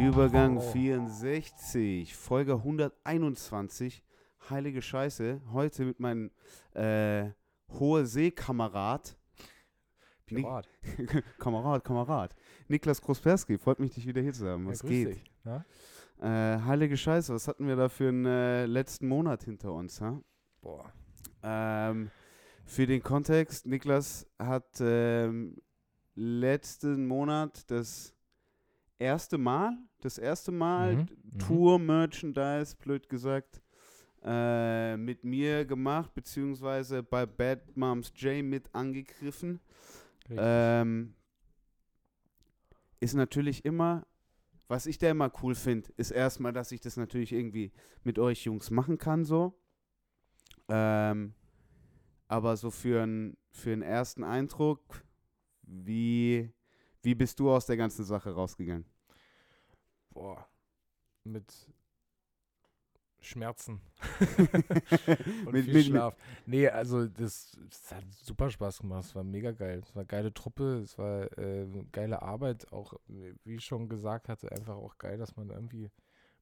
Übergang 64, Folge 121. Heilige Scheiße. Heute mit meinem äh, hohe See-Kamerad. Pirat. Kamerad, Kamerad. Niklas Krosperski, freut mich, dich wieder hier zu haben. Ja, Was grüß geht? Äh, heilige Scheiße, was hatten wir da für einen äh, letzten Monat hinter uns? Ha? Boah. Ähm, für den Kontext, Niklas hat ähm, letzten Monat das erste Mal, das erste Mal Mhm, d- mhm. Tour-Merchandise, blöd gesagt, äh, mit mir gemacht, beziehungsweise bei Bad Moms J mit angegriffen. Ähm, ist natürlich immer, was ich da immer cool finde, ist erstmal, dass ich das natürlich irgendwie mit euch Jungs machen kann, so. Ähm, aber so für einen für einen ersten Eindruck, wie, wie bist du aus der ganzen Sache rausgegangen? Boah. Mit Schmerzen. Und Mit- viel mit- Schlaf. Nee, also das, das hat super Spaß gemacht. Es war mega geil. Es war eine geile Truppe, es war äh, geile Arbeit. Auch, wie ich schon gesagt hatte, einfach auch geil, dass man irgendwie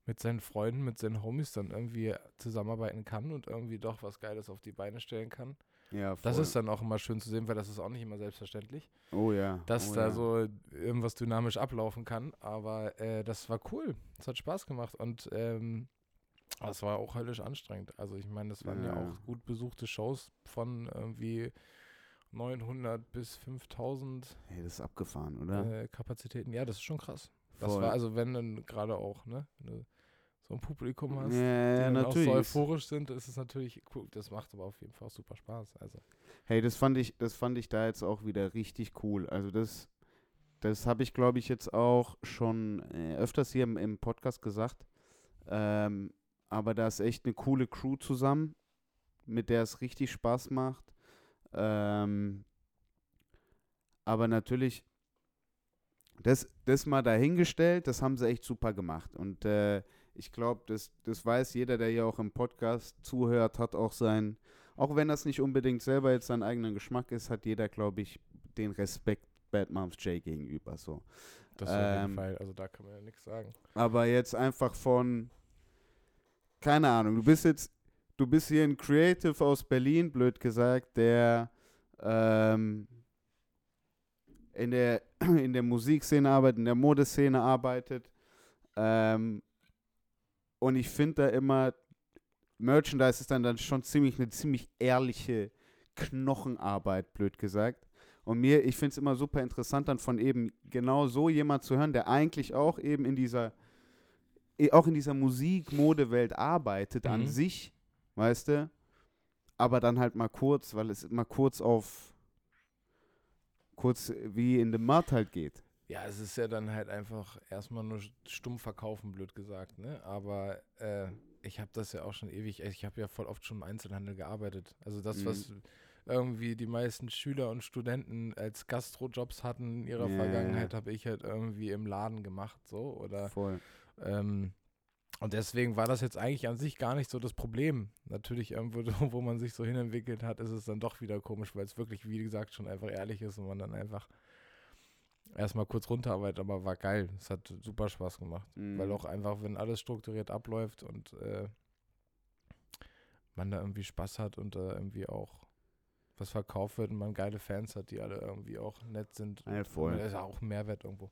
mit seinen Freunden, mit seinen Homies dann irgendwie zusammenarbeiten kann und irgendwie doch was Geiles auf die Beine stellen kann. Ja, Das voll. ist dann auch immer schön zu sehen, weil das ist auch nicht immer selbstverständlich. Oh ja. dass oh da ja. so irgendwas dynamisch ablaufen kann. Aber äh, das war cool. Es hat Spaß gemacht und ähm, es war auch höllisch anstrengend. Also ich meine, das waren ja. Ja. auch gut besuchte Shows von irgendwie 900 bis 5000 Hey, das ist abgefahren, oder? äh, Kapazitäten. Ja, das ist schon krass. Das Voll. war also, wenn dann gerade auch, ne, wenn du so ein Publikum hast, ja, die dann auch so euphorisch sind, ist es natürlich cool. Das macht aber auf jeden Fall auch super Spaß. Also Hey, das fand ich, das fand ich da jetzt auch wieder richtig cool. Also das, das habe ich, glaube ich, jetzt auch schon äh, öfters hier im, im Podcast gesagt. Ähm, aber da ist echt eine coole Crew zusammen, mit der es richtig Spaß macht. Ähm, aber natürlich, das, das mal dahingestellt, das haben sie echt super gemacht. Und äh, ich glaube, das, das weiß jeder, der hier auch im Podcast zuhört, hat auch sein, auch wenn das nicht unbedingt selber jetzt seinen eigenen Geschmack ist, hat jeder, glaube ich, den Respekt Bad Moms J gegenüber. So. das auf jeden Ähm, Fall. Also da kann man ja nichts sagen. Aber jetzt einfach von, keine Ahnung, du bist jetzt, du bist hier ein Creative aus Berlin, blöd gesagt, der ähm, in der, in der Musikszene arbeitet, in der Modeszene arbeitet. Ähm, und ich finde da immer, Merchandise ist dann, dann schon ziemlich eine ziemlich ehrliche Knochenarbeit, blöd gesagt. Und mir, ich finde es immer super interessant, dann von eben genau so jemand zu hören, der eigentlich auch eben in dieser, eh, auch in dieser Musik-Modewelt arbeitet an Mhm. sich, weißt du? Aber dann halt mal kurz, weil es mal kurz auf, kurz wie in dem Mud halt geht. Ja, es ist ja dann halt einfach erstmal nur stumm verkaufen, blöd gesagt, ne? Aber äh, ich habe das ja auch schon ewig, ich habe ja voll oft schon im Einzelhandel gearbeitet. Also das, Mhm. was irgendwie die meisten Schüler und Studenten als Gastrojobs hatten in ihrer Ja, Vergangenheit, habe ich halt irgendwie im Laden gemacht, so. Oder Voll. ähm, und deswegen war das jetzt eigentlich an sich gar nicht so das Problem. Natürlich irgendwo, wo man sich so hinentwickelt hat, ist es dann doch wieder komisch, weil es wirklich, wie gesagt, schon einfach ehrlich ist und man dann einfach erstmal kurz runterarbeitet, aber war geil. Es hat super Spaß gemacht. Weil Mhm. auch einfach, wenn alles strukturiert abläuft und äh, man da irgendwie Spaß hat und da irgendwie auch was verkauft wird und man geile Fans hat, die alle irgendwie auch nett sind. Ja, und voll. Das ist auch ein Mehrwert irgendwo.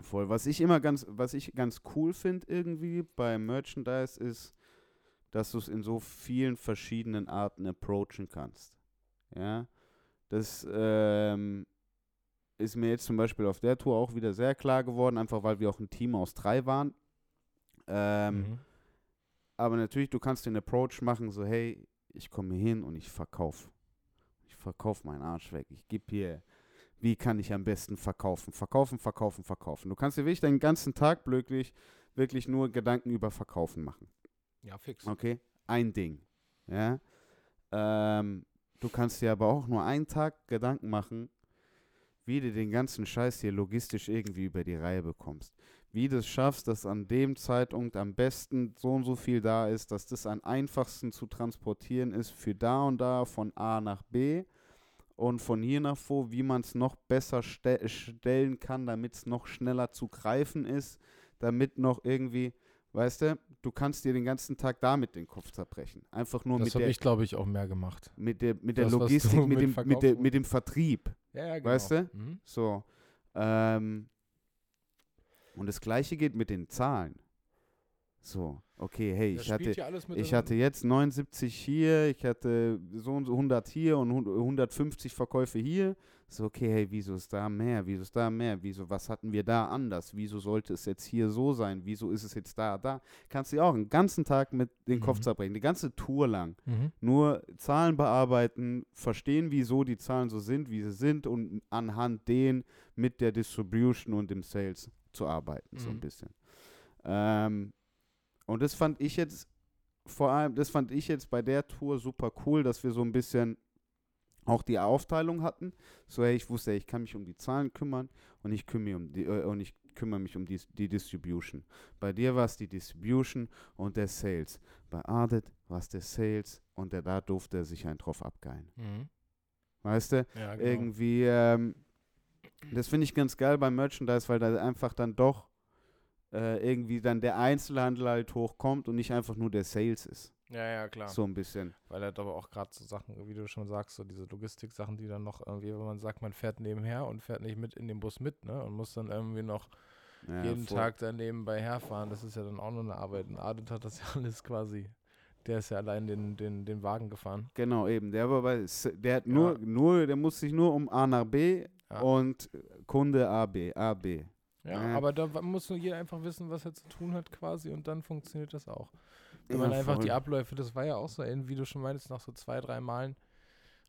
Voll. Was ich immer ganz, was ich ganz cool finde irgendwie bei Merchandise ist, dass du es in so vielen verschiedenen Arten approachen kannst. Ja. Das ähm, ist mir jetzt zum Beispiel auf der Tour auch wieder sehr klar geworden, einfach weil wir auch ein Team aus drei waren. Ähm, Mhm. Aber natürlich, du kannst den Approach machen, so hey, ich komme hier hin und ich verkaufe. Ich verkaufe meinen Arsch weg. Ich gebe hier, wie kann ich am besten verkaufen? Verkaufen, verkaufen, verkaufen. Du kannst dir wirklich deinen ganzen Tag glücklich wirklich nur Gedanken über Verkaufen machen. Ja, fix. Okay? Ein Ding. Ja? Ähm, du kannst dir aber auch nur einen Tag Gedanken machen, wie du den ganzen Scheiß hier logistisch irgendwie über die Reihe bekommst. Wie du es schaffst, dass an dem Zeitpunkt am besten so und so viel da ist, dass das am einfachsten zu transportieren ist für da und da von A nach B und von hier nach vor, wie man es noch besser ste stellen kann, damit es noch schneller zu greifen ist, damit noch irgendwie, weißt du, du kannst dir den ganzen Tag damit den Kopf zerbrechen. Einfach nur Das mit habe der, ich, glaube ich, auch mehr gemacht. mit der, mit der das, Logistik, mit, mit dem, mit, der, mit dem Vertrieb. Ja, ja, genau. Weißt du? Mhm. So. Ähm, und das gleiche geht mit den Zahlen. So, okay, hey, Das ich hatte, ich hatte jetzt 79 hier, ich hatte so und so 100 hier und 150 Verkäufe hier. So, okay, hey, wieso ist da mehr? Wieso ist da mehr? Wieso, was hatten wir da anders? Wieso sollte es jetzt hier so sein? Wieso ist es jetzt da, da? Kannst du auch einen ganzen Tag mit den Kopf Mhm. zerbrechen, die ganze Tour lang. Mhm. Nur Zahlen bearbeiten, verstehen, wieso die Zahlen so sind, wie sie sind und anhand denen mit der Distribution und dem Sales zu arbeiten, so ein Mhm. bisschen. Ähm, und das fand ich jetzt, vor allem, das fand ich jetzt bei der Tour super cool, dass wir so ein bisschen auch die Aufteilung hatten. So, hey, ich wusste, ich kann mich um die Zahlen kümmern und ich kümmere, um die, äh, und ich kümmere mich um die, die Distribution. Bei dir war es die Distribution und der Sales. Bei Ardit war es der Sales und der, da durfte er sich einen drauf abgeilen. Mhm. Weißt du? Ja, genau. Irgendwie, ähm, das finde ich ganz geil beim Merchandise, weil da einfach dann doch äh, irgendwie dann der Einzelhandel halt hochkommt und nicht einfach nur der Sales ist. Ja, ja, klar. So ein bisschen. Weil er aber auch gerade so Sachen, wie du schon sagst, so diese Logistik-Sachen, die dann noch irgendwie, wenn man sagt, man fährt nebenher und fährt nicht mit in den Bus mit, ne? Und muss dann irgendwie noch Ja, jeden voll. Tag dann nebenbei herfahren. Das ist ja dann auch nur eine Arbeit. Und Adet hat das ja alles quasi. Der ist ja allein den, den, den Wagen gefahren. Genau, eben. Der war bei, der hat nur, Ja. nur, der muss sich nur um A nach B Ja. und Kunde A, B, A, B. Ja, Ja. aber da muss nur jeder einfach wissen, was er zu tun hat quasi und dann funktioniert das auch. Wenn man Ja, einfach voll. die Abläufe, das war ja auch so, wie du schon meintest, nach so zwei, drei Malen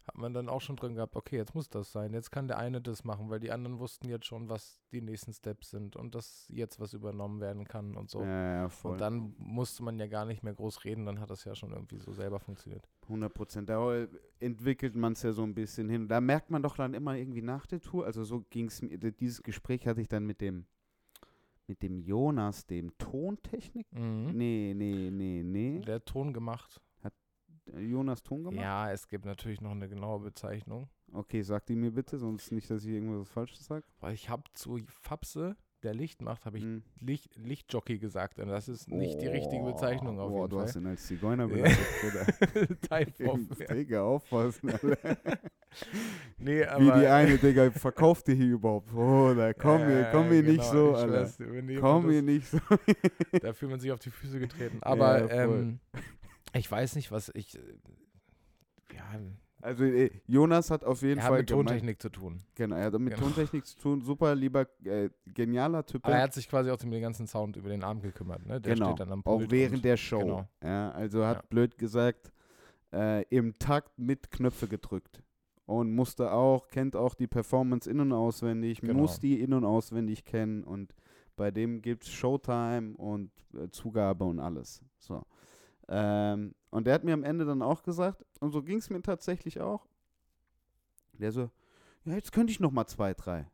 hat man dann auch schon drin gehabt, okay, jetzt muss das sein, jetzt kann der eine das machen, weil die anderen wussten jetzt schon, was die nächsten Steps sind und dass jetzt was übernommen werden kann und so. Ja, ja, voll. und dann musste man ja gar nicht mehr groß reden, dann hat das ja schon irgendwie so selber funktioniert. 100 Prozent. Da entwickelt man es ja so ein bisschen hin. Da merkt man doch dann immer irgendwie nach der Tour, also so ging es mir, dieses Gespräch hatte ich dann mit dem, mit dem Jonas, dem Tontechnik. Mhm. Nee, nee, nee, nee. Der hat Ton gemacht. Jonas Ton gemacht? Ja, es gibt natürlich noch eine genaue Bezeichnung. Okay, sag die mir bitte, sonst nicht, dass ich irgendwas Falsches sage. Weil ich habe zu Fapse, der Licht macht, habe ich Hm. Licht, Lichtjockey gesagt. Und das ist nicht die richtige Bezeichnung auf Boah, jeden du hast Fall. ihn als Zigeuner. Typeoff, ja. Digga, aufpassen, Alter. Nee, aber. Wie die eine, Digga, verkauft die hier überhaupt? Bruder, komm Ja, komm mir nicht genau, so, Alter. weiß, Komm mir nicht so. Da fühlt man sich auf die Füße getreten. Aber Ja, ähm, ich weiß nicht, was ich. äh, Ja, Also äh, Jonas hat auf jeden er hat Fall mit gemeint- Tontechnik zu tun. Genau, er hat mit Genau. Tontechnik zu tun. Super lieber, äh, genialer Typ. Aber er hat sich quasi auch um den ganzen Sound über den Arm gekümmert. Ne? Der genau, steht dann am auch während der Show. genau. Ja, also hat Ja. blöd gesagt, äh, im Takt mit Knöpfe gedrückt. Und musste auch, kennt auch die Performance in- und auswendig, Genau. muss die in- und auswendig kennen. Und bei dem gibt es Showtime und äh, Zugabe und alles. So. Ähm, und der hat mir am Ende dann auch gesagt, und so ging es mir tatsächlich auch. Der so, ja, jetzt könnte ich noch mal zwei, drei.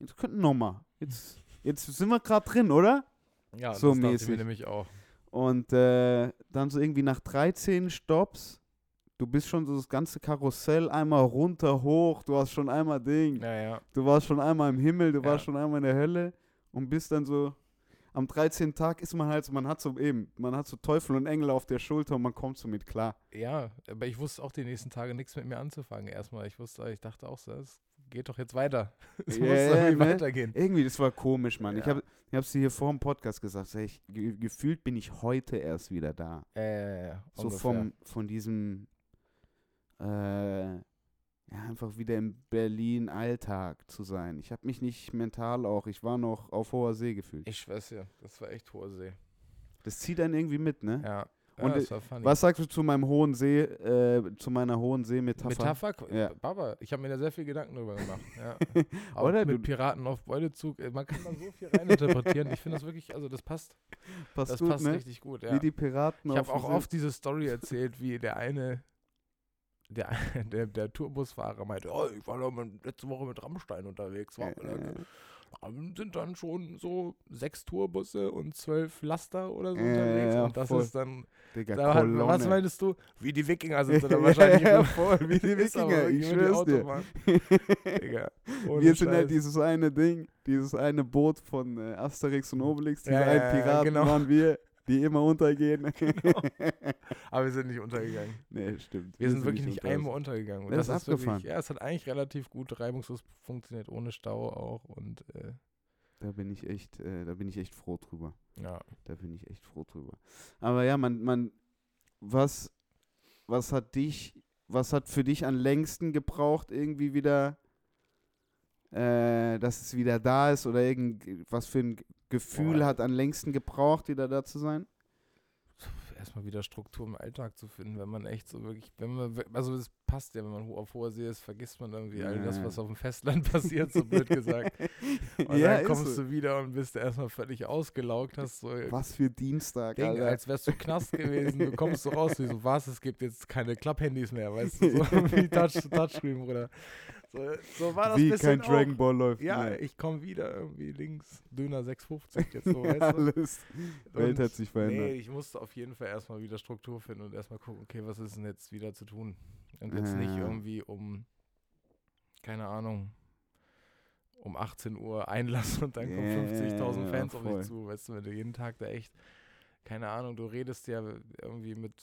Jetzt könnten noch mal. Jetzt, jetzt sind wir gerade drin, oder? Ja, so das mäßig. mir nämlich auch. Und äh, dann so irgendwie nach 13 Stops, du bist schon so das ganze Karussell einmal runter, hoch, du hast schon einmal Ding, Ja, ja. du warst schon einmal im Himmel, du Ja. warst schon einmal in der Hölle und bist dann so, am 13. Tag ist man halt so, man hat so eben, man hat so Teufel und Engel auf der Schulter und man kommt so mit klar. Ja, aber ich wusste auch die nächsten Tage nichts mit mir anzufangen. Erstmal, ich wusste, ich dachte auch so, es geht doch jetzt weiter. Es Ja, muss irgendwie ne? weitergehen. Irgendwie, das war komisch, Mann. Ich Ja. habe ich hab's dir hier vor dem Podcast gesagt, sag ich, ge gefühlt bin ich heute erst wieder da. Äh, so ungefähr. vom, von diesem, äh, ja, einfach wieder im Berlin-Alltag zu sein. Ich habe mich nicht mental auch, ich war noch auf hoher See gefühlt. Ich schwör's dir, das war echt hohe See. Das zieht einen irgendwie mit, ne? Ja. Und, ja, das war funny. Was sagst du zu meinem hohen See, äh, zu meiner hohen See-Metapher? Metapher? Ja. Baba, ich habe mir da sehr viel Gedanken drüber gemacht. Ja. Auch Oder? mit Piraten auf Beutezug. äh, Man kann da so viel reininterpretieren. Ich finde das wirklich, also das passt. Passt das gut, passt ne? richtig gut. Ja. Wie die Piraten Ich habe auf auch oft diese Story erzählt, wie der eine der, der, der Tourbusfahrer meinte, oh, ich war mal letzte Woche mit Rammstein unterwegs. War, sind dann schon so sechs Tourbusse und zwölf Laster oder so unterwegs. ja, und das voll. ist dann, Digga, da hat, was meinst du? Wie die Wikinger sind sie da wahrscheinlich. ja, voll, wie die Wikinger, ich die schwör's dir. Digga, Wir sind halt dieses eine Ding, dieses eine Boot von äh, Asterix und Obelix, diese Ja, ja, Piraten genau. waren wir, die immer untergehen. Aber wir sind nicht untergegangen. nee, stimmt. Wir sind wirklich nicht unter- einmal untergegangen. Das das, ist ist wirklich, abgefahren. ja, es hat eigentlich relativ gut reibungslos funktioniert, ohne Stau auch. Und äh, Da bin ich echt, äh, da bin ich echt froh drüber. ja, Da bin ich echt froh drüber. Aber ja, man, man, was, was hat dich, was hat für dich am längsten gebraucht, irgendwie wieder, äh, dass es wieder da ist oder irgend, was für ein Gefühl Boah. hat am längsten gebraucht, wieder da zu sein? erstmal wieder Struktur im Alltag zu finden, wenn man echt so wirklich, wenn man, also es passt ja, wenn man auf hoher See ist, vergisst man irgendwie all das, Ja. was auf dem Festland passiert, so blöd gesagt. Und ja, dann kommst so. du wieder und bist erstmal völlig ausgelaugt, hast so Was für Dienstag, Ding, Alter. als wärst du Knast gewesen, du kommst so raus, wie so, was, es gibt jetzt keine Klapphandys mehr, weißt du, so wie Touch, Touchscreen, Bruder. So, so war das Wie bisschen kein Dragon auch. Ball läuft. Ja, mehr. ich komme wieder irgendwie links, Döner 6,50 jetzt so, du. Alles. Welt Und hat sich verändert. Nee, ich musste auf jeden Fall erstmal wieder Struktur finden und erstmal gucken, okay, was ist denn jetzt wieder zu tun? Und jetzt nicht Ja. irgendwie um, keine Ahnung, um 18 Uhr Einlass und dann kommen Ja, 50.000 Fans auf voll. dich zu. Weißt du, wenn du jeden Tag da echt, keine Ahnung, du redest ja irgendwie mit,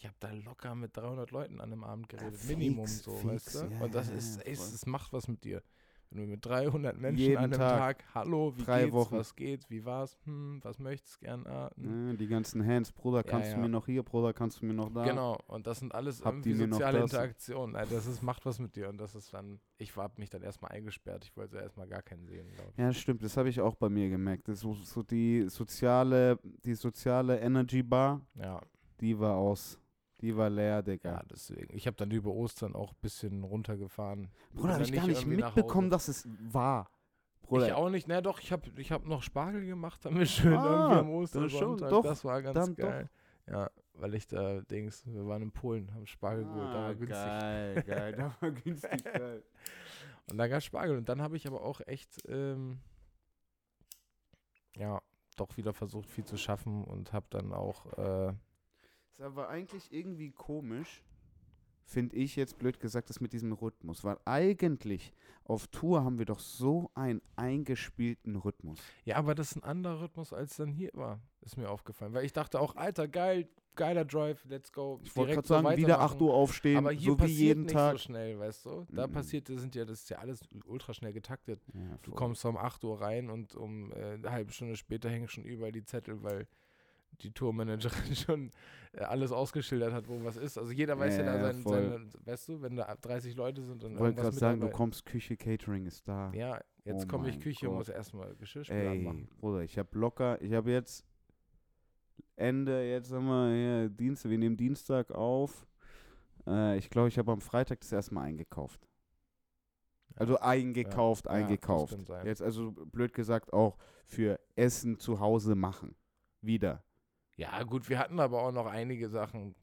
ich habe da locker mit 300 Leuten an einem Abend geredet, fix, Minimum so, fix, weißt du? ja, und das ja, ist, ja, ey, es macht was mit dir. Wenn du mit 300 Menschen Jeden an einem Tag. Tag, hallo, wie Drei geht's, Wochen. was geht, wie war's, hm, was möchtest gern, ah, hm. Ja, die ganzen Hands, Bruder, Ja, kannst du ja. mir noch hier, Bruder, kannst du mir noch da? Genau, und das sind alles Habt irgendwie soziale? Interaktionen. Also das ist, macht was mit dir und das ist dann, ich habe mich dann erstmal eingesperrt, ich wollte erstmal gar keinen sehen, glaube ich. Ja, stimmt, das habe ich auch bei mir gemerkt. Das ist so, so die soziale, die soziale Energy Bar, Ja, die war aus. Die war leer, ja, Digga. deswegen. Ich habe dann über Ostern auch ein bisschen runtergefahren. Bruder, habe ich gar nicht mitbekommen, dass es war. Bruder, Ich auch nicht, na doch, ich habe ich hab noch Spargel gemacht, damit schön Ah, irgendwie am Ostersonntag. doch, das war ganz dann doch. geil. Ja, weil ich da, Dings, wir waren in Polen, haben Spargel geholt, da ah, war günstig. geil, geil, da war günstig, geil. Und da gab Spargel. Und dann habe ich aber auch echt, ähm, ja, doch wieder versucht, viel zu schaffen und habe dann auch, äh, Ist aber eigentlich irgendwie komisch, finde ich jetzt blöd gesagt, das mit diesem Rhythmus. Weil eigentlich auf Tour haben wir doch so einen eingespielten Rhythmus. ja, aber das ist ein anderer Rhythmus, als dann hier war, ist mir aufgefallen. Weil ich dachte auch, Alter, geil, geiler Drive, let's go. Ich wollte gerade sagen, wieder 8 weitermachen. Uhr aufstehen, Aber hier so wie passiert jeden nicht Tag. so schnell, weißt du? Da Mhm. passiert, das sind ja, das ist ja alles ultra schnell getaktet. Ja, Du kommst um 8 Uhr rein und um äh, eine halbe Stunde später hängen schon überall die Zettel, weil die Tourmanagerin schon äh, alles ausgeschildert hat, wo was ist. Also jeder weiß ja, Ja, da sein, seine, weißt du, wenn da ab 30 Leute sind und Ich wollte gerade sagen, du kommst, Küche, Catering ist da. Ja, jetzt Oh komme ich Küche und Gott. muss erstmal Geschirrspüler Ey, machen. Bruder, ich habe locker, ich habe jetzt Ende, jetzt haben wir hier Dienstag, wir nehmen Dienstag auf. Äh, ich glaube, ich habe am Freitag das erste Mal eingekauft. Also eingekauft, Ja, eingekauft. sein. Jetzt also blöd gesagt auch für Essen zu Hause machen. Wieder. Ja, gut, wir hatten aber auch noch einige Sachen,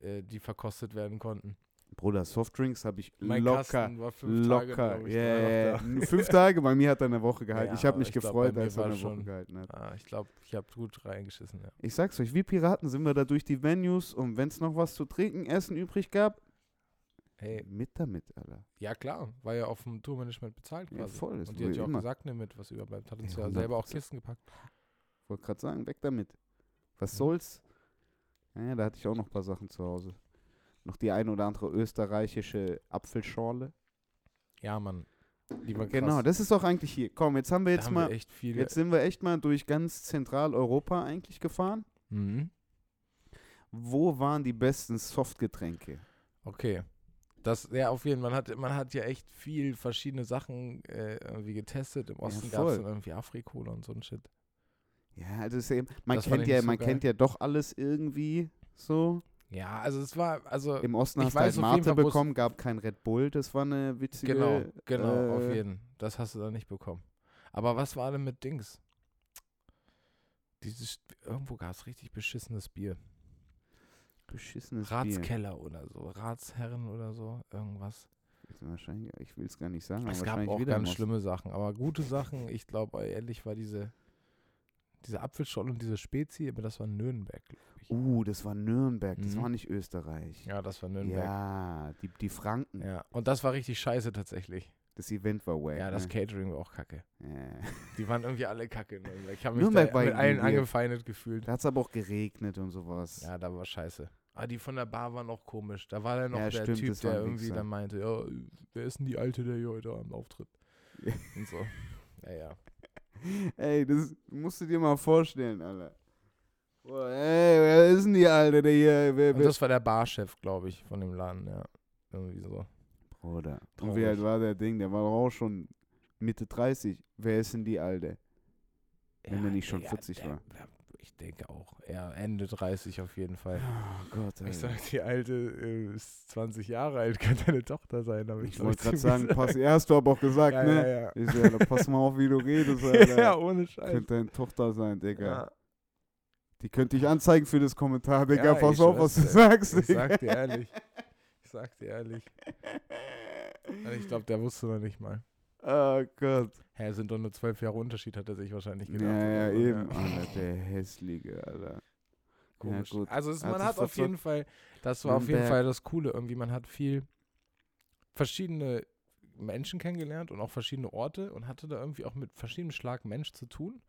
äh, die verkostet werden konnten. Bruder, Softdrinks habe ich Mein locker, fünf Tage, locker. glaub ich, Ja, ja, ja. Fünf Tage, bei mir hat er eine Woche gehalten. Ja, ich habe mich ich glaub, gefreut, mir als er eine Woche schon- gehalten hat. Ah, ich glaube, ich habe gut reingeschissen, ja. Ich sag's euch, wie Piraten sind wir da durch die Venues und wenn es noch was zu trinken, Essen übrig gab, Hey, mit damit, Alter. ja klar, war ja auf dem Tourmanagement bezahlt Ja, quasi. voll, das Und die hat ja auch immer. gesagt, nimm mit, was überbleibt. Hat uns Ja, ja, selber auch 100%. Kisten gepackt. Wollte gerade sagen, weg damit. Was soll's? Ja, da hatte ich auch noch ein paar Sachen zu Hause. Noch die ein oder andere österreichische Apfelschorle. Ja, Mann. Die war krass. Genau, das ist doch eigentlich hier. Komm, jetzt haben wir jetzt haben mal, wir jetzt sind wir echt mal durch ganz Zentraleuropa eigentlich gefahren. mhm. Wo waren die besten Softgetränke? Okay. Das, ja, auf jeden Fall. Man hat, man hat ja echt viel verschiedene Sachen äh, irgendwie getestet. Im Osten gab es irgendwie Afrikola und so ein Shit. Ja, also ist eben, man Das kennt ja, so man geil. kennt ja doch alles irgendwie so. Ja, also es war, also Im Osten hast du halt auf Mate Fall, wo's- bekommen, gab kein Red Bull, das war eine witzige. genau, genau, auf äh, jeden. Das hast du dann nicht bekommen. Aber was war denn mit Dings? Dieses, irgendwo gab es richtig beschissenes Bier. beschissenes Bier. Ratskeller oder so, Ratsherren oder so, irgendwas. Wahrscheinlich, ich will es gar nicht sagen, Es gab auch wieder ganz Most. schlimme Sachen, aber gute Sachen. Ich glaube, ehrlich war diese, diese Apfelschorle und diese Spezi, aber das war Nürnberg, glaube ich. Uh, das war Nürnberg, das Mhm. war nicht Österreich. Ja, das war Nürnberg. Ja, die, die Franken. Ja, und das war richtig scheiße tatsächlich. Das Event war wack. Ja, das ne? Catering war auch kacke. Ja. Die waren irgendwie alle kacke in Nürnberg. Ich habe mich Nürnberg da mit allen angefeindet gefühlt. Da hat es aber auch geregnet und sowas. Ja, da war scheiße. Aber die von der Bar waren auch komisch. Da war dann noch Ja, der stimmt, Typ, der irgendwie Wichser. dann meinte, ja, wer ist denn die Alte, der hier heute Abend auftritt? Und so. Ja, ja. Ey, das musst du dir mal vorstellen, Alter. Boah, ey, wer ist denn die Alte, der hier... Wer, Und wer? das war der Barchef, glaube ich, von dem Laden, ja. Irgendwie so. Bruder. Und wie alt war der Ding? Der war doch auch schon Mitte 30. Wer ist denn die Alte? Wenn er nicht schon 40 war. der- Ich denke auch. Ja, Ende 30 auf jeden Fall. Oh Gott, Ich Alter. sag, die Alte äh, ist 20 Jahre alt, könnte deine Tochter sein. Aber ich, Ich wollte gerade sagen, pass, ja, hast du aber auch gesagt, ja, ne? Ja, ja. Ich so, Alter, pass mal auf, wie du redest, Alter. ja, ohne Scheiß. Könnte deine Tochter sein, Digga. Ja. Die könnte ich anzeigen für das Kommentar, Digga. Ja, pass ich auf, was du dir. sagst, Ich Digga. sag dir ehrlich. Ich sag dir ehrlich. Also ich glaube, der wusste noch nicht mal. Oh Gott. Hä, sind doch nur zwölf Jahre Unterschied, hat er sich wahrscheinlich Ja, gedacht. ja, oder so, eben. Alter, der hässliche, Alter. Komisch. gut. Also es, Hat man sich hat auf jeden Fall, das war auf jeden. Fall das Coole. Irgendwie, man hat viel verschiedene Menschen kennengelernt und auch verschiedene Orte und hatte da irgendwie auch mit verschiedenem Schlag Mensch zu tun.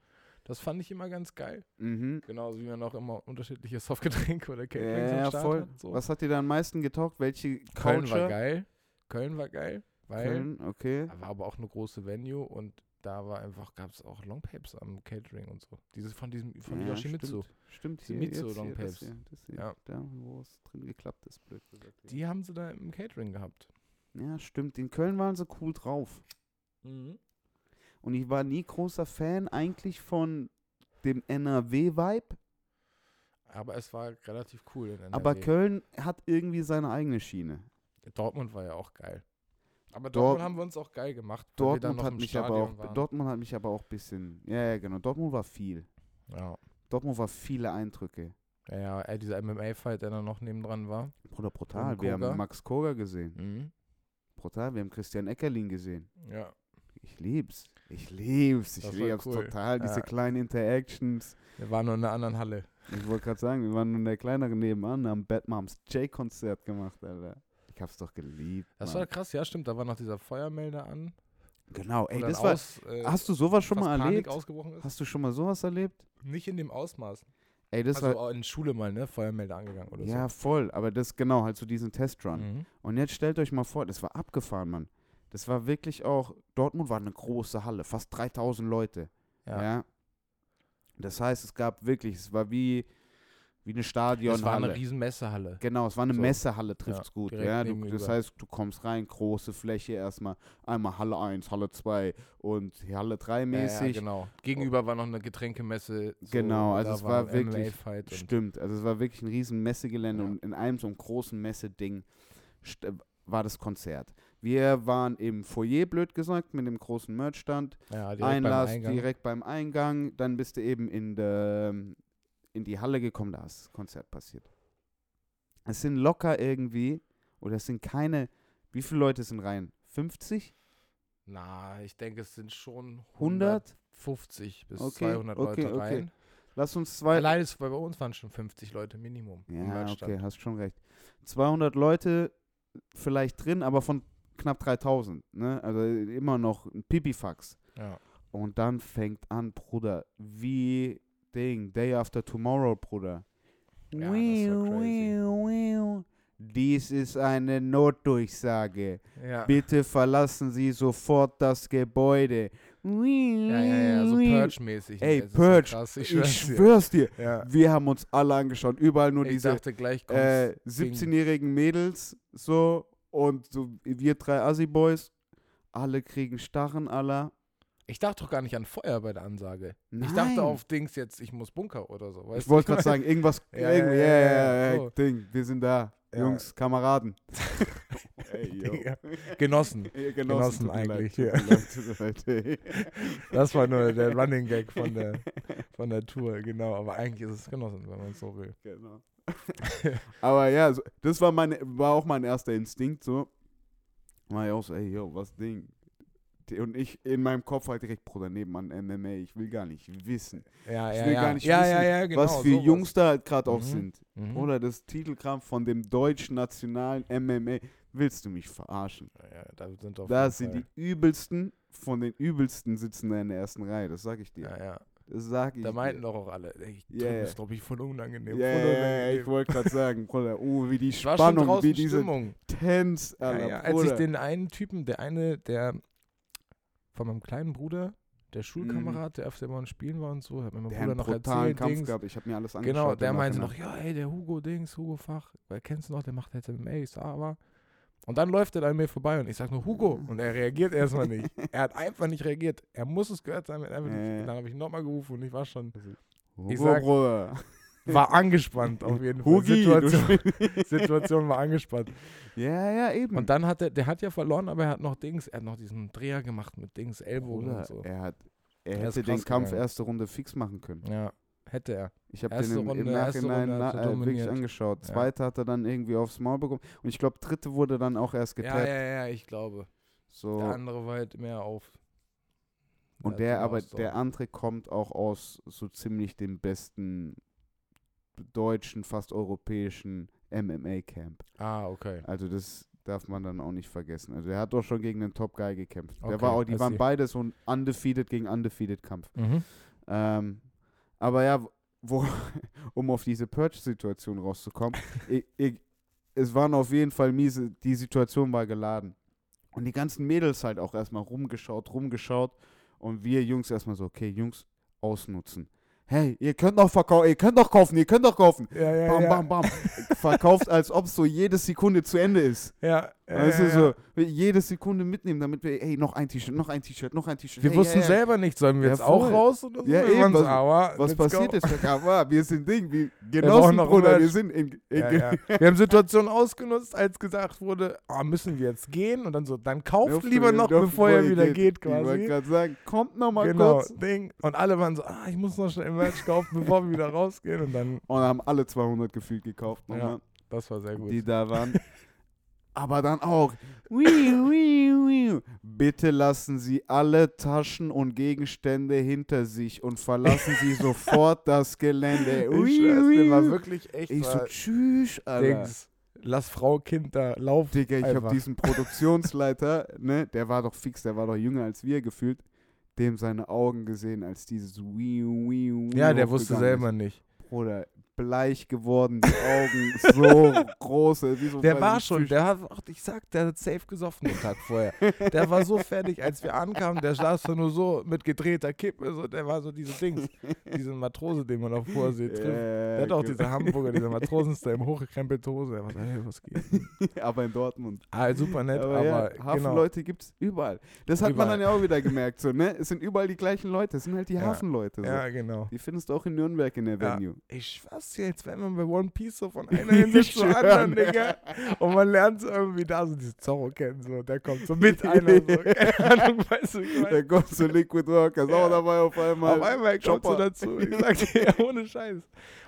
Das fand ich immer ganz geil. Mhm. Genauso wie man auch immer unterschiedliche Softgetränke oder Caterings Ja, ja, voll. hat. So. Was hat dir da am meisten getaugt? Welche Köln Culture? war geil. Köln war geil, weil Köln, okay. da war aber auch eine große Venue und da war einfach, gab es auch Longpapes am Catering und so. Dieses von diesem, von ja, Yoshimitsu. Stimmt, stimmt Diese hier, Mitsu jetzt hier, das hier, das hier, Ja. Da, wo es drin geklappt ist, blöd gesagt. Die haben sie da im Catering gehabt. Ja, stimmt. In Köln waren sie cool drauf. Und ich war nie großer Fan eigentlich von dem NRW-Vibe. Aber es war relativ cool in NRW. Aber Köln hat irgendwie seine eigene Schiene. Dortmund war ja auch geil. Aber Dort- Dortmund haben wir uns auch geil gemacht, Dortmund hat mich aber auch, waren. Dortmund hat mich aber auch ein bisschen, ja, ja, genau. Dortmund war viel. ja. Dortmund war viele Eindrücke. ja, ja, dieser MMA-Fight, der dann noch nebendran war. Bruder, brutal. Und Wir Koga. haben Max Koga gesehen. Mhm. Brutal. Wir haben Christian Eckerlin gesehen. Ja. Ich lieb's. Ich lieb's. Ich Das lieb's cool. total. Diese Ja. kleinen Interactions. Wir waren nur in einer anderen Halle. Ich wollte gerade sagen, wir waren in der kleineren nebenan, haben Bad Moms J-Konzert gemacht, Alter. Ich hab's doch geliebt. Das Mann. war krass, ja, stimmt. Da war noch dieser Feuermelder an. genau, ey, das war. aus, äh, Hast du sowas schon mal Panik erlebt? ausgebrochen ist? Hast du schon mal sowas erlebt? Nicht in dem Ausmaß. Ey, das also war. in Schule mal, ne? Feuermelder angegangen oder Ja, voll. Aber das genau, halt so diesen Testrun. so. Mhm. Und jetzt stellt euch mal vor, das war abgefahren, Mann. Das war wirklich auch. Dortmund war eine große Halle, fast 3000 Leute. Ja. Ja. Das heißt, es gab wirklich, es war wie, wie eine Es Stadionhalle. war eine riesen Messehalle. Genau, es war eine So. Messehalle, trifft's Ja, gut. Ja, du, das heißt, du kommst rein, große Fläche erstmal, einmal Halle 1, Halle 2 und Halle 3 Ja, mäßig. ja, genau. Gegenüber war noch eine Getränkemesse. So, Genau, also es war wirklich- MMA-Fight und Stimmt, also es war wirklich ein riesen Messegelände Ja. und in einem so einem großen Messeding war das Konzert. Wir waren im Foyer, blöd gesagt, mit dem großen Merchstand. ja, direkt Einlass beim direkt beim Eingang, dann bist du eben in, der, in die Halle gekommen, da ist das Konzert passiert. Es sind locker irgendwie, oder es sind keine, wie viele Leute sind rein? 50? Na, ich denke, es sind schon 100? 150 bis Okay, 200 okay, Leute okay. rein. Lass uns zwei. Allein ist, bei uns waren schon 50 Leute Minimum. im Ja, okay, hast schon recht. 200 Leute vielleicht drin, aber von knapp 3000, ne? Also immer noch ein Pipifax. Ja. Und dann fängt an, Bruder, wie Ding, Day After Tomorrow, Bruder. Ja, das crazy. Dies ist eine Notdurchsage. Ja. Bitte verlassen Sie sofort das Gebäude. ja, ja, ja, so Purge-mäßig. Ey, ne? Das ist Purge. So krass, ich Ich schwör's dir. schwör's dir. Ja. Wir haben uns alle angeschaut. Überall nur Ich diese äh, 17-jährigen Mädels so und so wir drei Assi-Boys. Alle kriegen Starren, aller. Ich dachte doch gar nicht an Feuer bei der Ansage. Nein. Ich dachte auf Dings jetzt, ich muss Bunker oder so. Ich wollte gerade sagen, irgendwas, Ja, irgendwie, ja, ja, ja, ja, so. Ding, wir sind da. Jungs, Kameraden. Ey. Genossen. Genossen mir eigentlich, Leid, ja. Das war nur der Running Gag von der, von Natur, genau. Aber eigentlich ist es Genossen, wenn man es so will. Genau. Aber ja, so, das war, meine, war auch mein erster Instinkt so. War ich auch so, ey, yo, was Ding. Und ich in meinem Kopf halt direkt, Bruder, nebenan MMA, ich will gar nicht wissen. Ja, Ich ja, will ja. gar nicht ja, wissen, ja, ja, genau. was für sowas. Jungs da halt gerade auch Mhm. sind. Mhm. Oder das Titelkampf von dem deutschen nationalen MMA. Willst du mich verarschen? Ja, ja, da sind auf Da sind die übelsten von den übelsten sitzen da in der ersten Reihe. Das sag ich dir. Ja, ja. Das sag ich Da meinten dir. doch auch alle, ey, ich Ja, yeah, ja. ist glaube ich voll unangenehm. Ja, voll ja, ja, unangenehm. ich wollte gerade sagen, Bruder, oh, wie die Spannung, wie diese Stimmung. Tense, Ja, Alter, ja, als Bruder. ich den einen Typen, der eine, der von meinem kleinen Bruder, der Schulkamerad, der öfter bei uns spielen war und so, hat mir mein der Bruder noch erzählt, Kampf Dings. gehabt. Ich habe mir alles angeschaut. Genau, der meinte noch, ja, ey, der Hugo Dings, Hugo Fach, weil kennst du noch, der macht jetzt MMA, ich sag aber. Und dann läuft er an mir vorbei und ich sag nur Hugo und er reagiert erstmal nicht. Er hat einfach nicht reagiert. Er muss es gehört haben. er hat Einfach nicht. Dann habe ich nochmal gerufen und ich war schon, Hugo, ich sag- Bruder. War angespannt auf jeden Fall. Hugi, Situation, Situation war angespannt. Ja, ja, eben. Und dann hat er, der hat ja verloren, aber er hat noch Dings, er hat noch diesen Dreher gemacht mit Dings, Ellbogen Bruder, und so. er hat, er Er hätte den Kampf gegangen. erste Runde fix machen können. Ja, hätte er. Ich habe den im, im Runde, erste Nachhinein na, äh, wirklich angeschaut. Ja. Zweite hat er dann irgendwie aufs Maul bekommen. Und ich glaube, dritte wurde dann auch erst Ja, getappt. ja, ja, ich glaube. So. Der andere war halt mehr auf. Und der, den aber der andere kommt auch aus so ziemlich dem besten deutschen, fast europäischen MMA-Camp. Ah, okay. Also das darf man dann auch nicht vergessen. Also er hat doch schon gegen den Top Guy gekämpft. Der Okay, war auch, die I waren see. beide so ein undefeated gegen undefeated Kampf. Mhm. Ähm, aber ja, wo, um auf diese Purge-Situation rauszukommen, ich, ich, es waren auf jeden Fall miese, die Situation war geladen. Und die ganzen Mädels halt auch erstmal rumgeschaut, rumgeschaut. Und wir Jungs erstmal so, okay, Jungs, ausnutzen. Hey, ihr könnt doch verkaufen, ihr könnt doch kaufen, ihr könnt doch kaufen. Ja, ja, Bam, ja. bam, bam. Verkauft, als ob so jede Sekunde zu Ende ist. Ja, ja, Weißt du, so, wir jede Sekunde mitnehmen, damit wir, hey, noch ein T-Shirt, noch ein T-Shirt, noch ein T-Shirt. Wir hey, wussten ja, selber nicht, sollen wir Ja, jetzt auch voll. raus oder so? Ja, Wir eben, was- aber Was passiert go. ist, aber wir sind Ding, brauchen Genossen, noch Bruder, wir sind in, in Ja, ja. Wir haben Situationen ausgenutzt, als gesagt wurde, ah, müssen wir jetzt gehen? Und dann so, dann kauft Dürft lieber noch, bevor ihr wieder geht. geht, Ich wollte quasi. gerade sagen, kommt noch mal Genau, kurz. Ding. Und alle waren so, ah, ich muss noch schnell Merch kaufen, bevor wir wieder rausgehen. Und dann, Und haben alle 200 gefühlt gekauft, Ja, nochmal, das war sehr gut. die da waren. Aber dann auch, bitte lassen Sie alle Taschen und Gegenstände hinter sich und verlassen Sie sofort das Gelände. ich schwör's war wirklich echt Ich so, tschüss, Alter. Dings. Lass Frau, Kind da laufen. Digga, ich habe einfach. diesen Produktionsleiter, ne, der war doch fix, der war doch jünger als wir gefühlt, dem seine Augen gesehen, als dieses Wiu, Wiu, Ja, Wiu der wusste selber nicht. Ist. Bruder, bleich geworden, die Augen so große, wie so Der war schon, der hat, ich sag, der hat safe gesoffen den Tag vorher. Der war so fertig, als wir ankamen, der saß da nur so mit gedrehter Kippe, so, der war so diese Dings, diese Matrose, den man auf Vorsee trifft. Der hat auch genau. diese Hamburger, diese Matrosenstyle, hochgekrempelte Hose. Er war so, hey, was geht? aber in Dortmund. Ah, super nett, aber aber, ja, genau. Hafenleute gibt's überall. Das hat man Überall. dann ja auch wieder gemerkt, so, ne? Es sind überall die gleichen Leute, es sind halt die Ja. Hafenleute. So. Ja, genau. Die findest du auch in Nürnberg in der Ja. Venue. Ich schwör's dir, jetzt wenn man bei One Piece so von einer Insel zur anderen, Digga. Und man lernt so irgendwie da so diese Zorro kennen, so, der kommt so mit einer, so, keine Ahnung, weißt du, ich Der kommt zu Liquid Rock, ist Ja. auch dabei auf einmal. auf einmal du Chopper. dazu, ich sag dir, ja, ohne Scheiß.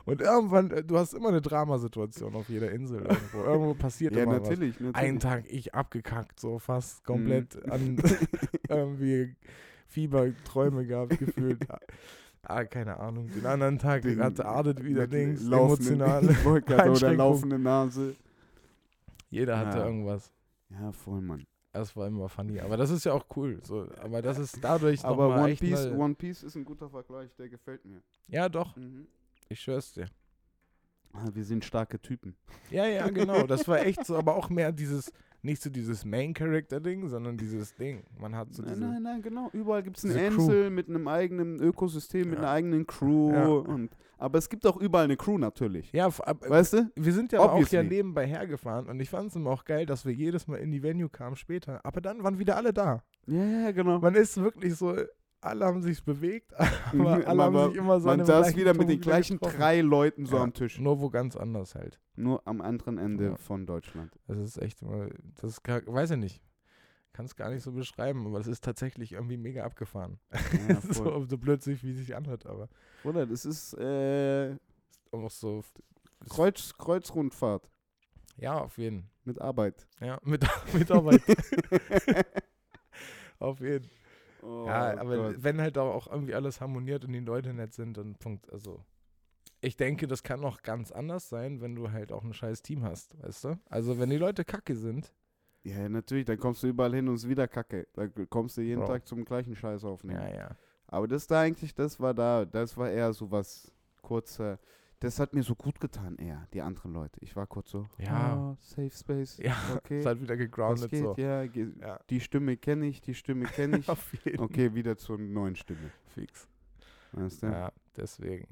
Und irgendwann, äh, du hast immer eine Dramasituation auf jeder Insel irgendwo. Irgendwo passiert Ja, immer was. natürlich, natürlich. Einen Tag ich abgekackt, so fast komplett Mhm. an irgendwie Fieberträume gehabt, gefühlt. Ah, keine Ahnung. Den anderen Tag Den- hatte Ardet wieder Dings, emotionale. Wollte gerade, Oder laufende Nase. Jeder hatte Ja. irgendwas. Ja, voll, Mann. Das war immer funny. Aber das ist ja auch cool. So, aber das ist dadurch Aber One echt Piece, One Piece ist ein guter Vergleich, der gefällt mir. Ja, doch. Mhm. Ich schwör's dir. Wir sind starke Typen. Ja, ja, genau. Das war echt so, aber auch mehr dieses, nicht so dieses Main-Character-Ding, sondern dieses Ding. Man hat so nein, diese. nein, nein, genau. Überall gibt es eine. Insel mit einem eigenen Ökosystem, mit Ja. einer eigenen Crew. Ja. Und, aber es gibt auch überall eine Crew natürlich. Ja, Weißt du? wir sind ja aber auch ja Obviously. nebenbei hergefahren und ich fand es immer auch geil, dass wir jedes Mal in die Venue kamen später. Aber dann waren wieder alle da. Ja, ja, genau. Man ist wirklich so, alle haben sich bewegt, Mhm, aber alle haben aber sich immer so an Man saß wieder mit den gleichen getroffen. drei Leuten so Ja, am Tisch. Nur wo ganz anders halt. Nur am anderen Ende Ja. von Deutschland. Das ist echt immer, das ist, weiß ich nicht. kann es gar nicht so beschreiben, aber es ist tatsächlich irgendwie mega abgefahren. Ja, so, so blödsinn, wie es sich anhört, aber Oder das ist äh, auch so, Kreuz, Kreuzrundfahrt ja, auf jeden. mit Arbeit. Ja, mit, Mitarbeit. auf jeden. Oh ja, aber Gott. wenn halt auch irgendwie alles harmoniert und die Leute nett sind, dann Punkt. Also, ich denke, das kann noch ganz anders sein, wenn du halt auch ein scheiß Team hast, weißt du? Also, wenn die Leute kacke sind, Ja, natürlich, dann kommst du überall hin und es ist wieder Kacke. Da kommst du jeden Bro. Tag zum gleichen Scheiß aufnehmen. ja, ja. Aber das da eigentlich, das war da, das war eher so was kurzer. Das hat mir so gut getan, eher, die anderen Leute. Ich war kurz so, Ja. ah, Safe Space. Ja, okay. ist halt wieder gegroundet geht? so. Ja, ge Ja. die Stimme kenne ich, die Stimme kenne ich. Auf jeden Okay, wieder zur neuen Stimme. Fix. Weißt du? Ja, deswegen.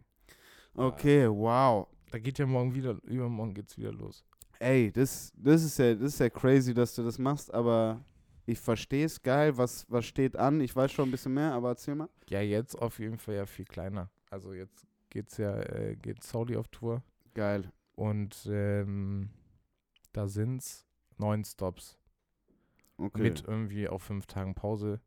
Okay, wow. Da geht ja morgen wieder, übermorgen geht's wieder los. Ey, das, das ist ja, das ist ja crazy, dass du das machst, aber ich verstehe es geil. Was, was steht an? Ich weiß schon ein bisschen mehr, aber erzähl mal. Ja, jetzt auf jeden Fall ja viel kleiner. Also jetzt geht's ja, äh, geht Saudi auf Tour Geil. und ähm, da sind's neun Stops Okay. mit irgendwie auf fünf Tagen Pause,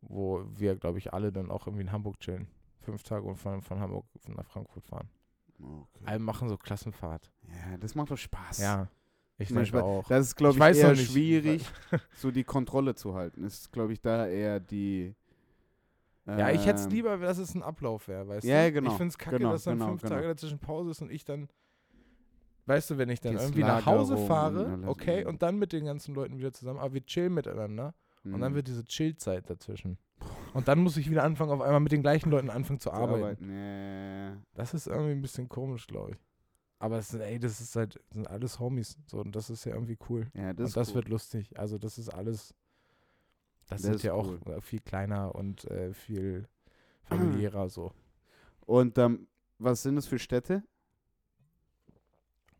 wo wir, glaube ich, alle dann auch irgendwie in Hamburg chillen. Fünf Tage und von, von Hamburg nach Frankfurt fahren. okay. Alle machen so Klassenfahrt. Ja, das macht doch Spaß. Ja, ich denke auch. Das ist, glaube Ich ich, weiß eher schwierig, so die Kontrolle zu halten. Ist, glaube ich, da eher die. Ja, ich hätte es ähm, lieber, dass es ein Ablauf wäre, weißt Ja, du? genau, Ich finde es kacke, genau, dass dann genau, fünf genau. Tage dazwischen Pause ist und ich dann, weißt du, wenn ich dann Dieses irgendwie nach Hause Lagerung fahre, okay, und dann mit den ganzen Leuten wieder zusammen, aber wir chillen miteinander und dann mhm. wird diese Chillzeit dazwischen. Und dann muss ich wieder anfangen, auf einmal mit den gleichen Leuten anfangen zu arbeiten. Ja. Das ist irgendwie ein bisschen komisch, glaube ich. Aber es sind, ey, das ist halt, sind alles Homies. So, und das ist ja irgendwie cool. ja, das und das cool. wird lustig. Also das ist alles, das, Das ist ja cool. auch äh, viel kleiner und äh, viel familiärer so. Und ähm, was sind das für Städte?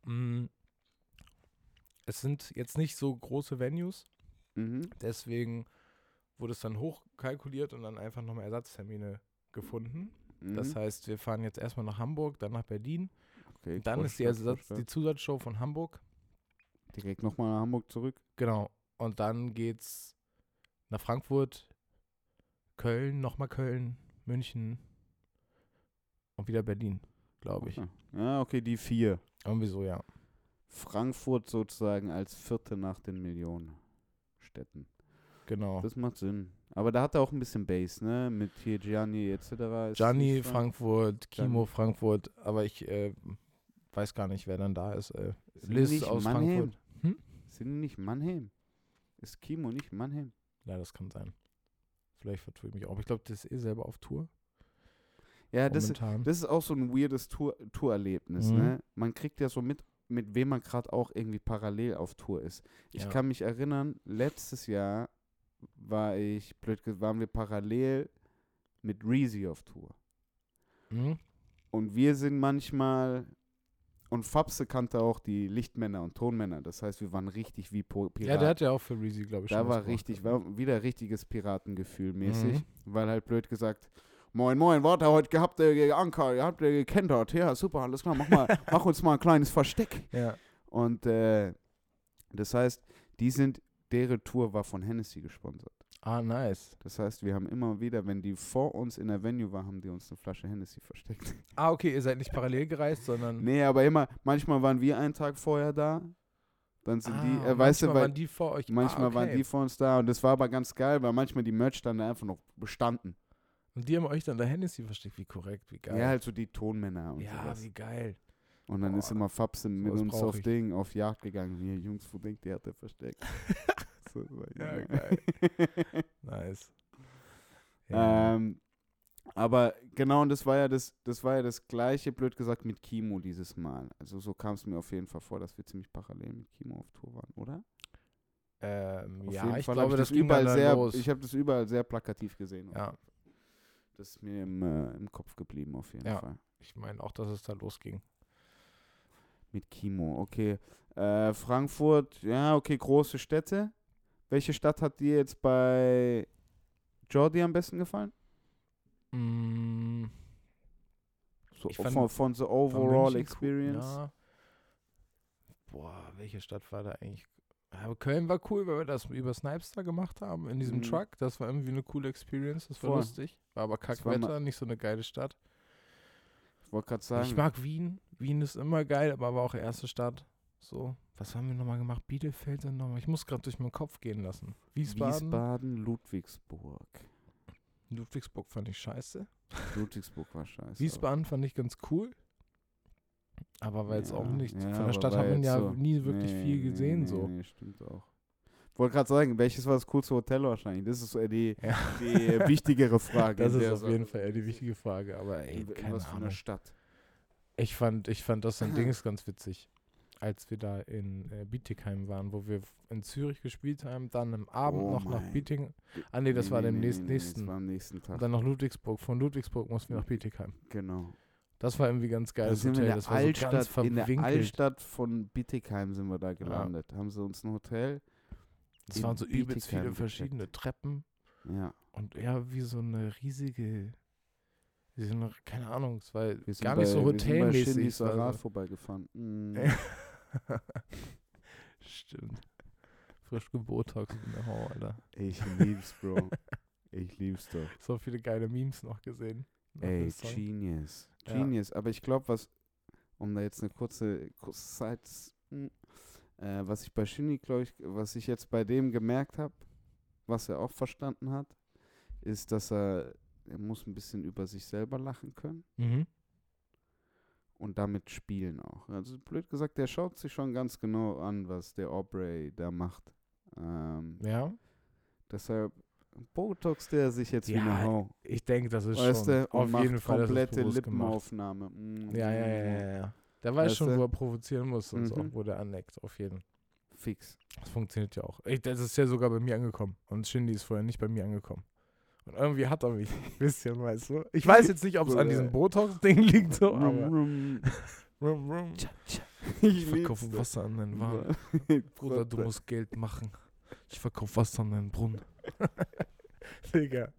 Mm. Es sind jetzt nicht so große Venues, Mhm. deswegen wurde es dann hochkalkuliert und dann einfach nochmal Ersatztermine gefunden. Mhm. Das heißt, wir fahren jetzt erstmal nach Hamburg, dann nach Berlin. okay, Dann ist die, Ersatz, die. Zusatzshow von Hamburg. Direkt nochmal nach Hamburg zurück. Genau. Und dann geht's nach Frankfurt, Köln, nochmal Köln, München und wieder Berlin, glaube ich. Okay. Ja, okay, die vier. Irgendwie so, ja. Frankfurt sozusagen als vierte nach den Millionen Städten. Genau. Das macht Sinn. Aber da hat er auch ein bisschen Bass, ne? Mit hier Gianni etc. Gianni, Frankfurt, Kimo. Frankfurt, aber ich äh, weiß gar nicht, wer dann da ist. Äh, Liz nicht aus Mannheim? Frankfurt. Hm? Sind die nicht Mannheim? Ist Kimo nicht Mannheim? Ja, das kann sein. Vielleicht vertue ich mich auch. Aber ich glaube, das ist eh selber auf Tour. Ja, das, das ist auch so ein weirdes Tour Tourerlebnis, Mhm. ne? Man kriegt ja so mit, mit wem man gerade auch irgendwie parallel auf Tour ist. Ich Ja. kann mich erinnern, letztes Jahr war ich, blöd gesagt, waren wir parallel mit Reezy auf Tour. Mhm. Und wir sind manchmal, und Fabse kannte auch die Lichtmänner und Tonmänner. Das heißt, wir waren richtig wie Po- Piraten. Ja, der hat ja auch für Reezy, glaube ich, Da schon was war richtig, war wieder richtiges Piratengefühl mäßig. Mhm. Weil halt blöd gesagt, moin moin, warte heute gehabt, äh, Anker, ihr habt ihr gekentert. Ja, super, alles klar, mach mal, mach uns mal ein kleines Versteck. Ja. Und äh, das heißt, die sind, deren Tour war von Hennessy gesponsert. Ah, nice. Das heißt, wir haben immer wieder, wenn die vor uns in der Venue war, haben die uns eine Flasche Hennessy versteckt. Ah, okay, ihr seid nicht parallel gereist, sondern. nee, aber immer, manchmal waren wir einen Tag vorher da. Dann sind ah, die, äh, weißt du, manchmal weil waren die vor euch. manchmal ah, okay. waren die vor uns da und das war aber ganz geil, weil manchmal die Merchstände einfach noch bestanden. Und die haben euch dann der Hennessy versteckt. Wie korrekt, wie geil. Ja, halt so die Tonmänner und ja sowas. wie geil. Und dann ist Boah, immer Fabs mit uns auf ich. Ding, auf Jagd gegangen. Hier, Jungs, wo denkt ihr, hat er versteckt? so, Ja, ja. geil. Nice. Ja. ähm, aber genau, und das war ja das, das war ja das gleiche, blöd gesagt, mit Kimo dieses Mal. Also so kam es mir auf jeden Fall vor, dass wir ziemlich parallel mit Kimo auf Tour waren, oder? ähm, Auf ja, jeden ich Fall glaube, das, das ging überall sehr, los. ich habe das überall sehr plakativ gesehen. ja, Das ist mir im, äh, im Kopf geblieben auf jeden Ja. Fall. ich meine auch, dass es da losging. Mit Kimo, okay. Äh, Frankfurt, ja, okay, große Städte. Welche Stadt hat dir jetzt bei Jordi am besten gefallen? Mm, So, Ich fand- von, von the overall München cool. experience? Ja. Boah, welche Stadt war da eigentlich? Aber Köln war cool, weil wir das über Snipestar gemacht haben in diesem Mhm. Truck. Das war irgendwie eine coole Experience. Das war Voll. lustig. War aber Kackwetter, nicht so eine geile Stadt. Ich wollte gerade sagen, Ich mag Wien. Wien ist immer geil, aber war auch erste Stadt. So, was haben wir nochmal gemacht? Bielefeld dann nochmal. Ich muss gerade durch meinen Kopf gehen lassen. Wiesbaden. Wiesbaden, Ludwigsburg. Ludwigsburg fand ich scheiße. Ludwigsburg war scheiße. Wiesbaden fand ich ganz cool. Aber war jetzt Ja, auch nicht. ja, von der Stadt hat man ja so- nie wirklich Nee, viel gesehen. nee, so. Nee, stimmt auch. Ich wollte gerade sagen, welches war das coolste Hotel wahrscheinlich? Das ist äh, die, Ja. die äh, wichtigere Frage. Das ist auf jeden. Fall eher die wichtige Frage. Aber ey, In, in keine was für Ahnung. einer Stadt? Ich fand, ich fand das ein Dings ganz witzig, als wir da in äh, Bietigheim waren, wo wir in Zürich gespielt haben, dann am Abend Oh noch nach mein. Bietigheim. Ah nee, das war dem nächsten. Das nächsten. war am nächsten Tag. Und dann nach Ludwigsburg. Von Ludwigsburg mussten wir nach Bietigheim. genau. Das war irgendwie ganz Da geiles sind wir Hotel. in Das der, war so ganz Altstadt, in der. Altstadt von Bittigheim sind wir da gelandet. Haben sie uns ein Hotel. Das in waren so übelst Bietigheim viele gecheckt. verschiedene Treppen. Ja. Und ja, wie so eine riesige, wie so eine, keine Ahnung, es war Wir sind gar bei, nicht so wir sind bei hotelmäßig. Es war Rad so- vorbeigefahren. Mm. Stimmt. Frisch gebotox in der Hau, Alter. Ich lieb's, Bro. Ich lieb's doch. So viele geile Memes noch gesehen. Ey, Song. Genius. Ja. Genius. Aber ich glaube, was, um da jetzt eine kurze, kurze Zeit, hm, äh, was ich bei Shindy, glaube ich, was ich jetzt bei dem gemerkt habe, was er auch verstanden hat, ist, dass er, er muss ein bisschen über sich selber lachen können Mhm. Und damit spielen auch. Also blöd gesagt, der schaut sich schon ganz genau an, was der Aubrey da macht. Ähm, Ja, Deshalb Botox der sich jetzt wie Ja, eine Hau. ich denke, das ist Weißt schon und auf jeden Fall komplette. Lippenaufnahme. Mm, Ja, ja, ja, ja, ja. Der weiß Weißt schon, wo er provozieren muss und so, Mhm. wo der aneckt, auf jeden. Fix. Das funktioniert ja auch. Ich, das ist ja sogar bei mir angekommen. Und Shindy ist vorher nicht bei mir angekommen. Und irgendwie hat er mich ein bisschen, weißt du. Ich weiß jetzt nicht, ob es an diesem Botox-Ding liegt, so, aber. Rum, rum. Ich Ich verkaufe Wasser an deinen Wagen. Bruder, du musst Geld machen. Ich verkaufe Wasser an deinen Brunnen. Digga.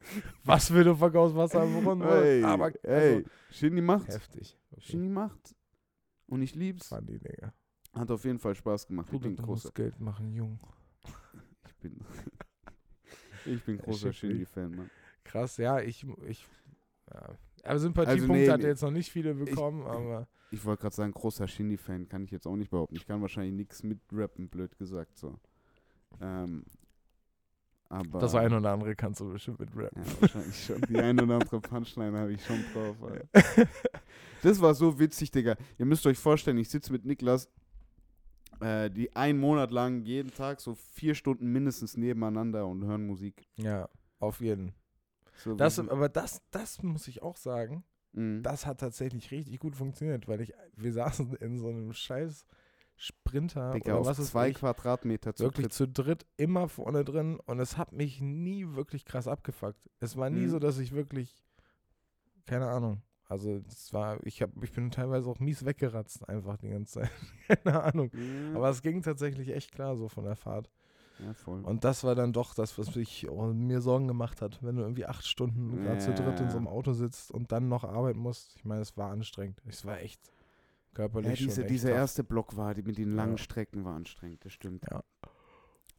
Was will du verkaufst Wasser am Brunnen? Ey, aber also, ey, Shindy macht. heftig. Okay. Shindy macht. Und ich lieb's. Funny, Digga. Hat auf jeden Fall Spaß gemacht. Ich Bruder, bin du großer. musst Geld machen, Jung. Ich bin, ich bin großer. Shindy-Fan, Mann. Krass, ja, ich, ich, ja. Aber Sympathiepunkte nee, hat er jetzt noch nicht viele bekommen, aber Ich wollte gerade sagen, großer Shindy-Fan kann ich jetzt auch nicht behaupten. Ich kann wahrscheinlich nichts mitrappen, blöd gesagt so. Ähm, aber das eine oder andere kannst du bestimmt mit Rap. Ja, wahrscheinlich schon. Die eine oder andere Punchline habe ich schon drauf. Alter. Das war so witzig, Digga. Ihr müsst euch vorstellen, ich sitze mit Niklas äh, die einen Monat lang jeden Tag so vier Stunden mindestens nebeneinander und hören Musik. Ja, auf jeden. So, Das, aber das, das muss ich auch sagen, Mhm. das hat tatsächlich richtig gut funktioniert, weil ich, wir saßen in so einem scheiß Sprinter Digga, oder was ist zwei Quadratmeter zu wirklich dritt. zu dritt immer vorne drin und es hat mich nie wirklich krass abgefuckt. Es war nie Mhm. so, dass ich wirklich, keine Ahnung, also es war, ich hab, ich bin teilweise auch mies weggeratzt einfach die ganze Zeit. keine Ahnung. Ja, Aber es ging tatsächlich echt klar so von der Fahrt. ja, voll. Und das war dann doch das, was mich oh, mir Sorgen gemacht hat, wenn du irgendwie acht Stunden gerade zu dritt in so einem. Auto sitzt und dann noch arbeiten musst. Ich meine, es war anstrengend. Es war echt körperlich ja, diese, dieser erste Block war, die mit den langen. Strecken war anstrengend, das stimmt. Ja.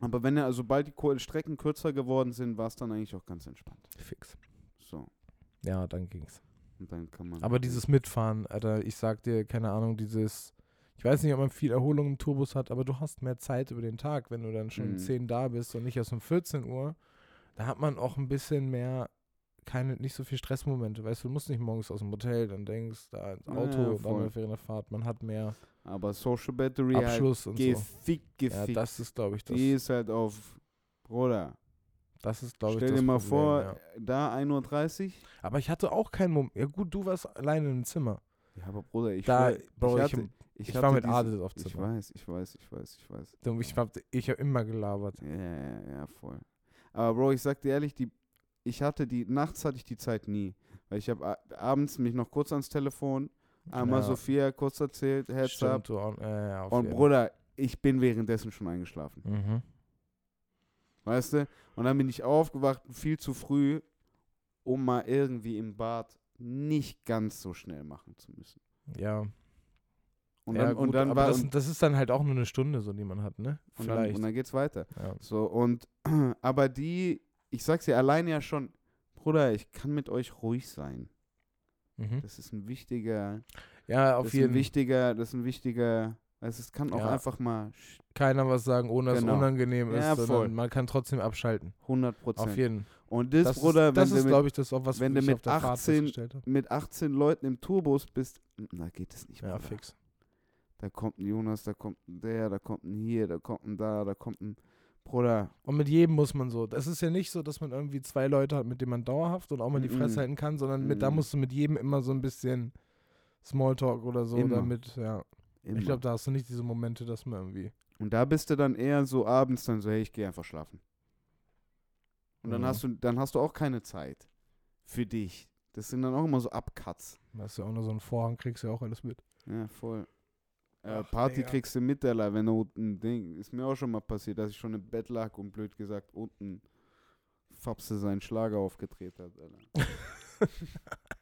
Aber wenn er, sobald die Strecken kürzer geworden sind, war es dann eigentlich auch ganz entspannt. Fix. So. Ja, dann ging's. Und dann kann man. Aber dieses Mitfahren, Alter, ich sag dir, keine Ahnung, dieses, ich weiß nicht, ob man viel Erholung im Turbus hat, aber du hast mehr Zeit über den Tag, wenn du dann schon Mhm. 10 da bist und nicht erst um 14 Uhr. Da hat man auch ein bisschen mehr, keine, nicht so viel Stressmomente. Weißt du, du musst nicht morgens aus dem Hotel, dann denkst da ins Auto ja, und dann während der Fahrt. Man hat mehr Aber Social Battery halt Abschluss und so. gefickt, Ja, gefickt. das ist, glaube ich, das. die ist halt auf. Bruder, Das ist, glaube ich, stell dir mal Problem, vor, Ja. da 1.30 Uhr. Aber ich hatte auch keinen Moment. Ja, gut, du warst alleine im Zimmer. Ja, aber Bruder, ich, da, war, Bro, ich, hatte, ich, ich war hatte mit diese- Adel auf Ich Zimmer. weiß, ich weiß, ich weiß, ich weiß. Ich habe ich hab immer gelabert. Ja, ja, ja, voll. Aber Bro, ich sag dir ehrlich, die, ich hatte die, nachts hatte ich die Zeit nie. Weil ich habe abends mich noch kurz ans Telefon, einmal Ja. Sophia kurz erzählt, Heads up. Stimmt, du auch, äh, Und. Bruder, ich bin währenddessen schon eingeschlafen. Mhm. Weißt du? Und dann bin ich aufgewacht, viel zu früh, um mal irgendwie im Bad nicht ganz so schnell machen zu müssen. Ja. Und ja, dann, gut, und dann war, das, das ist dann halt auch nur eine Stunde, so die man hat, ne? und, dann, Vielleicht. und dann geht's weiter. ja. So, und, aber die, ich sag's dir alleine ja schon, Bruder, ich kann mit euch ruhig sein. Mhm. Das ist ein wichtiger, ja, auf jeden Fall. wichtiger, das ist ein wichtiger, also es kann auch Ja. einfach mal Keiner was sagen, ohne dass Genau. es unangenehm ist, Ja, sondern voll. man kann trotzdem abschalten. 100 Auf Prozent. jeden Und das, Das Bruder, ist, das ist glaube ich, das auch, was wenn du mit auf der Fahrt 18 festgestellt habe. mit 18 Leuten im Tourbus bist, da geht es nicht Ja, Bruder. fix. Da kommt ein Jonas, da kommt ein der, da kommt ein hier, da kommt ein da, da kommt ein Bruder. Und mit jedem muss man so. Das ist ja nicht so, dass man irgendwie zwei Leute hat, mit denen man dauerhaft und auch mal die. Fresse halten kann, sondern mit, da musst du mit jedem immer so ein bisschen Smalltalk oder so, Immer. damit, ja. Immer. Ich glaube, da hast du nicht diese Momente, dass man irgendwie. Und da bist du dann eher so abends dann so, hey, ich gehe einfach schlafen. Und dann Mhm. hast du, dann hast du auch keine Zeit für dich. Das sind dann auch immer so Abcuts. Da hast du auch nur so einen Vorhang, kriegst du ja auch alles mit. Ja, voll. Äh, Party Digga. kriegst du mit, Alter, wenn du ein Ding. Ist mir auch schon mal passiert, dass ich schon im Bett lag und blöd gesagt unten Fapse seinen Schlager aufgedreht hat, Alter.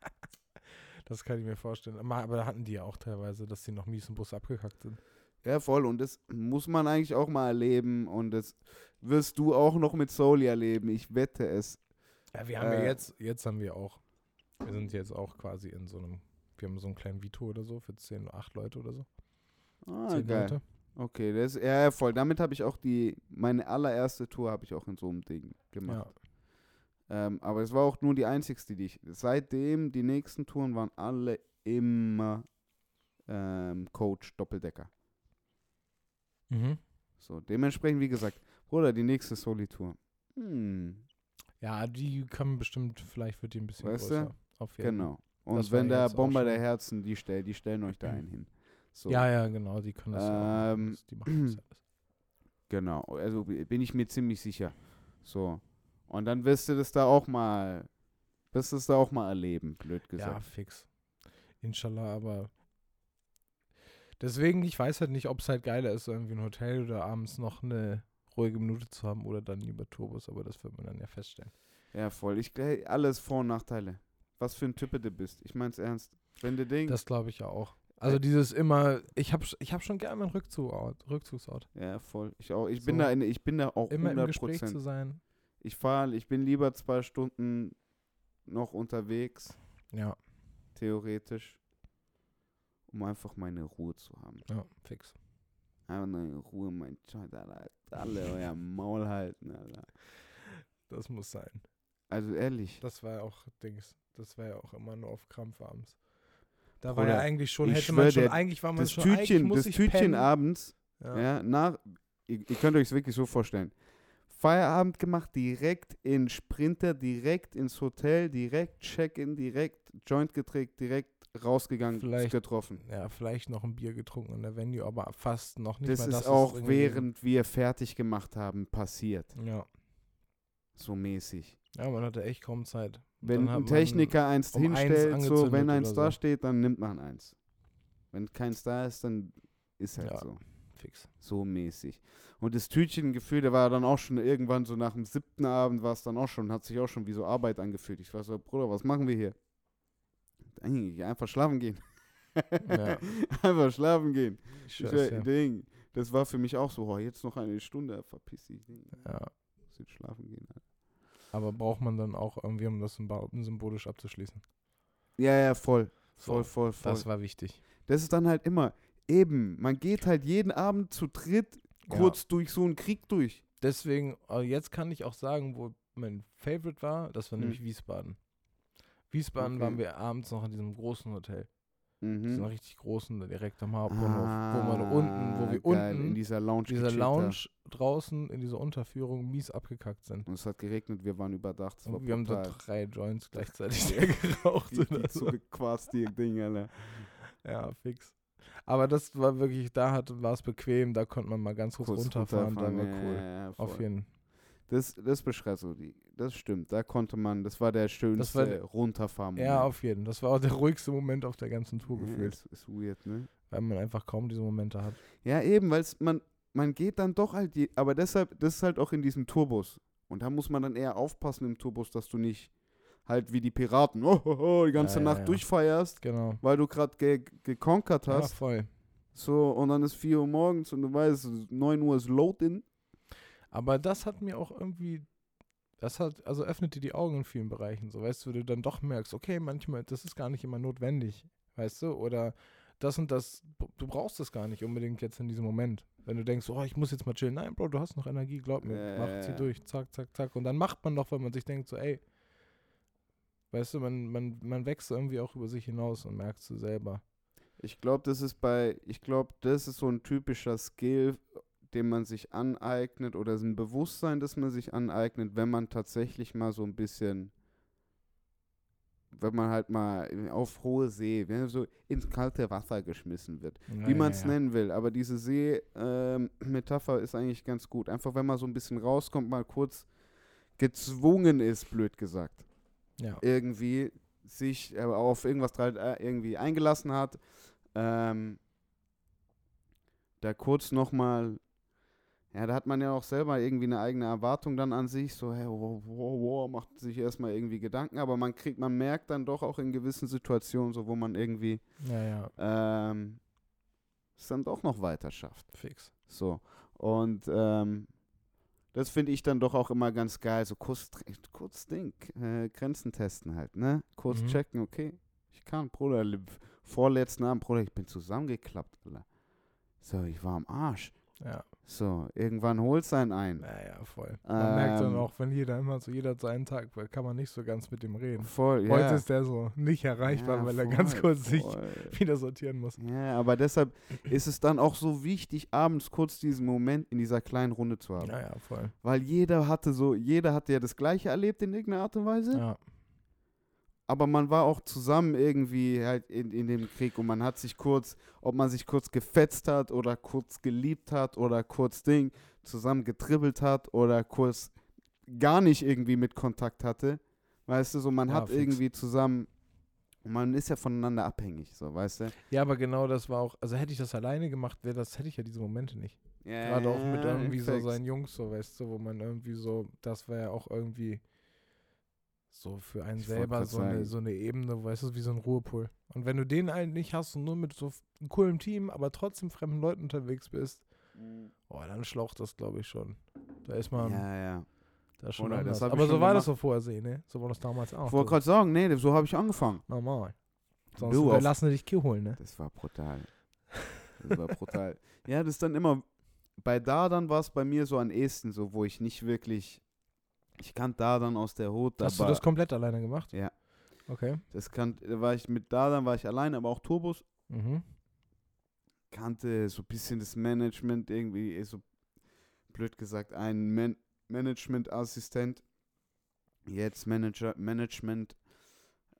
Das kann ich mir vorstellen. Aber da hatten die ja auch teilweise, dass die noch mies im Bus abgekackt sind. Ja, voll. Und das muss man eigentlich auch mal erleben. Und das wirst du auch noch mit Soli erleben. Ich wette es. Ja, wir haben ja Äh. jetzt, jetzt haben wir auch, wir sind jetzt auch quasi in so einem, wir haben so einen kleinen Vito oder so für 10, 8 Leute oder so. Ah, 10 geil. Leute. Okay, das ja, ja voll. Damit habe ich auch die, meine allererste Tour habe ich auch in so einem Ding gemacht. Ja. Ähm, aber es war auch nur die einzigste, die ich. Seitdem, die nächsten Touren waren alle immer ähm, Coach Doppeldecker. Mhm. So, dementsprechend, wie gesagt, Bruder, die nächste Soli-Tour. Hm, Ja, die kann bestimmt, vielleicht wird die ein bisschen Weißt du? größer. Auf jeden genau. Und Das wenn der Bomber der Herzen, die, stell, die stellen euch da einen hin. So, Ja, ja, genau, die können das ja auch. Ähm, Das- Die machen das alles. genau. Also bin ich mir ziemlich sicher. So. Und dann wirst du das da auch mal, wirst du das da auch mal erleben, blöd Ja, gesagt. fix. Inshallah, aber deswegen, ich weiß halt nicht, ob es halt geiler ist, so irgendwie ein Hotel oder abends noch eine ruhige Minute zu haben oder dann lieber Turbus, aber das wird man dann ja feststellen. Ja, voll. Ich alles Vor- und Nachteile. Was für ein Typ du bist. Ich mein's ernst. Wenn du denkst, Das glaube ich ja auch. Also dieses immer, ich habe ich hab schon gerne meinen Rückzugsort, Rückzugsort. ja, voll. Ich auch. Ich bin So. da, in, ich bin da auch Immer im 100 Gespräch zu sein. Ich fahre, ich bin lieber zwei Stunden noch unterwegs, Ja, theoretisch, um einfach meine Ruhe zu haben. ja, fix. Einfach in Ruhe, mein Joint, Alter. Alle euer Maul halten, Alter. Das muss sein. Also ehrlich. Das war ja auch Dings. Das war ja auch immer nur auf Krampf abends. Da Bruder, war ja eigentlich schon, hätte man schwör schon, dir, eigentlich war man Das schon, Tütchen, das Tütchen pennen. abends, Ja. ja, nach, ihr, ihr könnt euch es wirklich so vorstellen. Feierabend gemacht, direkt in Sprinter, direkt ins Hotel, direkt Check-in, direkt Joint geträgt, direkt rausgegangen, Vielleicht- getroffen. ja, vielleicht noch ein Bier getrunken in der Venue, aber fast noch nicht Das ist das auch irgendwie- während wir fertig gemacht haben passiert, Ja. so mäßig. ja, man hatte echt kaum Zeit. Wenn ein Techniker eins um eins hinstellt, so, wenn eins da so. steht, dann nimmt man eins. Wenn keins da ist, dann ist halt Ja. so. Fix. So mäßig. Und das Tütchengefühl, der war dann auch schon irgendwann so nach dem siebten Abend war es dann auch schon, hat sich auch schon wie so Arbeit angefühlt. Ich war so, Bruder, was machen wir hier? Eigentlich einfach schlafen gehen. Ja. einfach schlafen gehen. Ich Ich schwör's wär, ja. Ding. Das war für mich auch so, oh, jetzt noch eine Stunde, verpiss dich. Ding. ja. Muss jetzt schlafen gehen. Alter. Aber braucht man dann auch irgendwie, um das symbo- symbolisch abzuschließen. Ja, ja, voll. Voll, voll, voll. Das war wichtig. Das ist dann halt immer, eben, man geht halt jeden Abend zu dritt kurz durch so einen Krieg durch. Deswegen, äh, jetzt kann ich auch sagen, wo mein Favorite war, das war Mhm. nämlich Wiesbaden. Wiesbaden Okay. waren wir abends noch in diesem großen Hotel. Mhm. So einem richtig großen, direkt am Hauptbahnhof. wo man unten, wo wir Ah, geil, unten in dieser Lounge dieser Lounge haben. draußen in dieser Unterführung mies abgekackt sind. Und es hat geregnet, wir waren überdacht. Und wir haben da brutal. drei Joints gleichzeitig geraucht. Richtig oder so. zugequarzt, die Dinge, Alter. Ja, fix. Aber das war wirklich, da hat war es bequem, da konnte man mal ganz kurz, Kurz runterfahren, da war runterfahren, cool. ja, ja, Auf jeden Das, das beschreibt so die. Das stimmt, da konnte man, das war der schönste war der- runterfahren. Ja, auf jeden. Das war auch der ruhigste Moment auf der ganzen Tour gefühlt, Ist, ist weird, ne? weil man einfach kaum diese Momente hat. Ja, eben, weil man, man geht dann doch halt, je, aber deshalb, das ist halt auch in diesem Tourbus. Und da muss man dann eher aufpassen im Tourbus, dass du nicht halt wie die Piraten oh, oh, oh, die ganze Ja, ja, Nacht ja. durchfeierst, Genau. weil du gerade ge gekonkert Ja, hast. voll. So, und dann ist 4 Uhr morgens und du weißt, 9 Uhr ist Load-In. Aber das hat mir auch irgendwie, das hat, also öffnet dir die Augen in vielen Bereichen, so weißt du, du dann doch merkst, okay, manchmal, das ist gar nicht immer notwendig, weißt du, oder das und das, du brauchst das gar nicht unbedingt jetzt in diesem Moment. Wenn du denkst, oh, ich muss jetzt mal chillen. Nein, Bro, du hast noch Energie, glaub mir. Ja, mach, ja, ja. durch, zack, zack, zack. Und dann macht man doch, weil man sich denkt, so, ey, weißt du, man, man, man wächst irgendwie auch über sich hinaus und merkst du selber. Ich glaube, das ist bei, ich glaube, das ist so ein typischer Skill, den man sich aneignet oder so ein Bewusstsein, das man sich aneignet, wenn man tatsächlich mal so ein bisschen, wenn man halt mal auf hohe See, wenn so ins kalte Wasser geschmissen wird, Ja, wie ja, man es ja. nennen will. Aber diese See-Metapher ist eigentlich ganz gut. Einfach, wenn man so ein bisschen rauskommt, mal kurz gezwungen ist, blöd gesagt Ja. irgendwie sich äh, auf irgendwas äh, irgendwie eingelassen hat, ähm, da kurz nochmal, ja, da hat man ja auch selber irgendwie eine eigene Erwartung dann an sich, so, hey, wow, wow, wow, macht sich erstmal irgendwie Gedanken, aber man kriegt, man merkt dann doch auch in gewissen Situationen, so wo man irgendwie Ja, ja, ähm, es dann doch noch weiter schafft. fix. So. Und ähm, das finde ich dann doch auch immer ganz geil. So kurz, kurz Ding, äh, Grenzen testen halt, ne? Kurz Mhm. checken, okay. Ich kann, Bruder, vorletzten Abend, Bruder, ich bin zusammengeklappt, Alter. So, ich war am Arsch. Ja, So, irgendwann holt sein ein. naja, voll. Man merkt dann Ähm, auch, wenn jeder immer so, jeder seinen Tag, weil kann man nicht so ganz mit dem reden. Voll, ja. Heute ist der so nicht erreichbar, Ja, weil er ganz voll, kurz sich voll. wieder sortieren muss. Ja, aber deshalb ist es dann auch so wichtig, abends kurz diesen Moment in dieser kleinen Runde zu haben. Ja, ja, voll. Weil jeder hatte so, jeder hatte ja das Gleiche erlebt in irgendeiner Art und Weise. Ja, aber man war auch zusammen irgendwie halt in, in dem Krieg und man hat sich kurz, ob man sich kurz gefetzt hat oder kurz geliebt hat oder kurz Ding zusammen getribbelt hat oder kurz gar nicht irgendwie mit Kontakt hatte. Weißt du, so man Ja, hat fix. irgendwie zusammen, und man ist ja voneinander abhängig, so, weißt du? ja, aber genau das war auch, also hätte ich das alleine gemacht, wäre das, hätte ich ja diese Momente nicht. Gerade auch mit irgendwie so seinen Jungs, so weißt du, wo man irgendwie so, das wäre ja auch irgendwie so für einen Ich selber so eine, so eine Ebene, weißt du, wie so ein Ruhepool. Und wenn du den halt nicht hast und nur mit so einem coolen Team, aber trotzdem fremden Leuten unterwegs bist, oh, dann schlaucht das, glaube ich, schon. Da ist man Ja, ja. da schon Oder, das Aber so war das gemacht. so vorher, ne? So war das damals auch. Ich wollte so. gerade sagen, nee, so habe ich angefangen. Normal. Sonst Du, lassen dich Kiel holen, ne? Das war brutal. Das war brutal. ja, das ist dann immer, bei da dann war es bei mir so am ehesten so, wo ich nicht wirklich, ich kannte da dann aus der Hut, Hast du das komplett alleine gemacht? Ja. Okay. das kan da war ich mit da dann war ich alleine, aber auch Turbos Mhm. kannte so ein bisschen das Management irgendwie, eh so blöd gesagt, ein Man Management-Assistent, jetzt Manager, Management,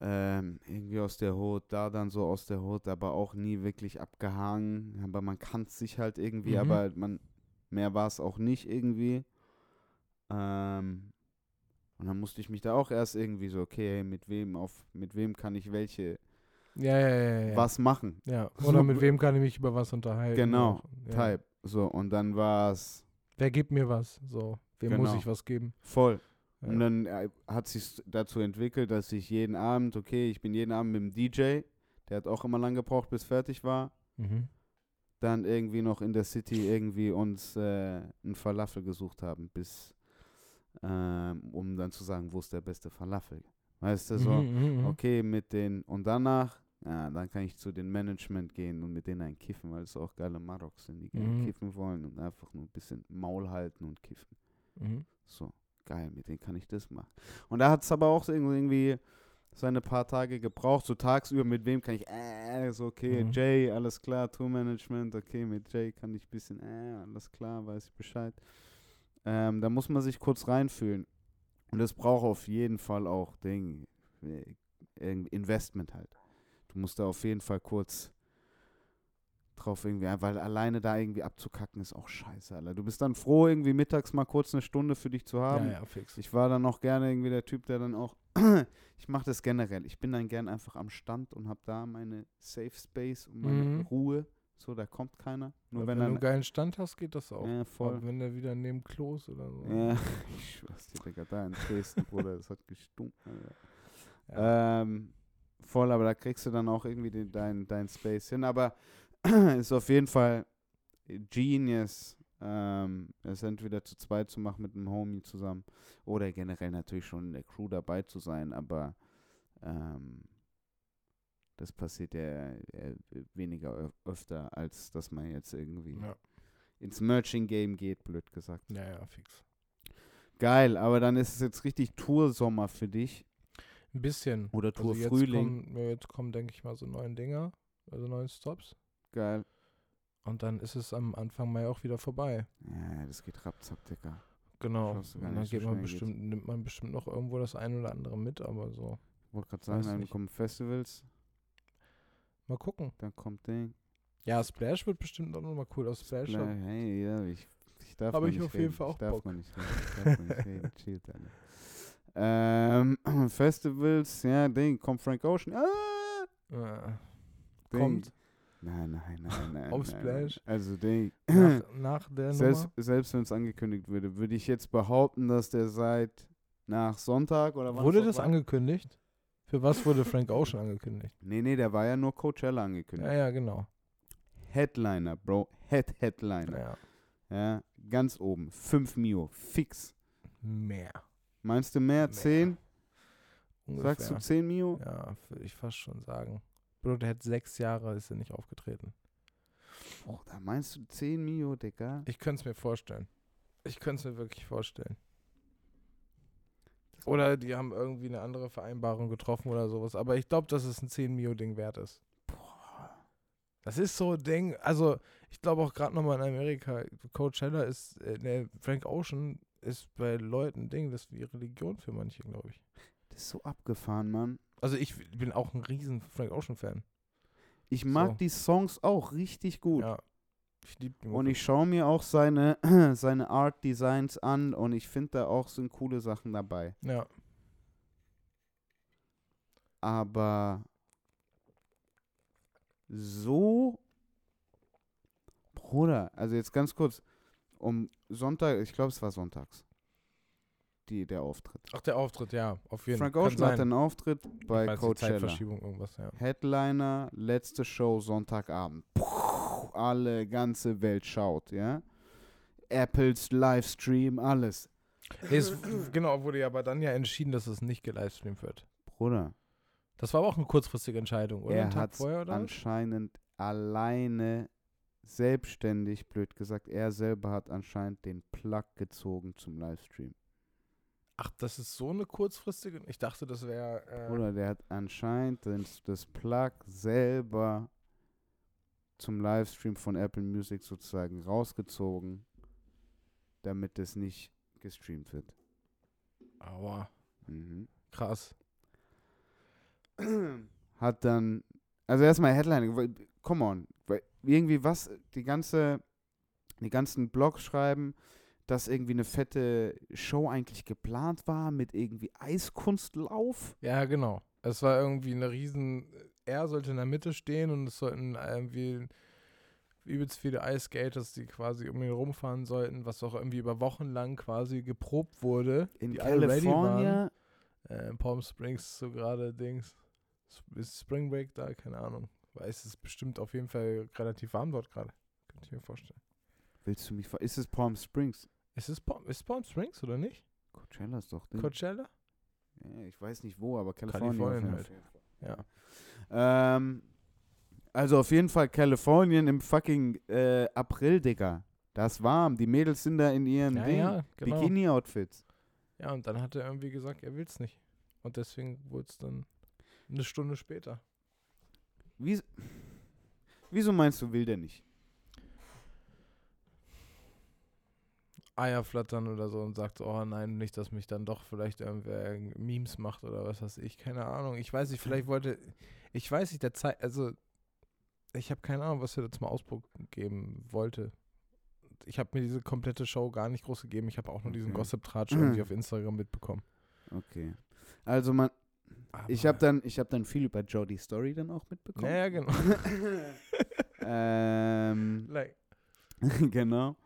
ähm, irgendwie aus der Hut, da dann so aus der Hut, aber auch nie wirklich abgehangen, aber man kannte sich halt irgendwie, Mhm. aber man, mehr war es auch nicht irgendwie. Ähm, und dann musste ich mich da auch erst irgendwie so, okay, mit wem auf, mit wem kann ich welche, Ja, ja, ja, ja. was machen? Ja, oder mit wem kann ich mich über was unterhalten? Genau. Ja. Type. So, und dann war es Wer gibt mir was? So, wem muss Genau. ich was geben? voll. Ja. Und dann äh, hat sich dazu entwickelt, dass ich jeden Abend, okay, ich bin jeden Abend mit dem DJ, der hat auch immer lang gebraucht, bis fertig war, Mhm. dann irgendwie noch in der City irgendwie uns äh, einen Falafel gesucht haben, bis, ähm, um dann zu sagen, wo ist der beste Falafel. Weißt du, so, Mhm, mhm, mhm. okay, mit den, und danach, ja, dann kann ich zu den Management gehen und mit denen ein kiffen, weil es auch geile Maroks sind, die gerne Mhm. kiffen wollen und einfach nur ein bisschen Maul halten und kiffen. Mhm. So, geil, mit denen kann ich das machen. Und da hat es aber auch so irgendwie seine paar Tage gebraucht, so tagsüber, mit wem kann ich, äh, so, okay, Mhm. Jay, alles klar, Tour-Management, okay, mit Jay kann ich ein bisschen, äh, alles klar, weiß ich Bescheid. Ähm, da muss man sich kurz reinfühlen. Und es braucht auf jeden Fall auch Ding, äh, Investment halt. Du musst da auf jeden Fall kurz drauf irgendwie, weil alleine da irgendwie abzukacken ist auch scheiße, Alter. Du bist dann froh, irgendwie mittags mal kurz eine Stunde für dich zu haben. Ja, ja, fix. Ich war dann auch gerne irgendwie der Typ, der dann auch, ich mache das generell. Ich bin dann gern einfach am Stand und habe da meine Safe Space und meine Mhm. Ruhe. So, da kommt keiner. Nur wenn, wenn du einen geil'n Stand hast, geht das auch. ja, voll. Aber wenn der wieder neben Klo ist oder so. Ja, ich schwör's dir, Digga, da in Dresden, Bruder, das hat gestunken. Ja. Ähm, voll, aber da kriegst du dann auch irgendwie den, dein, dein Space hin. Aber ist auf jeden Fall genius, ähm, es entweder zu zweit zu machen mit einem Homie zusammen oder generell natürlich schon in der Crew dabei zu sein, aber ähm, das passiert ja eher weniger öf öfter, als dass man jetzt irgendwie Ja. ins Merching-Game geht, blöd gesagt. Ja, ja, fix. Geil, aber dann ist es jetzt richtig Toursommer für dich. Ein bisschen. Oder Also jetzt Tour-Frühling. kommen, kommen, denke ich mal, so neun Dinger, also neun Stops. Geil. Und dann ist es am Anfang Mai auch wieder vorbei. Ja, das geht rapzack, Digga. Genau. Und dann so man bestimmt, nimmt man bestimmt noch irgendwo das ein oder andere mit, aber so. Wollte gerade sagen, dann kommen Festivals, Mal gucken. dann kommt Ding. Ja, Splash wird bestimmt auch nochmal cool aus Splash. Bla- Hey, ja, ich, ich darf Hab mal ich nicht auf jeden reden. Fall ich auch darf Bock. mal nicht reden. Ich darf mal nicht reden. Alter. Ähm, Festivals, ja, Ding, kommt Frank Ocean. Ah, Ja. Ding. Kommt Nein, nein, nein, nein. Auf nein, Splash? Also, Ding. nach, nach der selbst Nummer. selbst wenn es angekündigt würde, würde ich jetzt behaupten, dass der seit nach Sonntag oder wann Wurde das war? angekündigt? Für was wurde Frank Ocean angekündigt? Nee, nee, der war ja nur Coachella angekündigt. Ja, ja, genau. Headliner, Bro. Head Headliner. Ja. Ja, ganz oben. 5 Mio. Fix. Mehr. Meinst du mehr? Mehr. 10? Ungefähr. Sagst du 10 Mio? Ja, würde ich fast schon sagen. Bro, der hat sechs Jahre, ist er nicht aufgetreten. Oh, da meinst du 10 Mio, Digga? Ich könnte es mir vorstellen. Ich könnte es mir wirklich vorstellen. Oder die haben irgendwie eine andere Vereinbarung getroffen oder sowas. Aber ich glaube, dass es ein 10 Mio-Ding wert ist. Das ist so ein Ding. Also, ich glaube auch gerade nochmal in Amerika, Coachella ist, äh, ne, Frank Ocean ist bei Leuten ein Ding, das ist wie Religion für manche, glaube ich. Das ist so abgefahren, Mann. Also, ich bin auch ein riesen Frank Ocean-Fan. Ich mag So. die Songs auch richtig gut. Ja. Ich liebe die Und ich schaue mir auch seine, seine Art Designs an und ich finde da auch sind coole Sachen dabei. Ja. Aber so, Bruder, also jetzt ganz kurz, um Sonntag, ich glaube es war sonntags, die, der Auftritt. Ach, der Auftritt, ja, auf jeden Frank Fall. Ocean hat einen Auftritt bei Coachella. Zeitverschiebung irgendwas, ja. Headliner, letzte Show Sonntagabend. Puh, alle, ganze Welt schaut, ja. Apples Livestream, alles. Nee, es, genau, wurde ja aber dann ja entschieden, dass es nicht gelivestreamt wird. Bruder, Das war aber auch eine kurzfristige Entscheidung, oder? er hat oder? anscheinend alleine, selbstständig, blöd gesagt, er selber hat anscheinend den Plug gezogen zum Livestream. Ach, das ist so eine kurzfristige. Ich dachte, das wäre. Äh, Bruder, der hat anscheinend das, das Plug selber zum Livestream von Apple Music sozusagen rausgezogen, damit es nicht gestreamt wird. Aua, Mhm. krass. Hat dann, also erstmal Headline, come on, irgendwie was, die ganze, die ganzen Blogs schreiben, dass irgendwie eine fette Show eigentlich geplant war mit irgendwie Eiskunstlauf. Ja, genau. Es war irgendwie eine riesen. Er sollte in der Mitte stehen und es sollten irgendwie übelst viele Ice Skaters, die quasi um ihn rumfahren sollten, was auch irgendwie über Wochen lang quasi geprobt wurde. In California, Äh, in Palm Springs so gerade Dings. Ist Spring Break da? Keine Ahnung. Weil es ist bestimmt auf jeden Fall relativ warm dort gerade. Könnte ich mir vorstellen. willst du mich, ver- ist es Palm Springs? Ist es Palm, ist Palm Springs oder nicht? Coachella ist doch Ding. Coachella? Ja, ich weiß nicht wo, aber Kalifornien. Kalifornien halt. Ja. Ähm, also auf jeden Fall Kalifornien im fucking äh, April, Digga. Das ist warm. Die Mädels sind da in ihren Ja, ja, genau. Bikini-Outfits. Ja, und dann hat er irgendwie gesagt, er will es nicht. Und deswegen wurde es dann eine Stunde später. Wie, wieso meinst du, will der nicht? Eier flattern oder so und sagt, oh nein, nicht, dass mich dann doch vielleicht irgendwer Memes macht oder was weiß ich, keine Ahnung. Ich weiß nicht, vielleicht wollte, ich weiß nicht, der Zeit, also ich habe keine Ahnung, was er jetzt mal Ausdruck geben wollte. Ich habe mir diese komplette Show gar nicht groß gegeben. Ich habe auch nur diesen Okay. Gossip-Tratsch irgendwie auf Instagram mitbekommen. Okay. Also man, ich habe dann, ich habe dann viel über Jodie Story dann auch mitbekommen. Naja, genau. ähm, like, genau.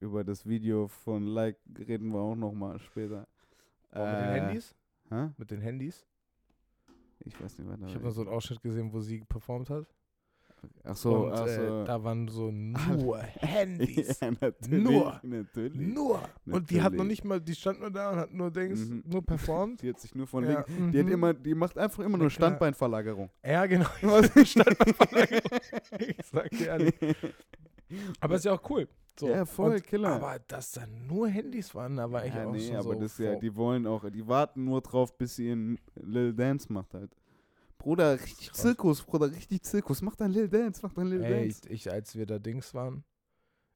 Über das Video von Like reden wir auch noch mal später. oh, mit den Äh, Handys? Hä? Mit den Handys? Ich weiß nicht, was da Ich habe nur so einen Ausschnitt gesehen, wo sie performt hat. Ach so, und ach äh, so. da waren so nur Handys. ja, natürlich. Nur. Natürlich. Nur. Und die hat noch Natürlich. nicht mal, die stand nur da und hat nur Dings, Mhm. nur performt. Die hat sich nur von Ja, links. Die hat mhm. immer, die macht einfach immer nur Na klar. Standbeinverlagerung. Ja, genau. Was? ich sag dir ehrlich. Aber ist ja auch cool. So. Ja, voll, und, Killer. Aber dass da nur Handys waren, da war ich ja, auch nee, schon aber so das ja, die wollen auch, die warten nur drauf, bis sie ihren Lil Dance macht halt. Bruder, richtig. Zirkus, Bruder, richtig Zirkus. Mach dein Lil Dance, mach dein Lil Ey, Dance. ich, ich, als wir da Dings waren,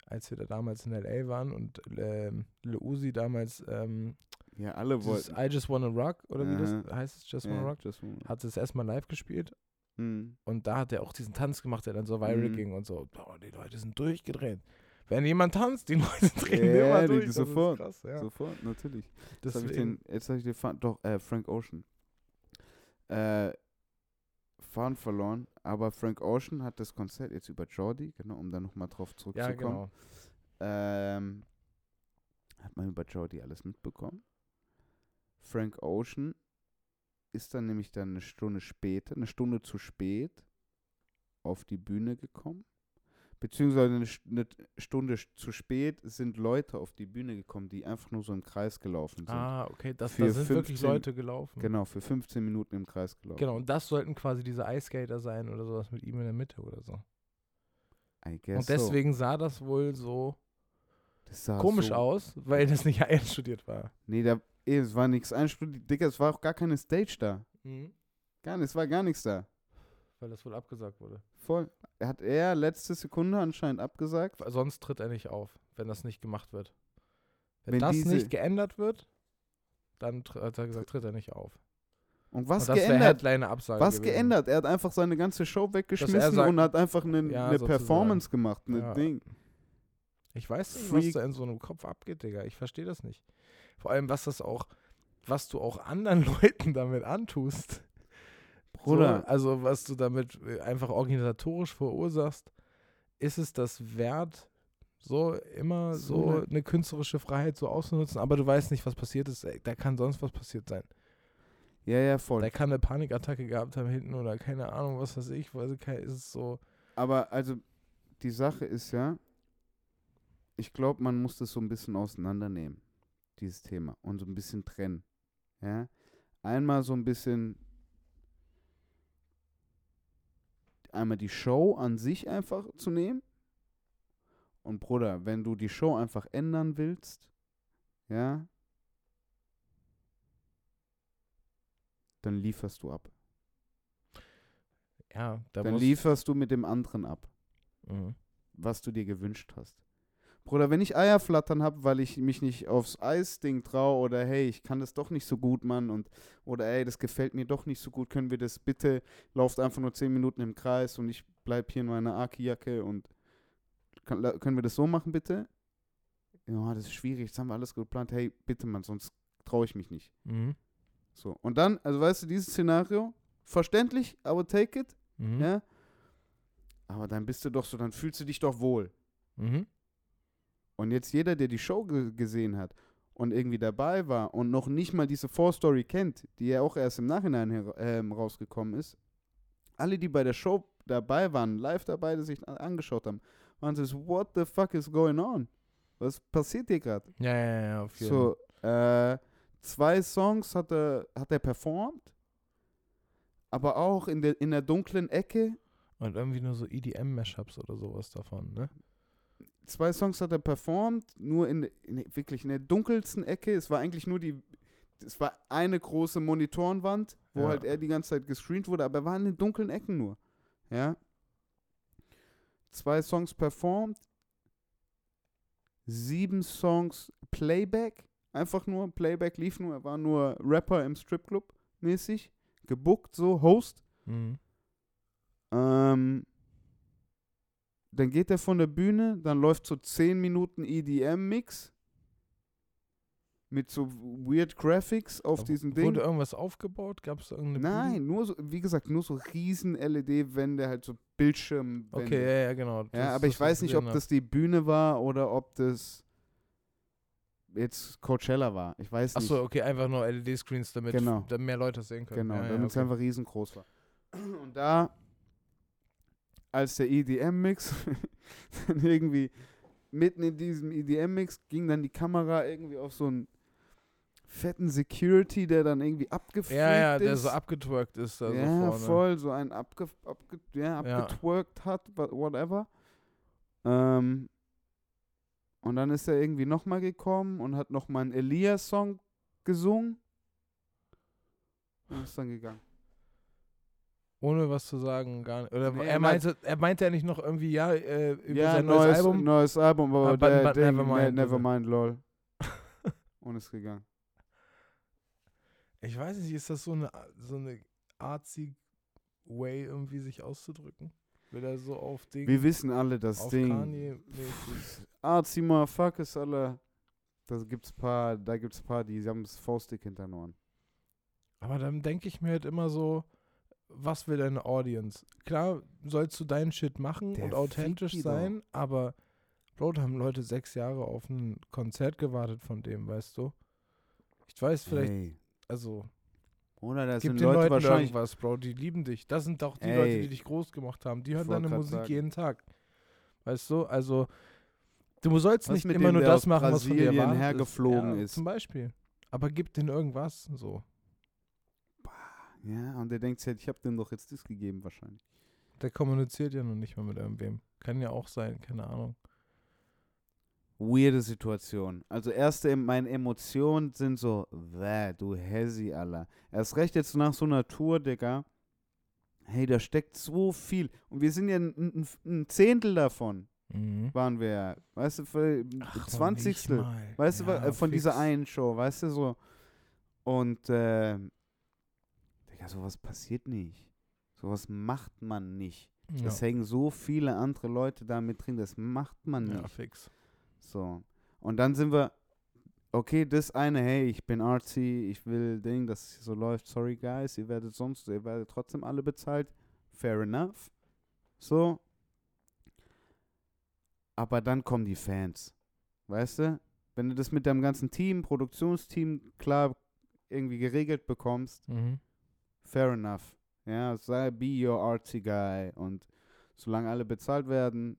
als wir da damals in L.A. waren und ähm, Lil Uzi damals ähm, Ja, alle wollten. I Just Wanna Rock, oder wie das Aha. heißt es, Just Wanna Ja, Rock, just wanna- hat es erstmal live gespielt Hm. und da hat er auch diesen Tanz gemacht, der dann so viral Mhm. ging und so. Oh, die Leute sind durchgedreht. Wenn jemand tanzt, die Leute drehen Ja, immer durch. die das sofort, Ist krass, ja. Sofort, natürlich. Jetzt habe ich den, jetzt habe ich den Faden, doch, äh, Frank Ocean. Äh, Faden verloren, aber Frank Ocean hat das Konzert jetzt über Jordi, genau, um da nochmal drauf ja, zurückzukommen. genau. Ähm, hat man über Jordi alles mitbekommen. Frank Ocean ist dann nämlich dann eine Stunde später, eine Stunde zu spät auf die Bühne gekommen. Beziehungsweise eine, eine Stunde zu spät sind Leute auf die Bühne gekommen, die einfach nur so im Kreis gelaufen sind. Ah, okay, das, Für da sind wirklich 15 Leute gelaufen. Genau, für 15 Minuten im Kreis gelaufen. Genau, und das sollten quasi diese Eiskater sein oder sowas mit ihm in der Mitte oder so. I guess Und deswegen sah das wohl so so. Komisch so, aus, weil das nicht einstudiert war. Nee, da, eh, es war nichts einstudiert. Digga, es war auch gar keine Stage da. Gar nicht, es war gar nichts da. Weil das wohl abgesagt wurde. Voll. Hat er letzte Sekunde anscheinend abgesagt? Weil Sonst tritt er nicht auf, wenn das nicht gemacht wird. Wenn, Wenn das nicht geändert wird, dann hat er gesagt, tritt er nicht auf. Und was und geändert? Was gewesen. geändert? Er hat einfach seine ganze Show weggeschmissen sagt- und hat einfach eine, Ja, eine. Performance gemacht. Eine Ja. Ding. Ich weiß nicht, Freak. was da in so einem Kopf abgeht, Digga. Ich verstehe das nicht. Vor allem, was das auch, was du auch anderen Leuten damit antust. Bruder. So, also, was du damit äh, einfach organisatorisch verursachst, ist es das wert, so immer So so eine- künstlerische Freiheit so auszunutzen, aber du weißt nicht, was passiert ist. Ey, Da kann sonst was passiert sein. Ja, ja, voll. Da kann eine Panikattacke gehabt haben hinten oder keine Ahnung, was weiß ich. Kein- ist es so. Aber also, die Sache ist ja, ich glaube, man muss das so ein bisschen auseinandernehmen, dieses Thema, und so ein bisschen trennen. Ja? Einmal so ein bisschen, einmal die Show an sich einfach zu nehmen. Und Bruder, wenn du die Show einfach ändern willst, ja, dann lieferst du ab. Ja, da dann lieferst du mit dem anderen ab. Mhm. was du dir gewünscht hast. Bruder, wenn ich Eier flattern habe, weil ich mich nicht aufs Eisding traue oder hey, ich kann das doch nicht so gut, Mann, und oder ey, das gefällt mir doch nicht so gut, können wir das bitte, lauft einfach nur 10 Minuten im Kreis und ich bleib hier in meiner Aki-Jacke und kann, können wir das so machen, bitte? Ja, das ist schwierig, jetzt haben wir alles geplant, hey, bitte, Mann, sonst traue ich mich nicht. Mhm. So, und dann, also weißt du, dieses Szenario, verständlich, aber take it, Mhm. ja? Aber dann bist du doch so, dann fühlst du dich doch wohl. Mhm. Und jetzt jeder, der die Show ge gesehen hat und irgendwie dabei war und noch nicht mal diese Vorstory kennt, die ja auch erst im Nachhinein ähm, rausgekommen ist, alle, die bei der Show dabei waren, live dabei, die sich angeschaut haben, waren so, what the fuck is going on? Was passiert hier gerade? Ja, ja, ja, auf jeden So, äh, zwei Songs hat er, hat er performt, aber auch in der, in der dunklen Ecke Und irgendwie nur so EDM-Mashups oder sowas davon, ne? Zwei Songs hat er performt, nur in, in wirklich in der dunkelsten Ecke. Es war eigentlich nur die, es war eine große Monitorenwand, wo Ja. halt er die ganze Zeit gescreent wurde, aber er war in den dunklen Ecken nur. Ja. Zwei Songs performt, sieben Songs Playback, einfach nur Playback lief nur, er war nur Rapper im Stripclub mäßig, gebuckt so, Host. Mhm. Ähm, dann geht er von der Bühne, dann läuft so 10 Minuten EDM-Mix mit so weird Graphics auf Aber diesem Ding. Wurde irgendwas aufgebaut? Gab es irgendeine Bühne? Nein, nur so, wie gesagt, nur so riesen LED-Wände, halt so Bildschirmwände. Okay, ja, ja, genau. ja, Das- aber ich weiß nicht, ob das die Bühne war oder ob das jetzt Coachella war. Ich weiß nicht. Achso, okay, einfach nur LED-Screens, damit, Genau. mehr Leute sehen können. Genau, ja, damit es okay. einfach riesengroß war. Und da als der EDM-Mix dann irgendwie mitten in diesem EDM-Mix ging dann die Kamera irgendwie auf so einen fetten Security, der dann irgendwie abgefilmt Ja, ja, ist. der so abgetwerkt ist da ja, so vorne. voll, so ein abge, abge, ja, Ja. abgetwerkt hat, wa- whatever. Ähm, und dann ist er irgendwie nochmal gekommen und hat nochmal einen Elias-Song gesungen. Und ist dann gegangen. Ohne was zu sagen, gar nicht. Oder Nee, er meinte, er meinte ja nicht noch irgendwie, ja, äh, über ja, sein neues, neues Album. neues Album, aber Ah, but- der Ding, Nevermind, ne-. Nevermind, lol. und ist gegangen. Ich weiß nicht, ist das so eine, so eine artsy Way, irgendwie sich auszudrücken? Will er so auf Ding, Wir wissen alle, das Ding. Kanye-mäßig? Artsy Motherfuckers, alle. Da gibt's paar, da gibt's paar, die haben das Faustdick hinter den Ohren. Aber dann denke ich mir halt immer so, was will deine Audience? Klar, sollst du deinen Shit machen Der und authentisch sein, aber Bro, da haben Leute sechs Jahre auf ein Konzert gewartet von dem, weißt du? Ich weiß vielleicht, Hey. also Oder das gib sind den Leute Leuten wahrscheinlich. irgendwas, Bro, die lieben dich. Das sind doch die Ey. Leute, die dich groß gemacht haben. Die hören deine Musik sagen. jeden Tag. Weißt du? Also, du sollst Was nicht immer dem, nur das machen, was von dir Brasilien erwartet hergeflogen ist. ist? Ja, Zum Beispiel. Aber gib denen irgendwas, so. Ja, und der denkt sich halt, ich habe dem doch jetzt das gegeben wahrscheinlich. Der kommuniziert ja noch nicht mal mit irgendwem. Kann ja auch sein, keine Ahnung. Weirde Situation. Also erste, meine Emotionen sind so, wäh, du Hesi, Alter. Erst recht jetzt nach so einer Tour, Digga. Hey, da steckt so viel. Und wir sind ja ein, ein, ein Zehntel davon, Mhm. waren wir ja. Weißt du, für Ach, noch Zwanzigstel. nicht mal. Weißt du, wa- Ja, äh, von dieser fix. einen Show, weißt du, so. Und, äh, Digga, sowas passiert nicht. Sowas macht man nicht. Ja, Es hängen so viele andere Leute da mit drin, das macht man ja nicht. fix. So. Und dann sind wir, okay, das eine, hey, ich bin artsy, ich will Ding, dass es so läuft, sorry guys, ihr werdet sonst, ihr werdet trotzdem alle bezahlt. Fair enough. So. Aber dann kommen die Fans. Weißt du? Wenn du das mit deinem ganzen Team, Produktionsteam klar irgendwie geregelt bekommst, Mhm. Fair enough. Ja, sei be your artsy guy. Und solange alle bezahlt werden,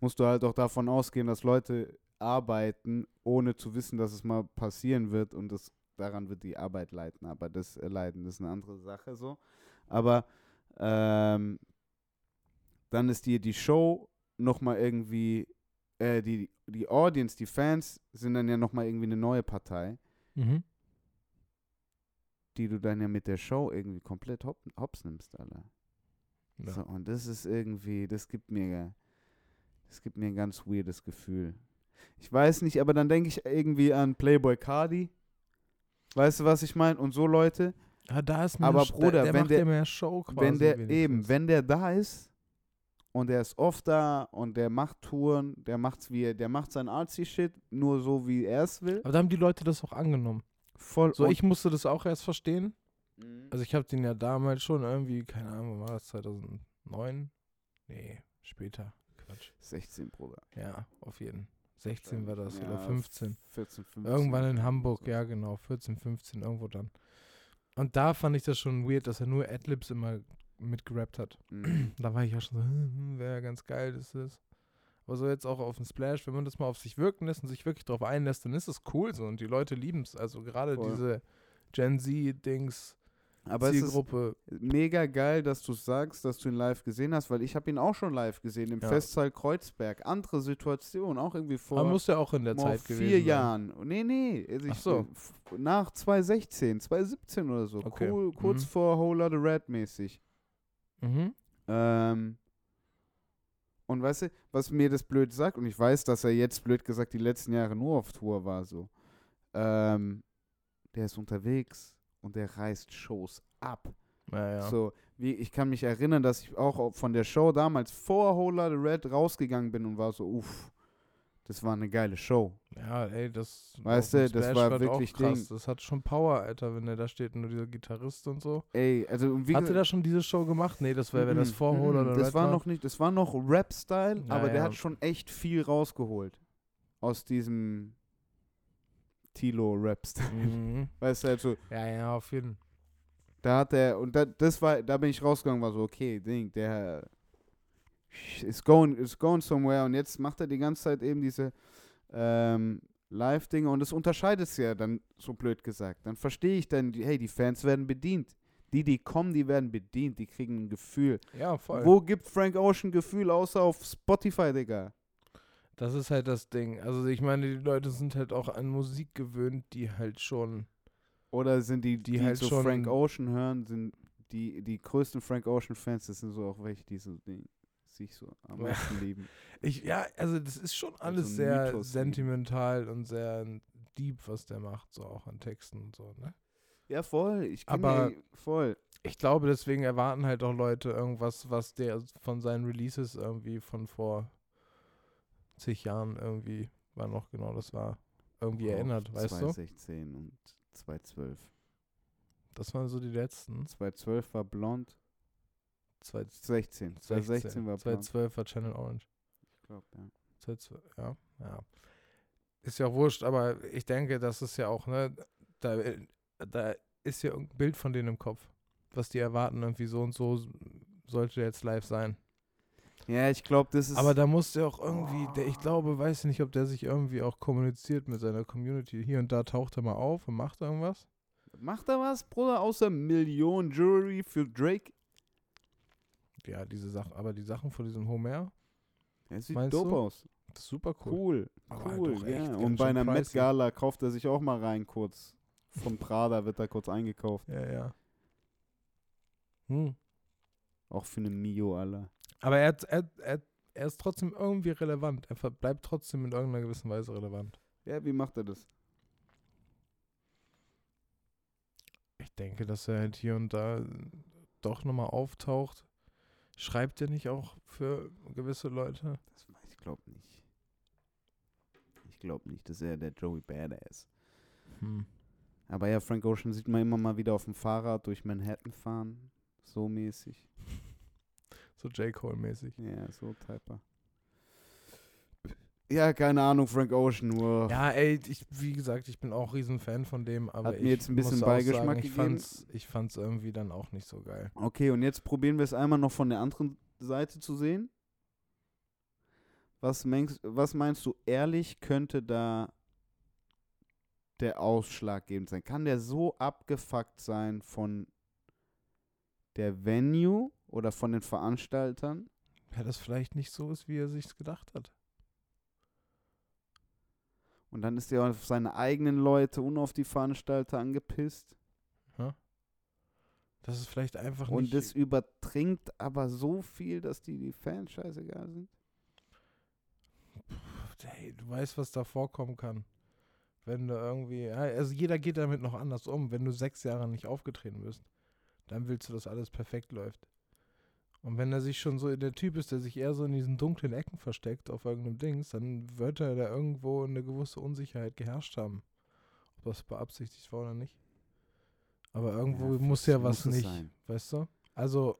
musst du halt auch davon ausgehen, dass Leute arbeiten, ohne zu wissen, dass es mal passieren wird und das daran wird die Arbeit leiten. Aber das äh, leiden, das ist eine andere Sache so. Aber ähm, dann ist dir die Show nochmal irgendwie, äh, die, die Audience, die Fans sind dann ja nochmal irgendwie eine neue Partei Mhm. Die du dann ja mit der Show irgendwie komplett hop, hops nimmst, Alter. Ja. So, und das ist irgendwie, das gibt mir, das gibt mir ein ganz weirdes Gefühl. Ich weiß nicht, aber dann denke ich irgendwie an Playboy Cardi. Weißt du, was ich meine? Und so Leute, Ja, da ist mehr Aber Bruder, der, der wenn der- mehr Show quasi. wenn der eben, wenn der da ist und der ist oft da und der macht Touren, der macht's wie, er- der macht sein artsy Shit nur so wie er es will. Aber da haben die Leute das auch angenommen. Voll. So, ich musste das auch erst verstehen. Mhm. Also ich habe den ja damals schon irgendwie, keine Ahnung, wann war das 2009? Nee, später. Quatsch. 16, Bruder. Ja, auf jeden. 16 war das Ja, oder 15. 14, 15. Irgendwann in Hamburg, ja genau, 14, 15, irgendwo dann. Und da fand ich das schon weird, dass er nur Adlibs immer mitgerappt hat. Mhm. Da war ich ja schon so, hm, wäre ganz geil, das ist. Aber so jetzt auch auf dem Splash, wenn man das mal auf sich wirken lässt und sich wirklich drauf einlässt, dann ist es cool so und die Leute lieben es. Also gerade Voll. diese Gen Z-Dings, Aber es ist Zielgruppe. mega geil, dass du sagst, dass du ihn live gesehen hast, weil ich habe ihn auch schon live gesehen im Ja. Festsaal Kreuzberg. Andere Situation, auch irgendwie vor, Aber muss ja auch in der Zeit vier gewesen sein. Jahren. Nee, nee. Also Ach so. Nach 2016, 2017 oder so. Okay. Cool, kurz Mhm. vor Whole Lotta Red mäßig. Mhm. Ähm, und weißt du, was mir das blöd sagt, und ich weiß, dass er jetzt blöd gesagt die letzten Jahre nur auf Tour war, so. Ähm, der ist unterwegs und der reißt Shows ab. Ja, ja. So, wie, ich kann mich erinnern, dass ich auch von der Show damals vor Whole Lotta Red rausgegangen bin und war so, uff, das war eine geile Show. Ja, ey, das. Weißt du, das war wirklich krass. Ding. Das hat schon Power, Alter, wenn der da steht, nur dieser Gitarrist und so. Ey, also wie Hat er da schon diese Show gemacht? Nee, das war, wenn das vorholt mhm, oder Das Red war noch nicht, das war noch Rap-Style, Ja, aber der ja. hat schon echt viel rausgeholt. Aus diesem Tilo-Rap-Style. Mhm. Weißt du, halt so, Ja, ja, auf jeden da hat er, und da, das war, da bin ich rausgegangen, war so, okay, Ding, der, it's going, it's going somewhere. Und jetzt macht er die ganze Zeit eben diese ähm, Live-Dinge und das unterscheidet es ja dann, so blöd gesagt. Dann verstehe ich dann, hey, die Fans werden bedient. Die, die kommen, die werden bedient, die kriegen ein Gefühl. Ja, voll. Wo gibt Frank Ocean Gefühl, außer auf Spotify, Digga? Das ist halt das Ding. Also ich meine, die Leute sind halt auch an Musik gewöhnt, die halt schon. Oder sind die, die, Die halt so schon- Frank Ocean hören, sind die, die größten Frank Ocean-Fans, das sind so auch welche, die, so, die sich so am meisten lieben. Ich, ja, also das ist schon Also alles ein sehr Mythos sentimental und sehr deep, was der macht, so auch an Texten und so, ne? Ja, voll. Ich Aber- ja, voll. Ich glaube, deswegen erwarten halt auch Leute irgendwas, was der von seinen Releases irgendwie von vor zig Jahren irgendwie, war noch genau das war, irgendwie erinnert, weißt du? 2016 und 2012. Das waren so die letzten. 2012 war blond, Zwei- 16. 2016 war blond. 2012 war Channel Orange. Ich glaube, ja. 2012, ja, ja. Ist ja auch wurscht, aber ich denke, das ist ja auch, ne, da, da ist ja irgendein Bild von denen im Kopf, was die erwarten, irgendwie so und so sollte jetzt live sein. Ja, ich glaube, das ist. Aber da muss der auch irgendwie, der, ich glaube, weiß nicht, ob der sich irgendwie auch kommuniziert mit seiner Community. Hier und da taucht er mal auf und macht irgendwas. macht er was, Bruder, außer Millionen Jewelry für Drake? Ja, diese Sachen, aber die Sachen von diesem Homer, Ja, sieht Meinst dope du? aus. das ist super cool. Cool. Halt Cool, echt ja. Und bei einer Met. Gala kauft er sich auch mal rein kurz. Von Prada wird er kurz eingekauft. Ja, ja. Hm. Auch für eine Mio, Alter. Aber er, er, er, er ist trotzdem irgendwie relevant. Er bleibt trotzdem in irgendeiner gewissen Weise relevant. Ja, wie macht er das? Ich denke, dass er halt hier und da doch nochmal auftaucht. Schreibt er nicht auch für gewisse Leute? Das weiß ich glaube nicht. Ich glaube nicht, dass er der Joey Badass. Hm. Aber ja, Frank Ocean sieht man immer mal wieder auf dem Fahrrad durch Manhattan fahren. So mäßig. So J. Cole-mäßig. Ja, so Typer. Ja, keine Ahnung, Frank Ocean, nur. Ja, ey, ich, wie gesagt, ich bin auch Riesenfan von dem, aber Hat ich mir jetzt ein bisschen Beigeschmack sagen, ich gegeben. Fand's, ich fand's irgendwie dann auch nicht so geil. Okay, und jetzt probieren wir es einmal noch von der anderen Seite zu sehen. Was meinst, was meinst du, ehrlich könnte da der ausschlaggebend sein? Kann der so abgefuckt sein von der Venue oder von den Veranstaltern? Ja, das vielleicht nicht so ist, wie er sich's gedacht hat. Und dann ist er auf seine eigenen Leute und auf die Veranstalter angepisst. Das ist vielleicht einfach Und nicht. das übertrinkt aber so viel, dass die, die Fans scheißegal sind. hey, du weißt, was da vorkommen kann. Wenn du irgendwie, also jeder geht damit noch anders um. Wenn du sechs Jahre nicht aufgetreten bist, dann willst du, dass alles perfekt läuft. Und wenn er sich schon so, der Typ ist, der sich eher so in diesen dunklen Ecken versteckt auf irgendeinem Dings, dann wird er da irgendwo eine gewisse Unsicherheit geherrscht haben. Ob das beabsichtigt war oder nicht. Aber irgendwo Ja, muss ja muss was es nicht, sein. weißt du? Also,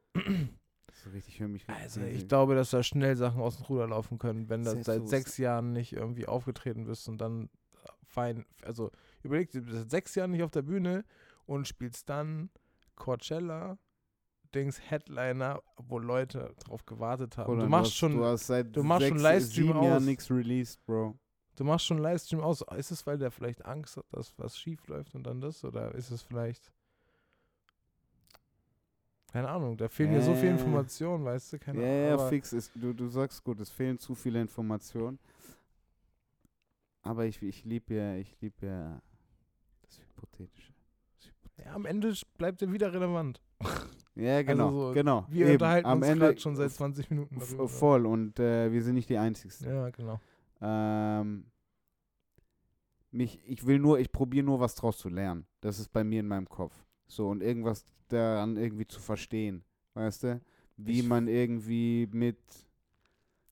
So richtig, ich höre mich also ich glaube, dass da schnell Sachen aus dem Ruder laufen können, wenn du seit sechs Jahren nicht irgendwie aufgetreten bist und dann äh, fein, also überleg dir, du bist seit sechs Jahren nicht auf der Bühne und spielst dann Coachella, Dings Headliner, wo Leute drauf gewartet haben. Oder du machst hast, schon, du hast seit du machst schon sechs, Livestream sieben Jahren nichts released, Bro. du machst schon Livestream aus. Ist es, weil der vielleicht Angst hat, dass was schief läuft und dann das? Oder ist es vielleicht keine Ahnung, da fehlen dir so viele Äh. Informationen, weißt du? Keine Ja, Ahnung. ja, fix ist. Du, du sagst gut, es fehlen zu viele Informationen. Aber ich, ich liebe ja, ich liebe ja das Hypothetische. Ja, am Ende bleibt er wieder relevant. Ja, genau, so, genau. Wir Eben, unterhalten am uns Ende schon seit f- 20 Minuten darüber. voll und äh, wir sind nicht die Einzigen. Ja, genau. Ähm, mich, ich will nur, ich probiere nur was draus zu lernen. Das ist bei mir in meinem Kopf. So, und irgendwas daran irgendwie zu verstehen. Weißt du? Wie Ich- man irgendwie mit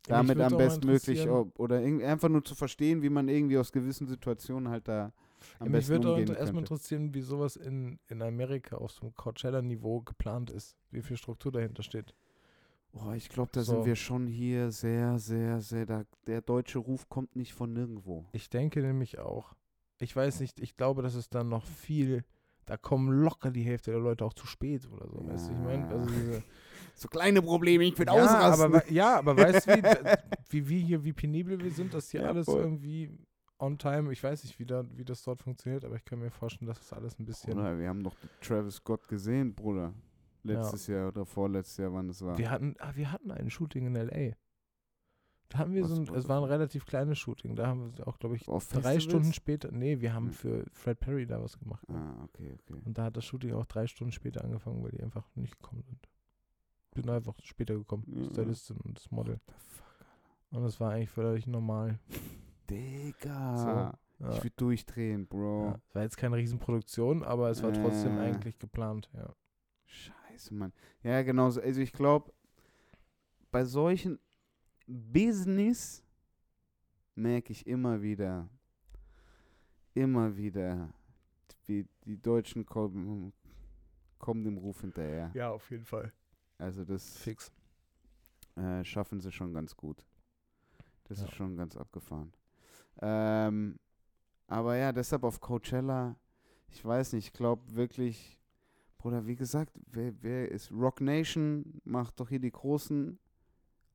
damit am auch bestmöglich oder einfach nur zu verstehen, wie man irgendwie aus gewissen Situationen halt da am Ja, mich würde erstmal interessieren, wie sowas in, in Amerika auf so einem Coachella-Niveau geplant ist. Wie viel Struktur dahinter steht. Oh, ich glaube, da So. sind wir schon hier sehr, sehr, sehr, da, der deutsche Ruf kommt nicht von nirgendwo. Ich denke nämlich auch. Ich weiß nicht, ich glaube, dass es dann noch viel, da kommen locker die Hälfte der Leute auch zu spät oder so. Weißt du, ich meine, also Ja. diese, So kleine Probleme, ich bin ja, ausrasten. aber, ja, aber weißt du, wie, wie wir hier, wie penibel wir sind, dass hier Ja, alles voll. irgendwie on time, ich weiß nicht, wie, da, wie das dort funktioniert, aber ich kann mir vorstellen, dass das alles ein bisschen. Bruder, wir haben doch Travis Scott gesehen, Bruder. Letztes Jahr oder vorletztes Jahr, wann es war. Wir hatten, ah, wir hatten ein Shooting in L.A. Da haben wir Was- so ein, es war ein relativ kleines Shooting. Da haben wir auch, glaube ich, Auf drei Festivals? Stunden später, nee, wir haben Hm. für Fred Perry da was gemacht. Ah, okay, okay. Und da hat das Shooting auch drei Stunden später angefangen, weil die einfach nicht gekommen sind. Bin einfach später gekommen, Ja. Stylistin und das Model. The fuck, Und das war eigentlich völlig normal. Digga. Ja. Ich würde durchdrehen, Bro. Ja. Es war jetzt keine Riesenproduktion, aber es war trotzdem Äh. eigentlich geplant, ja. Scheiße, Mann. Ja, genau. so. Also ich glaube, bei solchen Business merke ich immer wieder, immer wieder, wie die Deutschen kommen, kommen dem Ruf hinterher. Ja, auf jeden Fall. Also das Fix. äh, schaffen sie schon ganz gut. Das Ja. ist schon ganz abgefahren. Ähm, aber ja, deshalb auf Coachella, ich weiß nicht, ich glaube wirklich, Bruder, wie gesagt, wer, wer ist Rock Nation, macht doch hier die Großen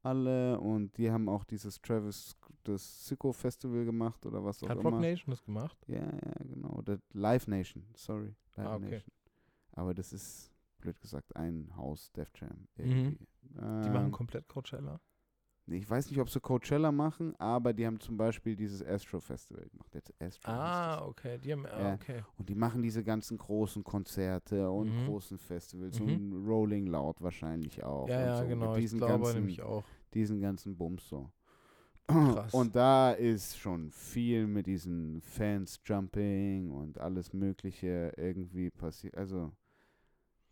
alle und die haben auch dieses Travis, das Sicko Festival gemacht oder was auch Hat immer. Rock Nation das gemacht? Ja, ja, genau. Oder Live Nation, sorry. Live Ah, okay. Nation. Aber das ist, blöd gesagt, ein Haus, Def Jam. Mhm. Irgendwie. Die machen Ähm, komplett Coachella. Ich weiß nicht, ob sie Coachella machen, aber die haben zum Beispiel dieses Astro Festival gemacht. Jetzt Astro Ah, okay. Die haben, ah, okay. Und die machen diese ganzen großen Konzerte und Mhm. großen Festivals Mhm. und Rolling Loud wahrscheinlich auch. Ja, und ja, so. Mit genau. Ich Diesen glaube ganzen, nämlich auch. diesen ganzen Bums so. Krass. Und da ist schon viel mit diesen Fans Jumping und alles Mögliche irgendwie passiert. Also,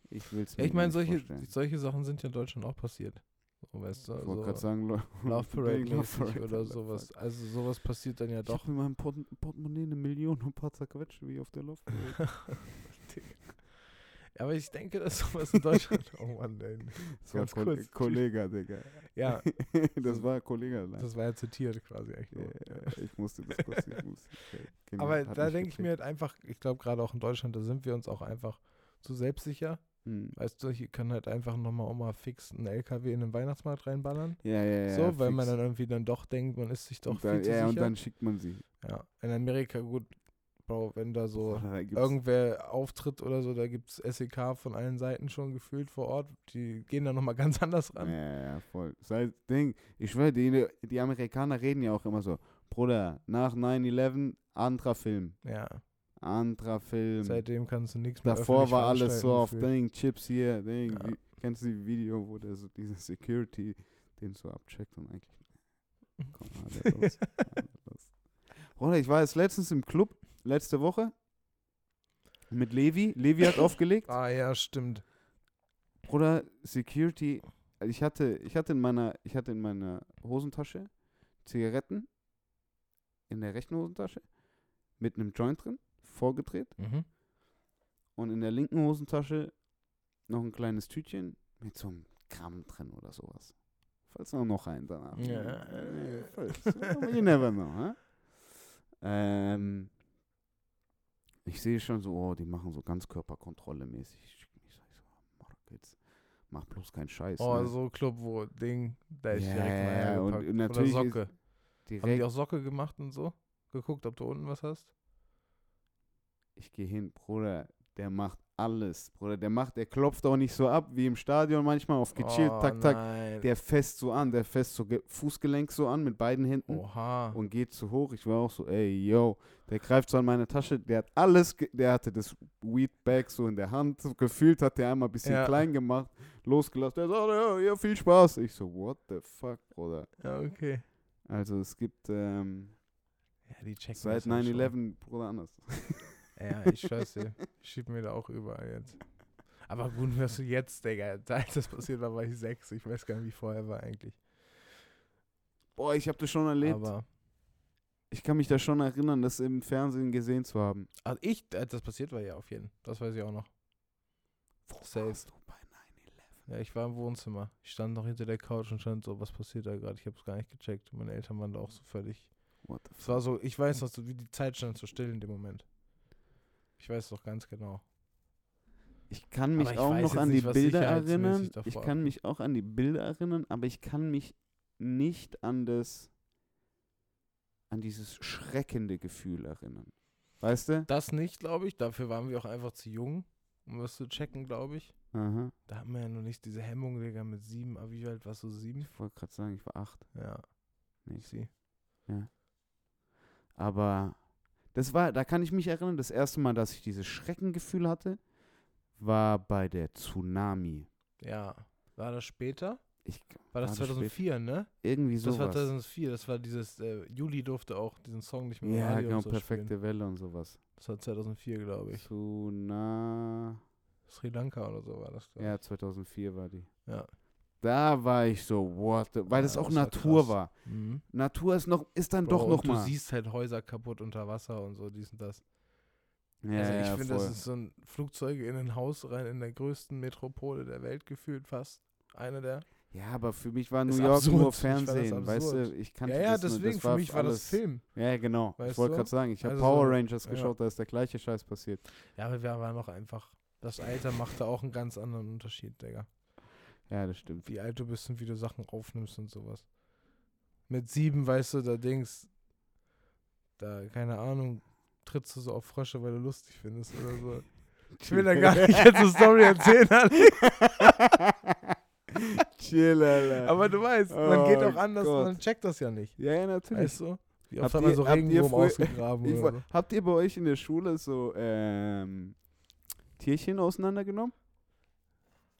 ich will es mir Ja, ich meine, nicht solche, vorstellen. solche Sachen sind ja in Deutschland auch passiert. So, weißt du, Ich wollte gerade also sagen, Lo- Love Parade Love Parade, oder sowas. Also sowas passiert dann ja Ich doch. habe in meinem Port Portemonnaie eine Million und ein paar zerquetscht, wie auf der Love Parade. Aber ich denke, dass sowas in Deutschland. oh Mann, ey. Das war Ko kurz. Kollege, Digga. Ja, das war Kollege. allein. das war ja zitiert quasi echt. Ja, ich musste das kurz. Ich musste, okay, Aber da denke ich mir halt einfach, ich glaube gerade auch in Deutschland, da sind wir uns auch einfach zu selbstsicher. Hm. Weißt du, hier kann halt einfach nochmal auch mal fix einen LKW in den Weihnachtsmarkt reinballern. Ja, ja, ja. so, weil man fix. dann irgendwie dann doch denkt, man ist sich doch und dann, viel zu Ja, sicher. und dann schickt man sie. ja, in Amerika, gut, Bro, wenn da so da irgendwer auftritt oder so, da gibt es SEK von allen Seiten schon gefühlt vor Ort. Die gehen da nochmal ganz anders ran. Ja, ja, voll. Sei Ding, ich schwöre, die, die Amerikaner reden ja auch immer so, Bruder, nach 9-11, anderer Film. Ja, Anderer Film. seitdem kannst du nichts mehr Davor war alles so auf. Ding, Chips hier, Ding. Ja. Wie, kennst du die Video, wo der so diese Security den so abcheckt und eigentlich. Komm mal, der los. Los. Bruder, ich war jetzt letztens im Club, letzte Woche. Mit Levi. Levi hat aufgelegt. Ah ja, stimmt. Bruder, Security. also Ich hatte, ich hatte in meiner, ich hatte in meiner Hosentasche Zigaretten in der rechten Hosentasche mit einem Joint drin, vorgedreht Mhm. und in der linken Hosentasche noch ein kleines Tütchen mit so einem Gramm drin oder sowas. Falls wir noch einen danach. Ja. Falls. You never know, hä? Ähm, ich sehe schon so, oh, die machen so Ganzkörperkontrolle mäßig. Ich, sag so, Mark, jetzt mach bloß keinen Scheiß. Oh, ne? so Club, wo Ding, da ist Ja, direkt mal und hergepackt. natürlich Oder Socke. Haben die auch Socke gemacht und so? Geguckt, ob du unten was hast? Ich gehe hin, Bruder, der macht alles, Bruder, der macht, der klopft auch nicht so ab wie im Stadion manchmal auf gechillt, oh, tak, tak, Nein. der fest so an, der fest so Ge- Fußgelenk so an mit beiden Händen Oha. und geht so hoch. Ich war auch so, ey, yo, der greift so an meine Tasche, der hat alles, der hatte das Weedbag so in der Hand, so gefühlt hat der einmal ein bisschen Ja. klein gemacht, losgelassen, der sagt, ja, ja, viel Spaß. Ich so, what the fuck, Bruder. ja, okay. Also es gibt ähm, Ja, seit das ja schon. 9-11, Bruder, anders. Ja, ich dir. Ich schieb mir da auch überall jetzt. Aber gut, was du jetzt, Digga. Als das passiert war, war ich sechs. Ich weiß gar nicht, wie vorher war eigentlich. Boah, ich habe das schon erlebt. Aber ich kann mich da schon erinnern, das im Fernsehen gesehen zu haben. also ich, als das passiert war, ja, auf jeden Fall. Das weiß ich auch noch. Wo Safe. warst du bei 9-11? Ja, ich war im Wohnzimmer. Ich stand noch hinter der Couch und stand so, was passiert da gerade? Ich hab's gar nicht gecheckt. Meine Eltern waren da auch so völlig. What the Es war so, ich weiß noch, so, wie die Zeit stand so still in dem Moment. Ich weiß doch ganz genau. Ich kann mich ich auch noch an die nicht, Bilder erinnern. Ich kann mich auch an die Bilder erinnern, aber ich kann mich nicht an das, an dieses schreckende Gefühl erinnern. Weißt du? Das nicht, glaube ich. Dafür waren wir auch einfach zu jung, um das zu checken, glaube ich. Aha. Da haben wir ja noch nicht diese Hemmung, Digga, mit sieben. Aber wie alt warst du? Sieben? Ich wollte gerade sagen, ich war acht. Ja, Nee, ich sehe. Aber das war, da kann ich mich erinnern, das erste Mal, dass ich dieses Schreckengefühl hatte, war bei der Tsunami. Ja. War das später? Ich, War das War das 2004, ne? irgendwie Das war sowas. 2004. Das war dieses, äh, Juli durfte auch diesen Song nicht mehr Ja, genau, so perfekte spielen. Welle und sowas. Das war 2004, glaube ich. Tsuna Sri Lanka oder so war das, ja, 2004 war die. Ja. Da war ich so, what the, weil Ja, das auch das war Natur krass. war. Mhm. Natur ist noch, ist dann Bro, doch noch mal. Du siehst halt Häuser kaputt unter Wasser und so, dies und das. ja, also ich ja, finde, das ist so ein Flugzeuge in ein Haus rein in der größten Metropole der Welt gefühlt fast. Eine der. Ja, aber für mich war New York absurd. nur Ich das Fernsehen, weißt du? Ich kannte Ja, ja, das nur, deswegen, das für mich war das alles- Film. Ja, genau. ich Weißt wollte du? gerade sagen, ich habe Also Power Rangers ja. geschaut, da ist der gleiche Scheiß passiert. Ja, aber wir waren noch einfach. Das Alter machte auch einen ganz anderen Unterschied, Digga. Ja, das stimmt. Wie alt du bist und wie du Sachen aufnimmst und sowas. Mit sieben, weißt du, da denkst, da, keine Ahnung, trittst du so auf Frösche, weil du lustig findest oder so. Ich will da gar nicht jetzt eine Story erzählen, Alter. Chill, Alter. aber du weißt, man geht Oh auch anders Gott. und man checkt das ja nicht. ja, ja, natürlich. Weißt du? Wie Habt oft hat man so habt Regenwurm ausgegraben Ich so. Habt ihr bei euch in der Schule so ähm, Tierchen auseinandergenommen?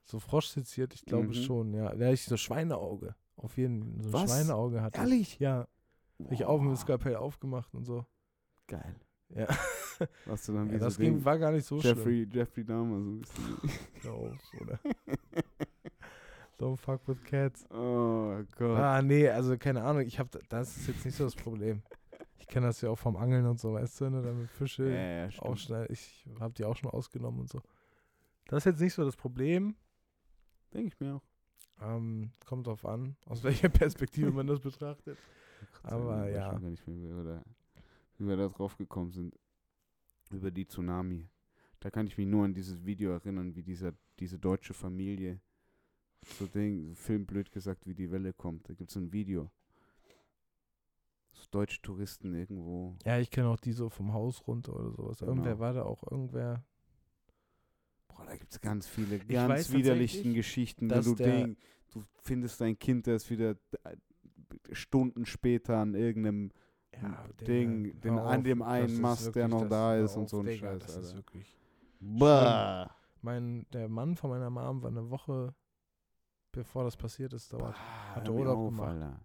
So Frosch seziert, ich glaube Mhm. schon, ja. Da ich so Schweineauge. Auf jeden Fall. So ein? Schweineauge hatte. ich. Ehrlich? Ja. Ich auf dem Skalpell aufgemacht und so. Geil. Ja. Was du dann ja das ging, war gar nicht so schlimm. Jeffrey, Jeffrey Dahmer so ein bisschen. Auf, oder? Don't fuck with cats. oh Gott. Ah, nee, also keine Ahnung. Ich hab, das ist jetzt nicht so das Problem. Ich kenne das ja auch vom Angeln und so, weißt du, ne? Damit Fische ja, ja, stimmt. ausschneiden. Ich habe die auch schon ausgenommen und so. Das ist jetzt nicht so das Problem. Denke ich mir auch. Ähm, kommt drauf an, aus welcher Perspektive man das betrachtet. Aber Ich weiß ja. schon gar nicht mehr, wie wir, da, wie wir da drauf gekommen sind. Über die Tsunami. Da kann ich mich nur an dieses Video erinnern, wie dieser, diese deutsche Familie, so Ding, Film blöd gesagt, wie die Welle kommt. Da gibt es ein Video. So deutsche Touristen irgendwo. Ja, ich kenne auch die so vom Haus runter oder sowas. Irgendwer Genau. war da auch, irgendwer. Boah, da gibt es ganz viele, ganz widerlichen Geschichten, dass du der- denkst, du findest dein Kind, das wieder äh, Stunden später an irgendeinem Ja, Ding, den, hör an auf, dem einen ist Mast, der noch da ist und auf, so ein Digga, Scheiß, Das ist wirklich. Bah. Mein, der Mann von meiner Mom war eine Woche, bevor das passiert ist, dauert. Bah, hat Urlaub auf, gemacht. Alter.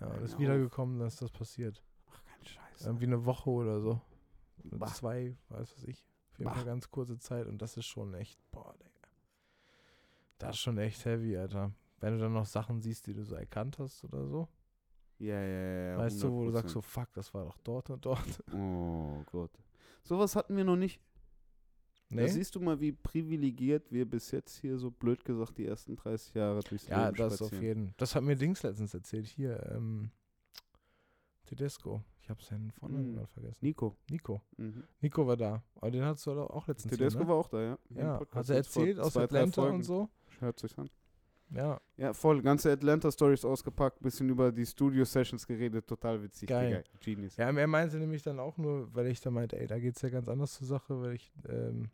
Ja, und ist wiedergekommen, dass das passiert. Ach, kein Scheiß. Irgendwie eine Woche oder so. Bah. zwei, weiß was ich. Bah. Fall ganz kurze Zeit und das ist schon echt, boah, Digga. Das ist schon echt heavy, Alter. Wenn du dann noch Sachen siehst, die du so erkannt hast oder so. Ja, ja, ja. weißt du, wo du sagst 100%. so, fuck, das war doch dort und dort. Oh Gott. Sowas hatten wir noch nicht. Da Nee? siehst du mal, wie privilegiert wir bis jetzt hier so blöd gesagt die ersten 30 Jahre durchs Ja, Leben das auf jeden Das hat mir Dings letztens erzählt. Hier, ähm, Tedesco. Ich habe seinen Vornamen gerade vergessen. Nico. Nico. Mhm. Nico war da. Aber den hattest du auch letztens Tedesco hier, ne? war auch da, ja. Ja, hat er erzählt aus zwei, Atlanta und so. Hört sich an. Ja, Ja, voll. Ganze Atlanta-Stories ausgepackt, bisschen über die Studio-Sessions geredet. Total witzig, Geil. Genius. Ja, er meinte nämlich dann auch nur, weil ich da meinte, ey, da geht's ja ganz anders zur Sache, weil ich, ähm,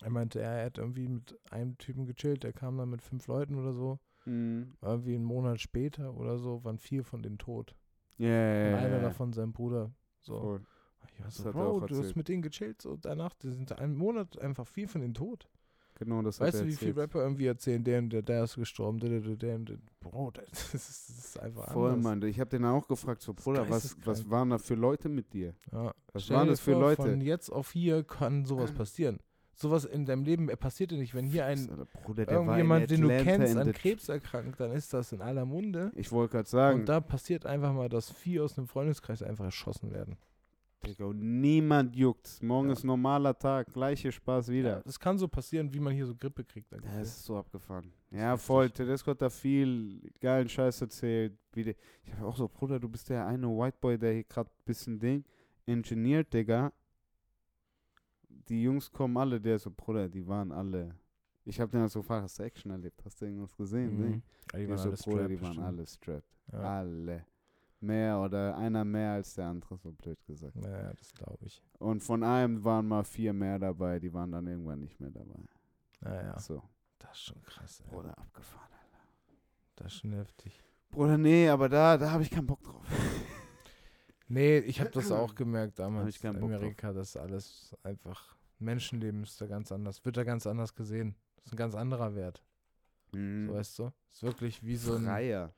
er meinte, er hat irgendwie mit einem Typen gechillt, der kam dann mit fünf Leuten oder so. Mhm. Irgendwie einen Monat später oder so waren vier von denen tot. Ja, ja, ja, einer davon sein Bruder. So. Voll. Ich war Das so, Bro, du hast mit denen gechillt, so danach, die sind einen Monat einfach vier von denen tot. Genau, das hat Weißt du, wie viele. Rapper irgendwie erzählen, der und der, der ist gestorben, der, der, der, der, Bro, das ist, das ist einfach Voll, anders. Mann. Ich habe den auch gefragt, so, Bruder, was, was waren da für Leute mit dir? Ja. Was Stell waren dir das für vor, Leute? Von jetzt auf hier kann sowas passieren. Sowas in deinem Leben passiert dir nicht. Wenn hier ein Bruder, irgendjemand, den du kennst, an Krebs erkrankt, dann ist das in aller Munde. Ich wollte gerade sagen, Und da passiert einfach mal, dass vier aus einem Freundeskreis einfach erschossen werden. Digga, niemand juckt. Morgen Ja. ist normaler Tag, gleiche Spaß Ja, wieder. das kann so passieren, wie man hier so Grippe kriegt. Das eigentlich. ist so abgefahren. Ja, voll. Tedesco hat da viel geilen Scheiß erzählt. Ich habe auch so, Bruder, du bist der eine White Boy, der hier gerade ein bisschen Ding ingeniert, Digga. Die Jungs kommen alle, der so, Bruder, die waren alle. Ich habe den halt so gefragt, hast du Action erlebt? Hast du irgendwas gesehen? Mhm. Nee. Ja, die waren so, alle Bruder, strapped die waren alle strapped. Ja. Alle. Mehr oder einer mehr als der andere, so blöd gesagt. Naja, das glaube ich. Und von einem waren mal vier mehr dabei, die waren dann irgendwann nicht mehr dabei. Naja, So. das ist schon krass, ey. Bruder, abgefahren. Das ist schon heftig. Bruder, nee, aber da, da habe ich keinen Bock drauf. Nee, ich habe das auch gemerkt damals in Bock drauf. Amerika, dass alles einfach Menschenleben ist da ganz anders, wird da ganz anders gesehen. Das ist ein ganz anderer Wert, Mhm. so weißt du? Ist wirklich wie so ein Freier.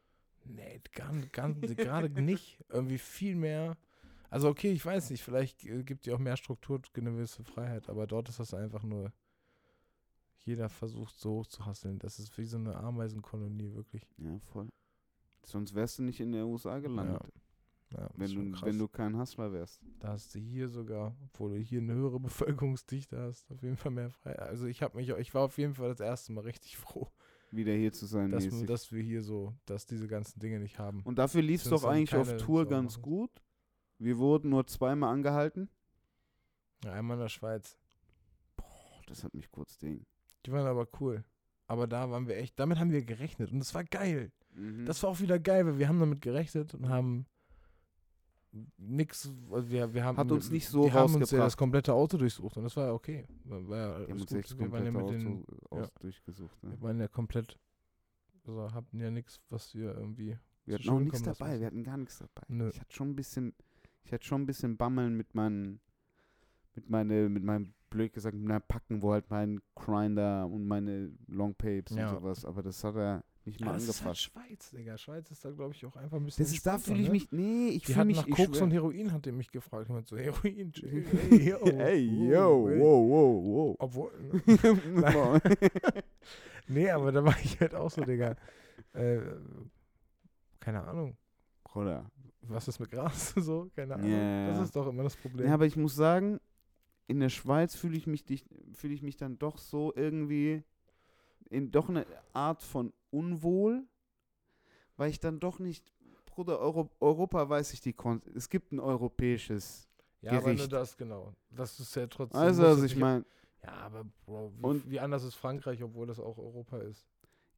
Nee, gar- gar- gerade nicht. Irgendwie viel mehr. Also okay, ich weiß nicht, vielleicht äh, gibt die auch mehr Struktur, eine gewisse Freiheit, aber dort ist das einfach nur, jeder versucht so hoch zu hasseln. Das ist wie so eine Ameisenkolonie, wirklich. Ja, voll. Sonst wärst du nicht in der USA gelandet, Ja, das wenn, du, wenn du kein Hustler wärst. Da hast du hier sogar, obwohl du hier eine höhere Bevölkerungsdichte hast, auf jeden Fall mehr Freiheit. Also ich habe mich, ich war auf jeden Fall das erste Mal richtig froh, Wieder hier zu sein. dass, mäßig. dass wir hier so, dass diese ganzen Dinge nicht haben. Und dafür lief es doch eigentlich auf Tour ganz machen. gut. Wir wurden nur zweimal angehalten. Ja, einmal in der Schweiz. Oh, das hat mich kurz Ding. Die waren aber cool. Aber da waren wir echt, damit haben wir gerechnet und das war geil. Mhm. Das war auch wieder geil, weil wir haben damit gerechnet und haben nix, also wir, wir haben Hat uns nicht so die haben uns ja das komplette Auto durchsucht und das war ja okay. War, war ja Wir alles gut. waren ja mit den, Auto aus durchgesucht. Ne? wir waren ja komplett, also hatten ja nichts, was wir irgendwie, Wir hatten auch nichts dabei, müssen. wir hatten gar nichts dabei. Nö. Ich hatte schon ein bisschen, ich hatte schon ein bisschen Bammeln mit meinen, mit meine, mit meinem, blöd gesagt, mit meinem Packen, wo halt mein Grinder und meine Longpapes Ja. und sowas, aber das hat er nicht mal ja, das ist halt angefasst. Schweiz, Digga. Schweiz ist da, glaube ich, auch einfach ein bisschen Das ist, da fühle ich ne? mich, nee, ich fühle mich, nach ich Koks schwör- und Heroin, hat er mich gefragt. Ich meinte so, Heroin, chill, ey, yo, Ey, oh, yo, wow, wow, wow. Obwohl, ne? Nee, aber da war ich halt auch so, Digga. Äh, keine Ahnung. Bruder. Was ist mit Gras? so, keine Ahnung. Ja, Das ist doch immer das Problem. Ja, aber ich muss sagen, in der Schweiz fühle ich mich fühle ich mich dann doch so irgendwie in doch eine Art von unwohl, weil ich dann doch nicht, Bruder, Euro, Europa weiß ich die Kon es gibt ein europäisches. ja, aber nur Gericht. das, genau. Das ist ja trotzdem. Also, also es ich meine, Ja, aber Bro, wie, Und- wie anders ist Frankreich, obwohl das auch Europa ist?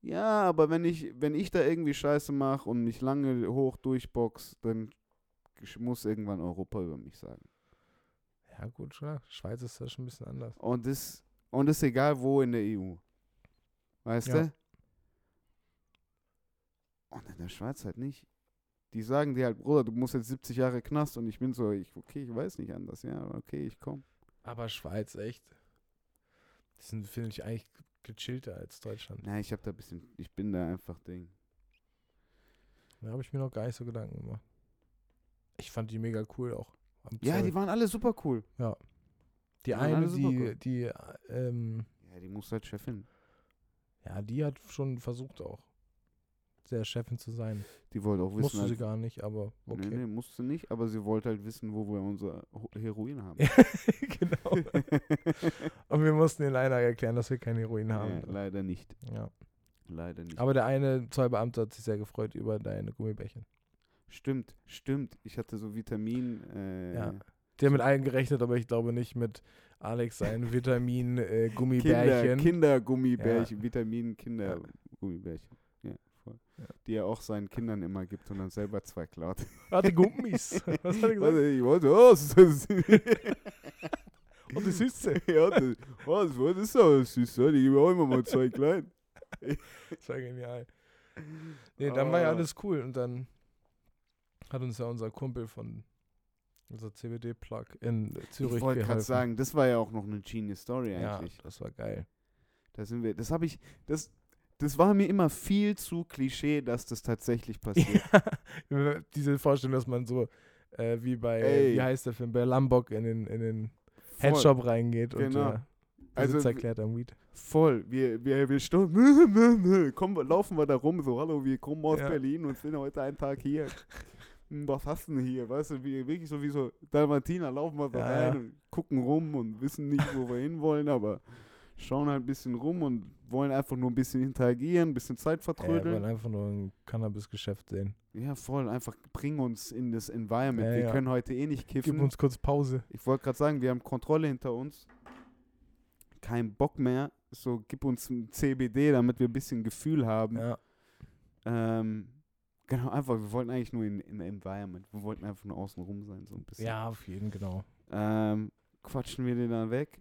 ja, aber wenn ich, wenn ich da irgendwie Scheiße mache und mich lange hoch durchbox, dann muss irgendwann Europa über mich sagen. Ja, gut, klar. Schweiz ist da schon ein bisschen anders. Und das, und das ist egal wo in der EU. Weißt Ja. du? Und in der Schweiz halt nicht. Die sagen dir halt, Bruder, du musst jetzt 70 Jahre Knast und ich bin so, ich, okay, ich weiß nicht anders, ja, okay, ich komm. Aber Schweiz, echt. Die sind, finde ich, eigentlich gechillter als Deutschland. Na, ich hab da ein bisschen, ich bin da einfach Ding. Da habe ich mir noch gar nicht so Gedanken gemacht. Ich fand die mega cool auch. am Ja, Zoll. die waren alle super cool. Die waren eine, die, cool. die, ähm, Ja, die muss halt Chefin. Ja, die hat schon versucht auch, sehr Chefin zu sein. Die wollte auch wissen, Musste sie halt, gar nicht, aber okay. nee, nee, musste nicht, aber sie wollte halt wissen, wo wir unser Heroin haben. genau. Und wir mussten ihr leider erklären, dass wir kein Heroin haben. leider nicht. Ja. Leider nicht. Aber der eine Zollbeamte hat sich sehr gefreut über deine Gummibärchen. stimmt, stimmt. Ich hatte so Vitamin. Äh, Ja. Die haben mit allen gerechnet, aber ich glaube nicht mit Alex seinen Vitamin-Gummibärchen. Kinder, Kindergummibärchen, Vitamin Kindergummibärchen. Ja, voll. Ja. Die er auch seinen Kindern immer gibt und dann selber zwei klaut. Warte, Gummis. Was hat er gesagt? Ich wollte, oh, was ist das? Und die Süße. ja, das, was, was ist das? Süß, ja, die geben auch immer mal zwei klein. Das war genial. Nee, dann war ja Ah. alles cool. Und dann hat uns ja unser Kumpel von unser CBD-Plug in Zürich Ich wollte gerade sagen, das war ja auch noch eine genius Story ja, eigentlich. das war geil. Da sind wir, das habe ich, das, das war mir immer viel zu Klischee, dass das tatsächlich passiert. Ja. Diese Vorstellung, dass man so äh, wie bei, Ey. wie heißt der Film, bei Lombok in den, in den Voll. Headshop reingeht und Genau. äh, Also erklärt am Weed. Voll. Wir, wir, wir kommen, wir- laufen wir da rum, so, hallo, wir kommen aus Ja. Berlin und sind heute einen Tag hier. Was hast du denn hier? Weißt du, wie, wirklich so wie so Dalmatiner laufen wir so Ja, rein ja. und gucken rum und wissen nicht, wo wir hinwollen, aber schauen halt ein bisschen rum und wollen einfach nur ein bisschen interagieren, ein bisschen Zeit Ja, wir vertrödeln. wollen einfach nur ein Cannabis-Geschäft sehen. Ja, voll. Einfach bring uns in das Environment. Ja, wir ja. können heute eh nicht Gib kiffen. uns kurz Pause. Ich wollte gerade sagen, wir haben Kontrolle hinter uns. keinen Bock mehr. So, gib uns ein CBD, damit wir ein bisschen Gefühl haben. Ja. Ähm, genau, einfach, wir wollten eigentlich nur in, im Environment. Wir wollten einfach nur außen rum sein, so ein bisschen. ja, auf jeden, genau. Ähm, quatschen wir den dann weg.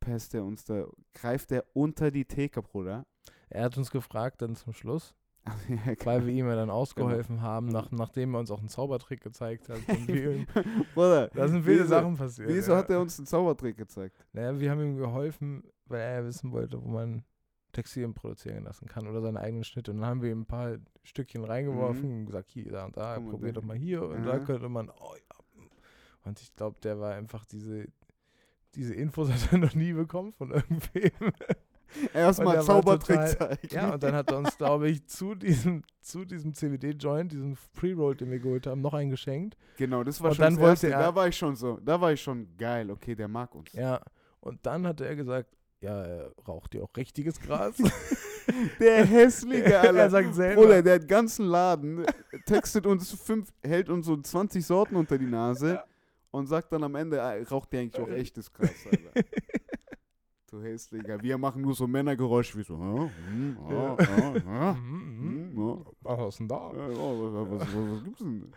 Passt er uns da, greift er unter die Theke, Bruder. Er hat uns gefragt dann zum Schluss, ja, weil wir ihm ja dann ausgeholfen haben, nach, nachdem er uns auch einen Zaubertrick gezeigt hat. Wir Bruder, da sind viele wieso- Sachen passiert. Wieso ja. hat er uns einen Zaubertrick gezeigt? Naja, wir haben ihm geholfen, weil er wissen wollte, wo man Textilien produzieren lassen kann oder seine eigenen Schnitte. Und dann haben wir ihm ein paar Stückchen reingeworfen Mhm. und gesagt, hier, da und da, Guck mal, probier da. doch mal hier. Und da Mhm. könnte man, oh ja. Und ich glaube, der war einfach diese, diese Infos hat er noch nie bekommen von irgendwem. Erstmal Zaubertrick zeigen. ja, und dann hat er uns, glaube ich, zu diesem, zu diesem CBD-Joint, diesem Pre-Roll, den wir geholt haben, noch einen geschenkt. Genau, das war Und schon dann das wollte Erste. er- Da war ich schon so, da war ich schon geil. Okay, der mag uns. Ja. Und dann hat er gesagt, ja, raucht ja auch richtiges Gras. Der hässliche, Alter. er sagt selber. Bruder, der hat ganzen Laden, textet uns fünf, hält uns so 20 Sorten unter die Nase Ja. und sagt dann am Ende, ah, raucht der eigentlich auch echtes Gras, Alter. du hässlicher. Wir machen nur so Männergeräusche wie so. Was ist denn da? Was gibt's denn?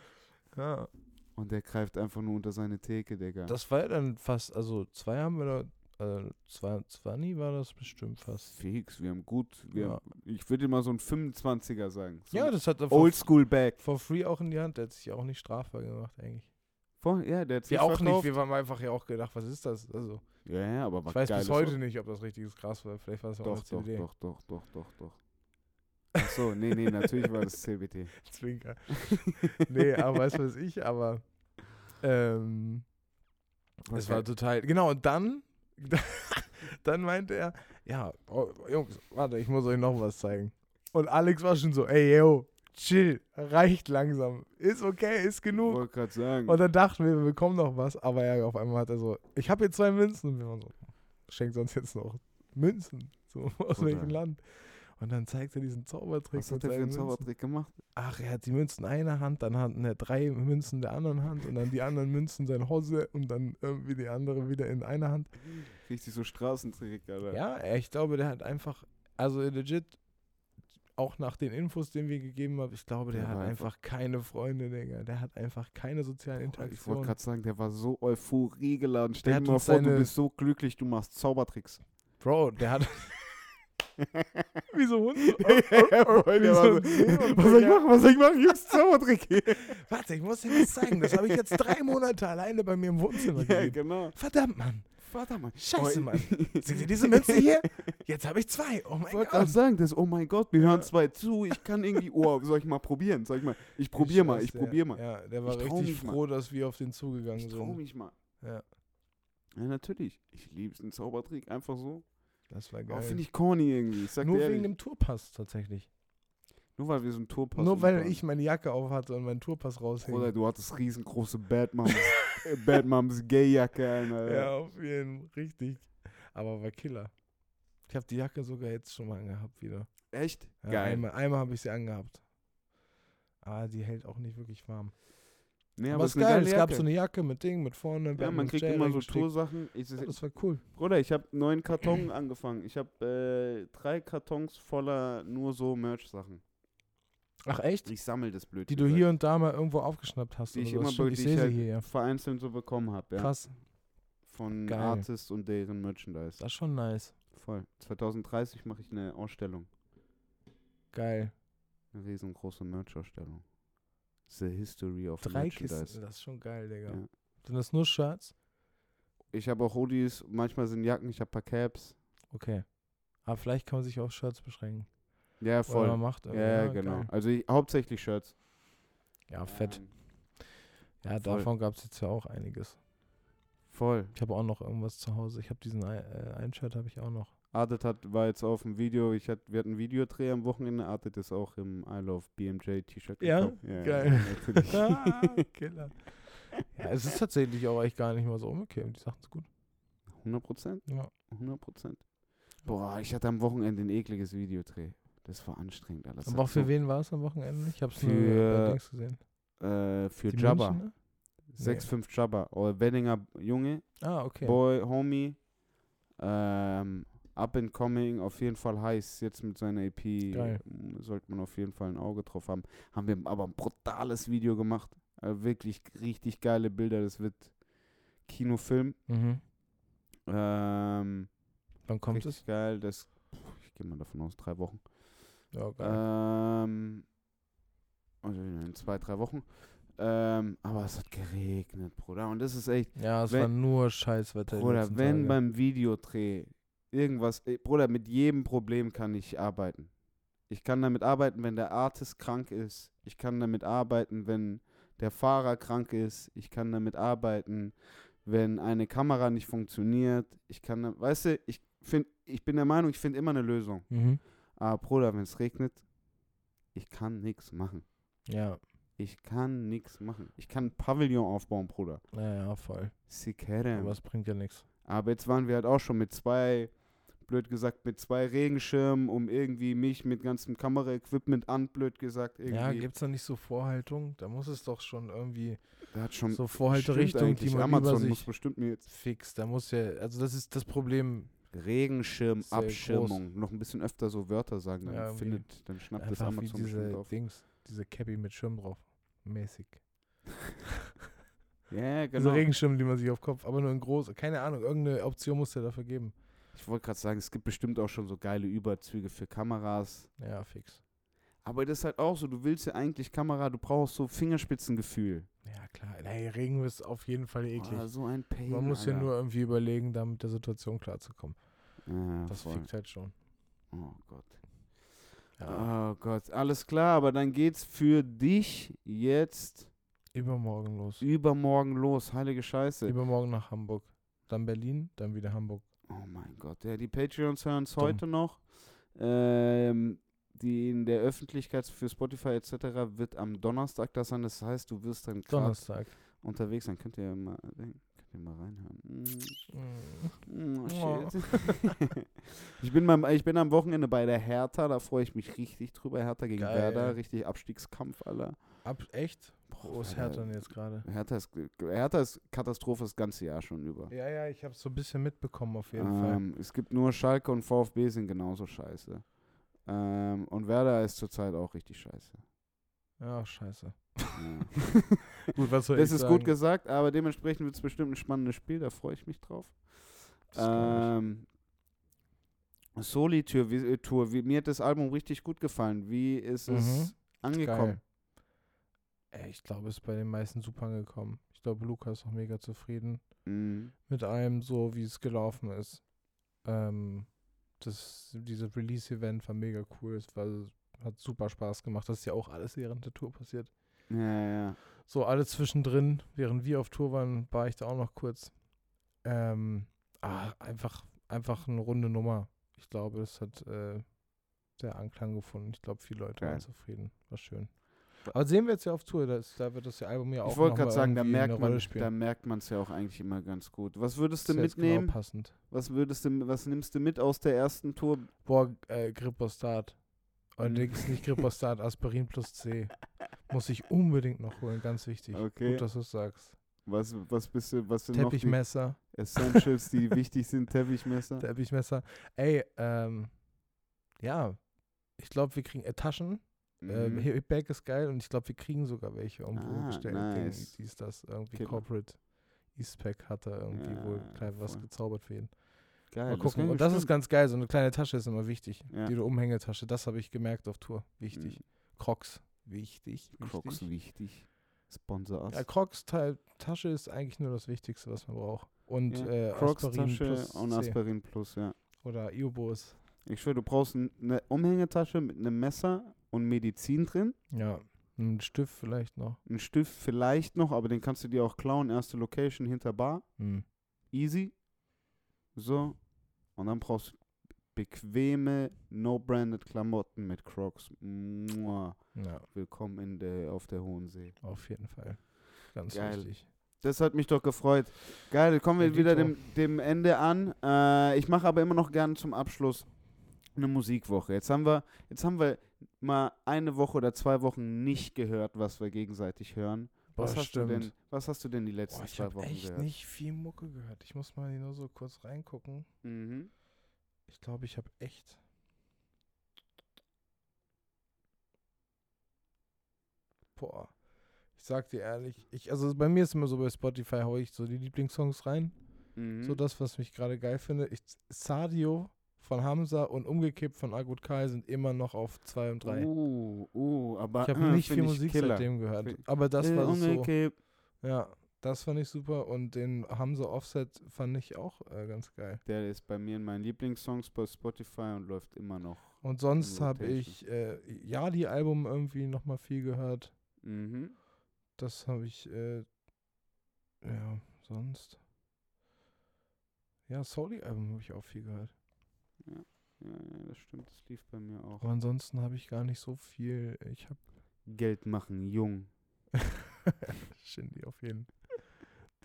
Ja. Und der greift einfach nur unter seine Theke, Digga. Das war ja dann fast, also zwei haben wir da, äh, zwei, 20 war das bestimmt fast. Fix, wir haben gut, wir Ja. haben, ich würde mal so ein 25er sagen. So Ja, das hat er Oldschool Bag. for free auch in die Hand. Der hat sich auch nicht strafbar gemacht, eigentlich. Vor, ja, der hat Wir sich auch nicht. verkauft. Wir haben einfach ja auch gedacht, was ist das? Also, Ja, ja, aber ich weiß bis heute nicht, ob das richtiges Gras war. Vielleicht war es auch Doch, doch, CBD. doch, doch, doch, doch, doch. Ach so, nee, nee, natürlich war das CBT. Zwinker. nee, aber weißt du was ich, aber ähm, es war total. Genau, und dann, dann meinte er, ja, oh, Jungs, warte, ich muss euch noch was zeigen. Und Alex war schon so, ey, yo, chill, reicht langsam. Ist okay, ist genug. wollte gerade sagen. Und dann dachten wir, wir bekommen noch was, aber ja, auf einmal hat er so, ich habe hier zwei Münzen. Und wir waren so, schenkt uns jetzt noch Münzen. So, aus Bruder. welchem Land? Und dann zeigt er diesen Zaubertrick. was hat der für einen Münzen. Zaubertrick gemacht? Ach, er hat die Münzen in einer Hand, dann hat er drei Münzen in der anderen Hand und dann die anderen Münzen in seine Hose und dann irgendwie die andere wieder in einer Hand. Richtig so Straßentrick, Alter. Ja, er- ich glaube, der hat einfach, also legit, auch nach den Infos, den wir gegeben haben, ich glaube, der, Der hat war einfach keine Freunde, Digga. Der hat einfach keine sozialen Ich wollte Interaktionen. gerade sagen, der war so Euphorie geladen. Stell dir hat mal vor, du bist so glücklich, du machst Zaubertricks. Bro, der hat. Wie so Hund. Wie war so ein Seehund, was soll ich machen, was soll ich machen? Ist Zaubertrick. Warte, ich muss dir was zeigen. Das habe ich jetzt drei Monate alleine bei mir im Wohnzimmer ja, gegeben. genau. Verdammt, Mann. Warte mal. Scheiße, Oh, Mann. Seht ihr diese Münze hier? Jetzt habe ich zwei. Oh Ich mein wollte gerade Gott. sagen, das, oh mein Gott, wir hören zwei zu, ich kann irgendwie, oh, soll ich mal probieren? Sag ich mal, ich probier mal, ich Scheiße, probier mal. Ja, der war Ich richtig mich mal. froh, dass wir auf den zugegangen Ich trau sind. mich mal. Ja, Ja, natürlich. Ich liebe einen Zaubertrick, einfach so. Das war Aber geil. finde ich corny irgendwie. Ich sag Nur wegen dem Tourpass tatsächlich. Nur weil wir so einen Tourpass Nur weil umfahren. ich meine Jacke auf hatte und meinen Tourpass raushing. Oder du hattest riesengroße Bad Moms, Bad Moms Gay-Jacke an. Alter. Ja, auf jeden Fall. Richtig. Aber war Killer. Ich habe die Jacke sogar jetzt schon mal angehabt wieder. Echt? Ja, Geil. Einmal, einmal habe ich sie angehabt. Ah, die hält auch nicht wirklich warm. Nee, aber aber es ist geil, es gab so eine Jacke mit Ding, mit vorne. ja, man kriegt immer so. Toursachen. Ich, das war cool. Bruder, ich habe neuen Karton angefangen. Ich habe äh, drei Kartons voller nur so Merch-Sachen. Ach echt? Ich sammle das blöd. Die du hier und da mal irgendwo aufgeschnappt hast. Die oder ich so. immer bei- ich ich halt hier, ja. vereinzelt so bekommen habe. Ja. Krass. Von Geil. Artists und deren Merchandise. Das ist schon nice. Voll. 2030 mache ich eine Ausstellung. Geil. Eine riesengroße Merch-Ausstellung. The History of Drei Merchandise. Kisten. Das ist schon geil, Digga. Ja. Sind das nur Shirts? Ich habe auch Hoodies, manchmal sind Jacken, ich habe paar Caps. Okay. Aber vielleicht kann man sich auf Shirts beschränken. Ja, Oder voll. man macht Ja, ja, genau. geil. Also ich, hauptsächlich Shirts. Ja, fett. Ähm, Ja, voll. davon gab es jetzt ja auch einiges. voll. Ich habe auch noch irgendwas zu Hause. Ich habe diesen ein, äh, ein Shirt habe ich auch noch. Artet hat, war jetzt auf dem Video, ich hat, wir hatten einen Videodreh am Wochenende, Artet ist auch im I Love BMJ T-Shirt Ja? Ja, Geil. natürlich. Ah, Killer. Ja, es ist tatsächlich auch echt gar nicht mal so umgekehrt. Die Sachen sind gut. 100 Prozent, Ja. 100 Prozent. Boah, ich hatte am Wochenende ein ekliges Videodreh. Das war anstrengend, alles. Aber für wen war es am Wochenende? Ich habe es nur Für Dings gesehen. Äh, für Die Jabba. München, ne? 6-5 Jabba. Oder Weddinger Junge, Ah, okay. Boy, Homie. Ähm, Up and Coming, auf jeden Fall heiß, jetzt mit seiner EP. Geil. ähm, Sollte man auf jeden Fall ein Auge drauf haben. Haben wir aber ein brutales Video gemacht. Äh, wirklich richtig geile Bilder. Das wird Kinofilm. Mhm. Ähm, Wann kommt richtig es? geil. Das, ich gehe mal davon aus, drei Wochen. Ja, geil. Ähm, also in zwei, drei Wochen. Ähm, aber es hat geregnet, Bruder. Und das ist echt, ja, es wenn- war nur Scheißwetter. letzten wenn Tage. beim Videodreh irgendwas, ey, Bruder, mit jedem Problem kann ich arbeiten. Ich kann damit arbeiten, wenn der Artist krank ist. Ich kann damit arbeiten, wenn der Fahrer krank ist. Ich kann damit arbeiten, wenn eine Kamera nicht funktioniert. Ich kann, weißt du, ich finde, ich bin der Meinung, ich finde immer eine Lösung. Mhm. Aber Bruder, wenn es regnet, ich kann nichts machen. Ja, Ich kann nichts machen. Ich kann ein Pavillon aufbauen, Bruder. ja, ja, voll. Sikere. Aber es bringt ja nichts. Aber jetzt waren wir halt auch schon mit zwei, blöd gesagt, mit zwei Regenschirmen, um irgendwie mich mit ganzem Kameraequipment an, blöd gesagt, irgendwie. Ja, gibt's da nicht so Vorhaltung? Da muss es doch schon irgendwie Der hat schon so Vorhalterichtung, die man Amazon über muss sich bestimmt mir jetzt fix. Da muss ja, also das ist das Problem. Regenschirm, Sehr Abschirmung, noch ein bisschen öfter so Wörter sagen, dann Ja, findet, dann schnappt das wie Amazon bestimmt diese auf. Dings, diese Cappy mit Schirm drauf. Mäßig. Ja, Diese genau. Regenschirme, die man sich auf Kopf, aber nur in groß. Keine Ahnung, irgendeine Option muss der dafür geben. Ich wollte gerade sagen, es gibt bestimmt auch schon so geile Überzüge für Kameras. Ja, fix. Aber das ist halt auch so, du willst ja eigentlich Kamera, du brauchst so Fingerspitzengefühl. Ja, klar. Nee, Regen ist auf jeden Fall eklig. Oh, so ein Pain, man muss ja nur irgendwie überlegen, da mit der Situation klarzukommen. Ja, Das voll. fickt halt schon. Oh Gott. Ja. Oh Gott, alles klar, aber dann geht's für dich jetzt Übermorgen los. übermorgen los. Heilige Scheiße. Übermorgen nach Hamburg. Dann Berlin, dann wieder Hamburg. Oh mein Gott. Ja, die Patreons hören es heute noch. Ähm, die in der Öffentlichkeit für Spotify etc. wird am Donnerstag das sein. Das heißt, du wirst dann Donnerstag. unterwegs sein. Könnt ihr mal, könnt ihr mal reinhören. Mm. Mm. Oh, Oh. shit. ich, bin beim, ich bin am Wochenende bei der Hertha, da freue ich mich richtig drüber. Hertha gegen Geil. Werder, richtig Abstiegskampf, Alter. Ab, echt? Wo ist Hertha denn jetzt gerade? Hertha ist, Hertha ist Katastrophe das ganze Jahr schon über. Ja, ja, ich habe so ein bisschen mitbekommen auf jeden Fall. Ähm, es gibt nur Schalke und VfB sind genauso scheiße. Ähm, und Werder ist zurzeit auch richtig scheiße. Ja, scheiße. Ja. Gut, was soll das ist sagen? gut gesagt, aber dementsprechend wird es bestimmt ein spannendes Spiel, da freue ich mich drauf. Ähm, Soli-Tour, wie, äh, wie, mir hat das Album richtig gut gefallen. Wie ist Mhm. es angekommen? Ey, ich glaube, es ist bei den meisten super angekommen. Ich glaube, Luca ist auch mega zufrieden Mhm. mit allem, so wie es gelaufen ist. Ähm, das, dieses Release-Event war mega cool. Es war, hat super Spaß gemacht. Das ist ja auch alles während der Tour passiert. Ja, ja. So, alles zwischendrin, während wir auf Tour waren, war ich da auch noch kurz. Ähm, ah, einfach, einfach eine runde Nummer. Ich glaube, es hat äh, sehr Anklang gefunden. Ich glaube, viele Leute Geil. waren zufrieden. War schön. Aber sehen wir jetzt ja auf Tour, da, ist, da wird das Album ja auch Ich wollte gerade sagen, da merkt man, da merkt man es ja auch eigentlich immer ganz gut. Was würdest du jetzt mitnehmen? Genau passend. Was würdest du, was nimmst du mit aus der ersten Tour? Boah, äh, Grippostat. Mhm. Allerdings nicht Grippostat, Aspirin plus C. Muss ich unbedingt noch holen, ganz wichtig. Okay. Gut, dass du es sagst. Was, was bist du, was sind noch die Teppichmesser, Essentials, die wichtig sind? Teppichmesser. Teppichmesser. Ey, ähm, ja, ich glaube, wir kriegen äh, Taschen. Ähm, Mhm. Hipback ist geil und ich glaube, wir kriegen sogar welche irgendwo Ah, bestellt. nice. Die ist das irgendwie Killer. Corporate Eastpack hat da irgendwie wohl Ja, klein was gezaubert für ihn. Geil. Mal das gucken. kann Und das ist bestimmt- ganz geil. So eine kleine Tasche ist immer wichtig. Ja. Die Umhängetasche, das habe ich gemerkt auf Tour. Wichtig. Mhm. Crocs, wichtig. Crocs wichtig. wichtig. Sponsor us. Ja, Crocs Teil, Tasche ist eigentlich nur das Wichtigste, was man braucht. Und Ja, äh, Crocs Aspirin Tasche plus und C. Aspirin Plus, ja. Oder Iobos. Ich schwöre, du brauchst eine Umhängetasche mit einem Messer und Medizin drin. Ja, ein Stift vielleicht noch. Ein Stift vielleicht noch, aber den kannst du dir auch klauen. Erste Location hinter Bar. Hm. Easy. So. Und dann brauchst du bequeme, no-branded Klamotten mit Crocs. Mua. Ja, Willkommen in der, auf der Hohen See. auf jeden Fall. Ganz Geil. wichtig. Das hat mich doch gefreut. Geil, kommen wir Ja, wieder dem, dem Ende an. Äh, ich mache aber immer noch gerne zum Abschluss eine Musikwoche. Jetzt haben wir, jetzt haben wir mal eine Woche oder zwei Wochen nicht gehört, was wir gegenseitig hören. Boah, Was hast, du denn, was hast du denn die letzten Boah, ich zwei habe Wochen echt gehört? nicht viel Mucke gehört. Ich muss mal hier nur so kurz reingucken. Mhm. Ich glaube, ich habe echt. Boah. Ich sag dir ehrlich, ich, also bei mir ist immer so bei Spotify hau ich so die Lieblingssongs rein. Mhm. So das, was mich gerade geil finde. Ich, Sadio von Hamza und umgekippt von Agut Kai sind immer noch auf 2 und 3. Uh, uh, aber ich habe äh, nicht viel Musik Killer. seitdem gehört. Find- Aber das Äh, war so. umgekippt. Ja, das fand ich super. Und den Hamza Offset fand ich auch äh, ganz geil. Der ist bei mir in meinen Lieblingssongs bei Spotify und läuft immer noch. Und sonst habe ich äh, ja die Album irgendwie nochmal viel gehört. Mhm. Das habe ich, äh, ja, sonst. Ja, Soli-Album habe ich auch viel gehört. Ja, ja, das stimmt. Das lief bei mir auch. Aber ansonsten habe ich gar nicht so viel. Ich habe Geld machen, jung. Shindy auf jeden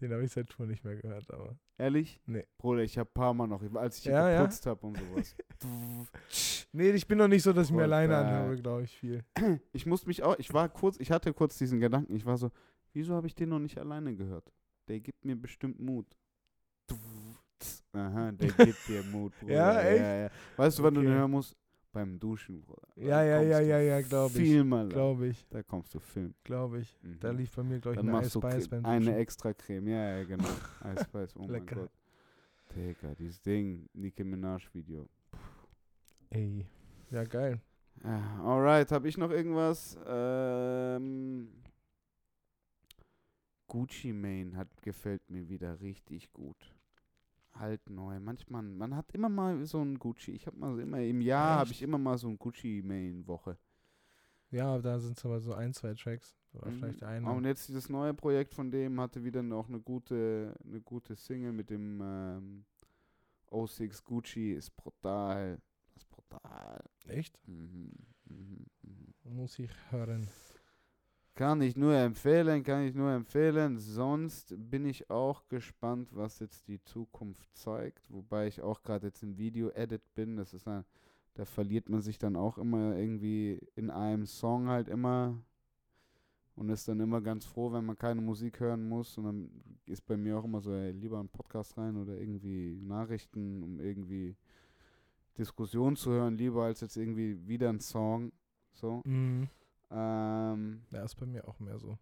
Den habe ich seit Tour nicht mehr gehört, aber. Ehrlich? Nee. Bruder, ich habe paar Mal noch, als ich hier Ja, ja. geputzt habe und sowas. Nee, ich bin noch nicht so, dass ich mir alleine anhöre, glaube ich, viel. ich musste mich auch, ich war kurz, ich hatte kurz diesen Gedanken, ich war so, wieso habe ich den noch nicht alleine gehört? Der gibt mir bestimmt Mut. Aha, der gibt dir Mut, Bruder. Ja, echt? Ja, ja. Weißt du, wann du den Okay. hören musst? Beim Duschen, Bruder. Ja, ja, ja, ja, ja, glaub ich. Viel mal. Glaube ich, Da kommst du Film. glaube ich. Mhm. Da lief bei mir, glaube ich, Dann eine Eisbeiß beim eine Duschen. extra Creme. Ja, ja, genau. Eisbeiß, oh mein Lecker. Gott. Digga, dieses Ding, Nicki Minaj-Video. Ey. Ja, geil. Ja, alright, habe ich noch irgendwas? Ähm, Gucci Mane hat gefällt mir wieder richtig gut. Halt neu. Manchmal, man hat immer mal so ein Gucci. Ich habe mal so immer im Jahr habe ich immer mal so ein Gucci Mane Woche. Ja, da sind es aber so ein, zwei Tracks. Oder Mhm. vielleicht Ah, einer. Und jetzt dieses neue Projekt von dem hatte wieder noch eine gute, eine gute Single mit dem ähm, O6 Gucci. Ist brutal. Ist brutal. Echt? Mhm, mhm, mhm. Muss ich hören. Kann ich nur empfehlen, kann ich nur empfehlen. Sonst bin ich auch gespannt, was jetzt die Zukunft zeigt. Wobei ich auch gerade jetzt im Video-Edit bin. Das ist ein, da verliert man sich dann auch immer irgendwie in einem Song halt immer und ist dann immer ganz froh, wenn man keine Musik hören muss. Und dann ist bei mir auch immer so, ey, lieber einen Podcast rein oder irgendwie Nachrichten, um irgendwie Diskussion zu hören, lieber als jetzt irgendwie wieder ein Song. So. Mhm. Ähm, Ja, ist bei mir auch mehr so.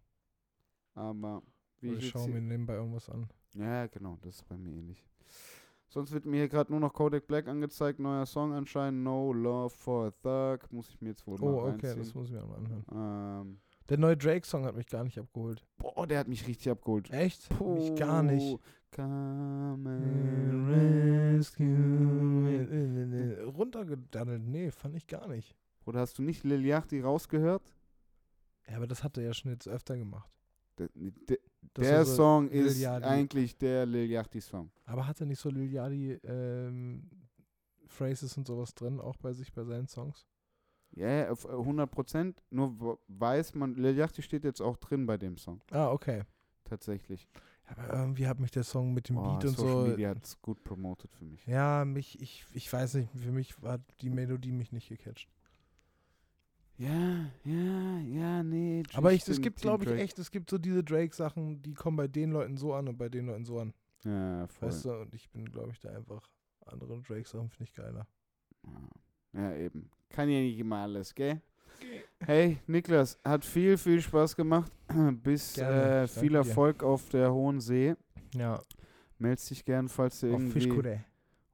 aber wie Oder ich schaue mir nebenbei irgendwas an. Ja, genau, das ist bei mir ähnlich. Sonst wird mir hier gerade nur noch Kodak Black angezeigt, neuer Song anscheinend, No Love for a Thug, muss ich mir jetzt wohl Oh, okay, reinziehen. das muss ich mir auch mal anhören. ähm, Der neue Drake-Song hat mich gar nicht abgeholt. boah, der hat mich richtig abgeholt. Echt? Mich gar nicht. Puh, Come and rescue me. Runtergedaddelt. Nee, fand ich gar nicht. Oder hast du nicht Lil Yachty rausgehört? Ja, aber das hat er ja schon jetzt öfter gemacht. Der, der, der so Song Lil ist eigentlich der Lil Yachty Song. Aber hat er nicht so Lil Yachty ähm, Phrases und sowas drin, auch bei sich bei seinen Songs? Ja, ja, auf äh, 100 Prozent. Nur weiß man, Lil Yachty steht jetzt auch drin bei dem Song. Ah, okay. Tatsächlich. Aber irgendwie hat mich der Song mit dem Boah, Beat und Social so. Media hat es gut promotet für mich. Ja, mich, ich, ich weiß nicht, für mich war die Melodie mich nicht gecatcht. Ja, ja, ja, nee. Aber ich es gibt, glaube ich, Drake. echt, es gibt so diese Drake-Sachen, die kommen bei den Leuten so an und bei den Leuten so an. Ja, voll. Weißt du, und ich bin, glaube ich, da einfach andere Drake-Sachen finde ich geiler. Ja. ja, eben. Kann ja nicht immer alles, gell? Hey, Niklas, hat viel, viel Spaß gemacht. Bis Gerne, äh, viel danke dir. Erfolg auf der Hohen See. Ja, Meldest dich gern, falls du auf irgendwie. Fischkutte.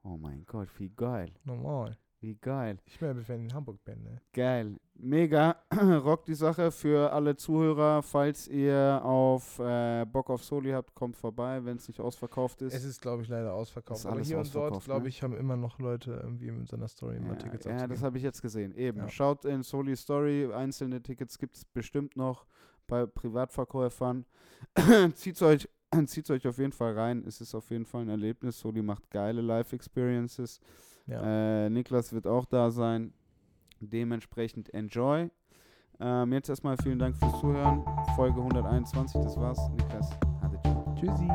Oh mein Gott, wie geil. Normal. Wie geil. Ich melde wenn ich in Hamburg bin, ne? Geil. Mega. Rock die Sache für alle Zuhörer. Falls ihr auf äh, Bock auf Soli habt, kommt vorbei, wenn es nicht ausverkauft ist. Es ist, glaube ich, leider ausverkauft. Ist Aber alles hier und dort, glaube ne? ich, haben immer noch Leute irgendwie mit seiner Story mal Tickets ja, ja, das habe ich jetzt gesehen. Eben. Ja. Schaut in Soli Story. Einzelne Tickets gibt es bestimmt noch bei Privatverkäufern. zieht's euch, zieht's euch auf jeden Fall rein. Es ist auf jeden Fall ein Erlebnis. Soli macht geile Live-Experiences. Ja. Äh, Niklas wird auch da sein. Dementsprechend enjoy. Ähm, jetzt erstmal vielen Dank fürs Zuhören. Folge 121, das war's. Niklas, hatte Tschüssi.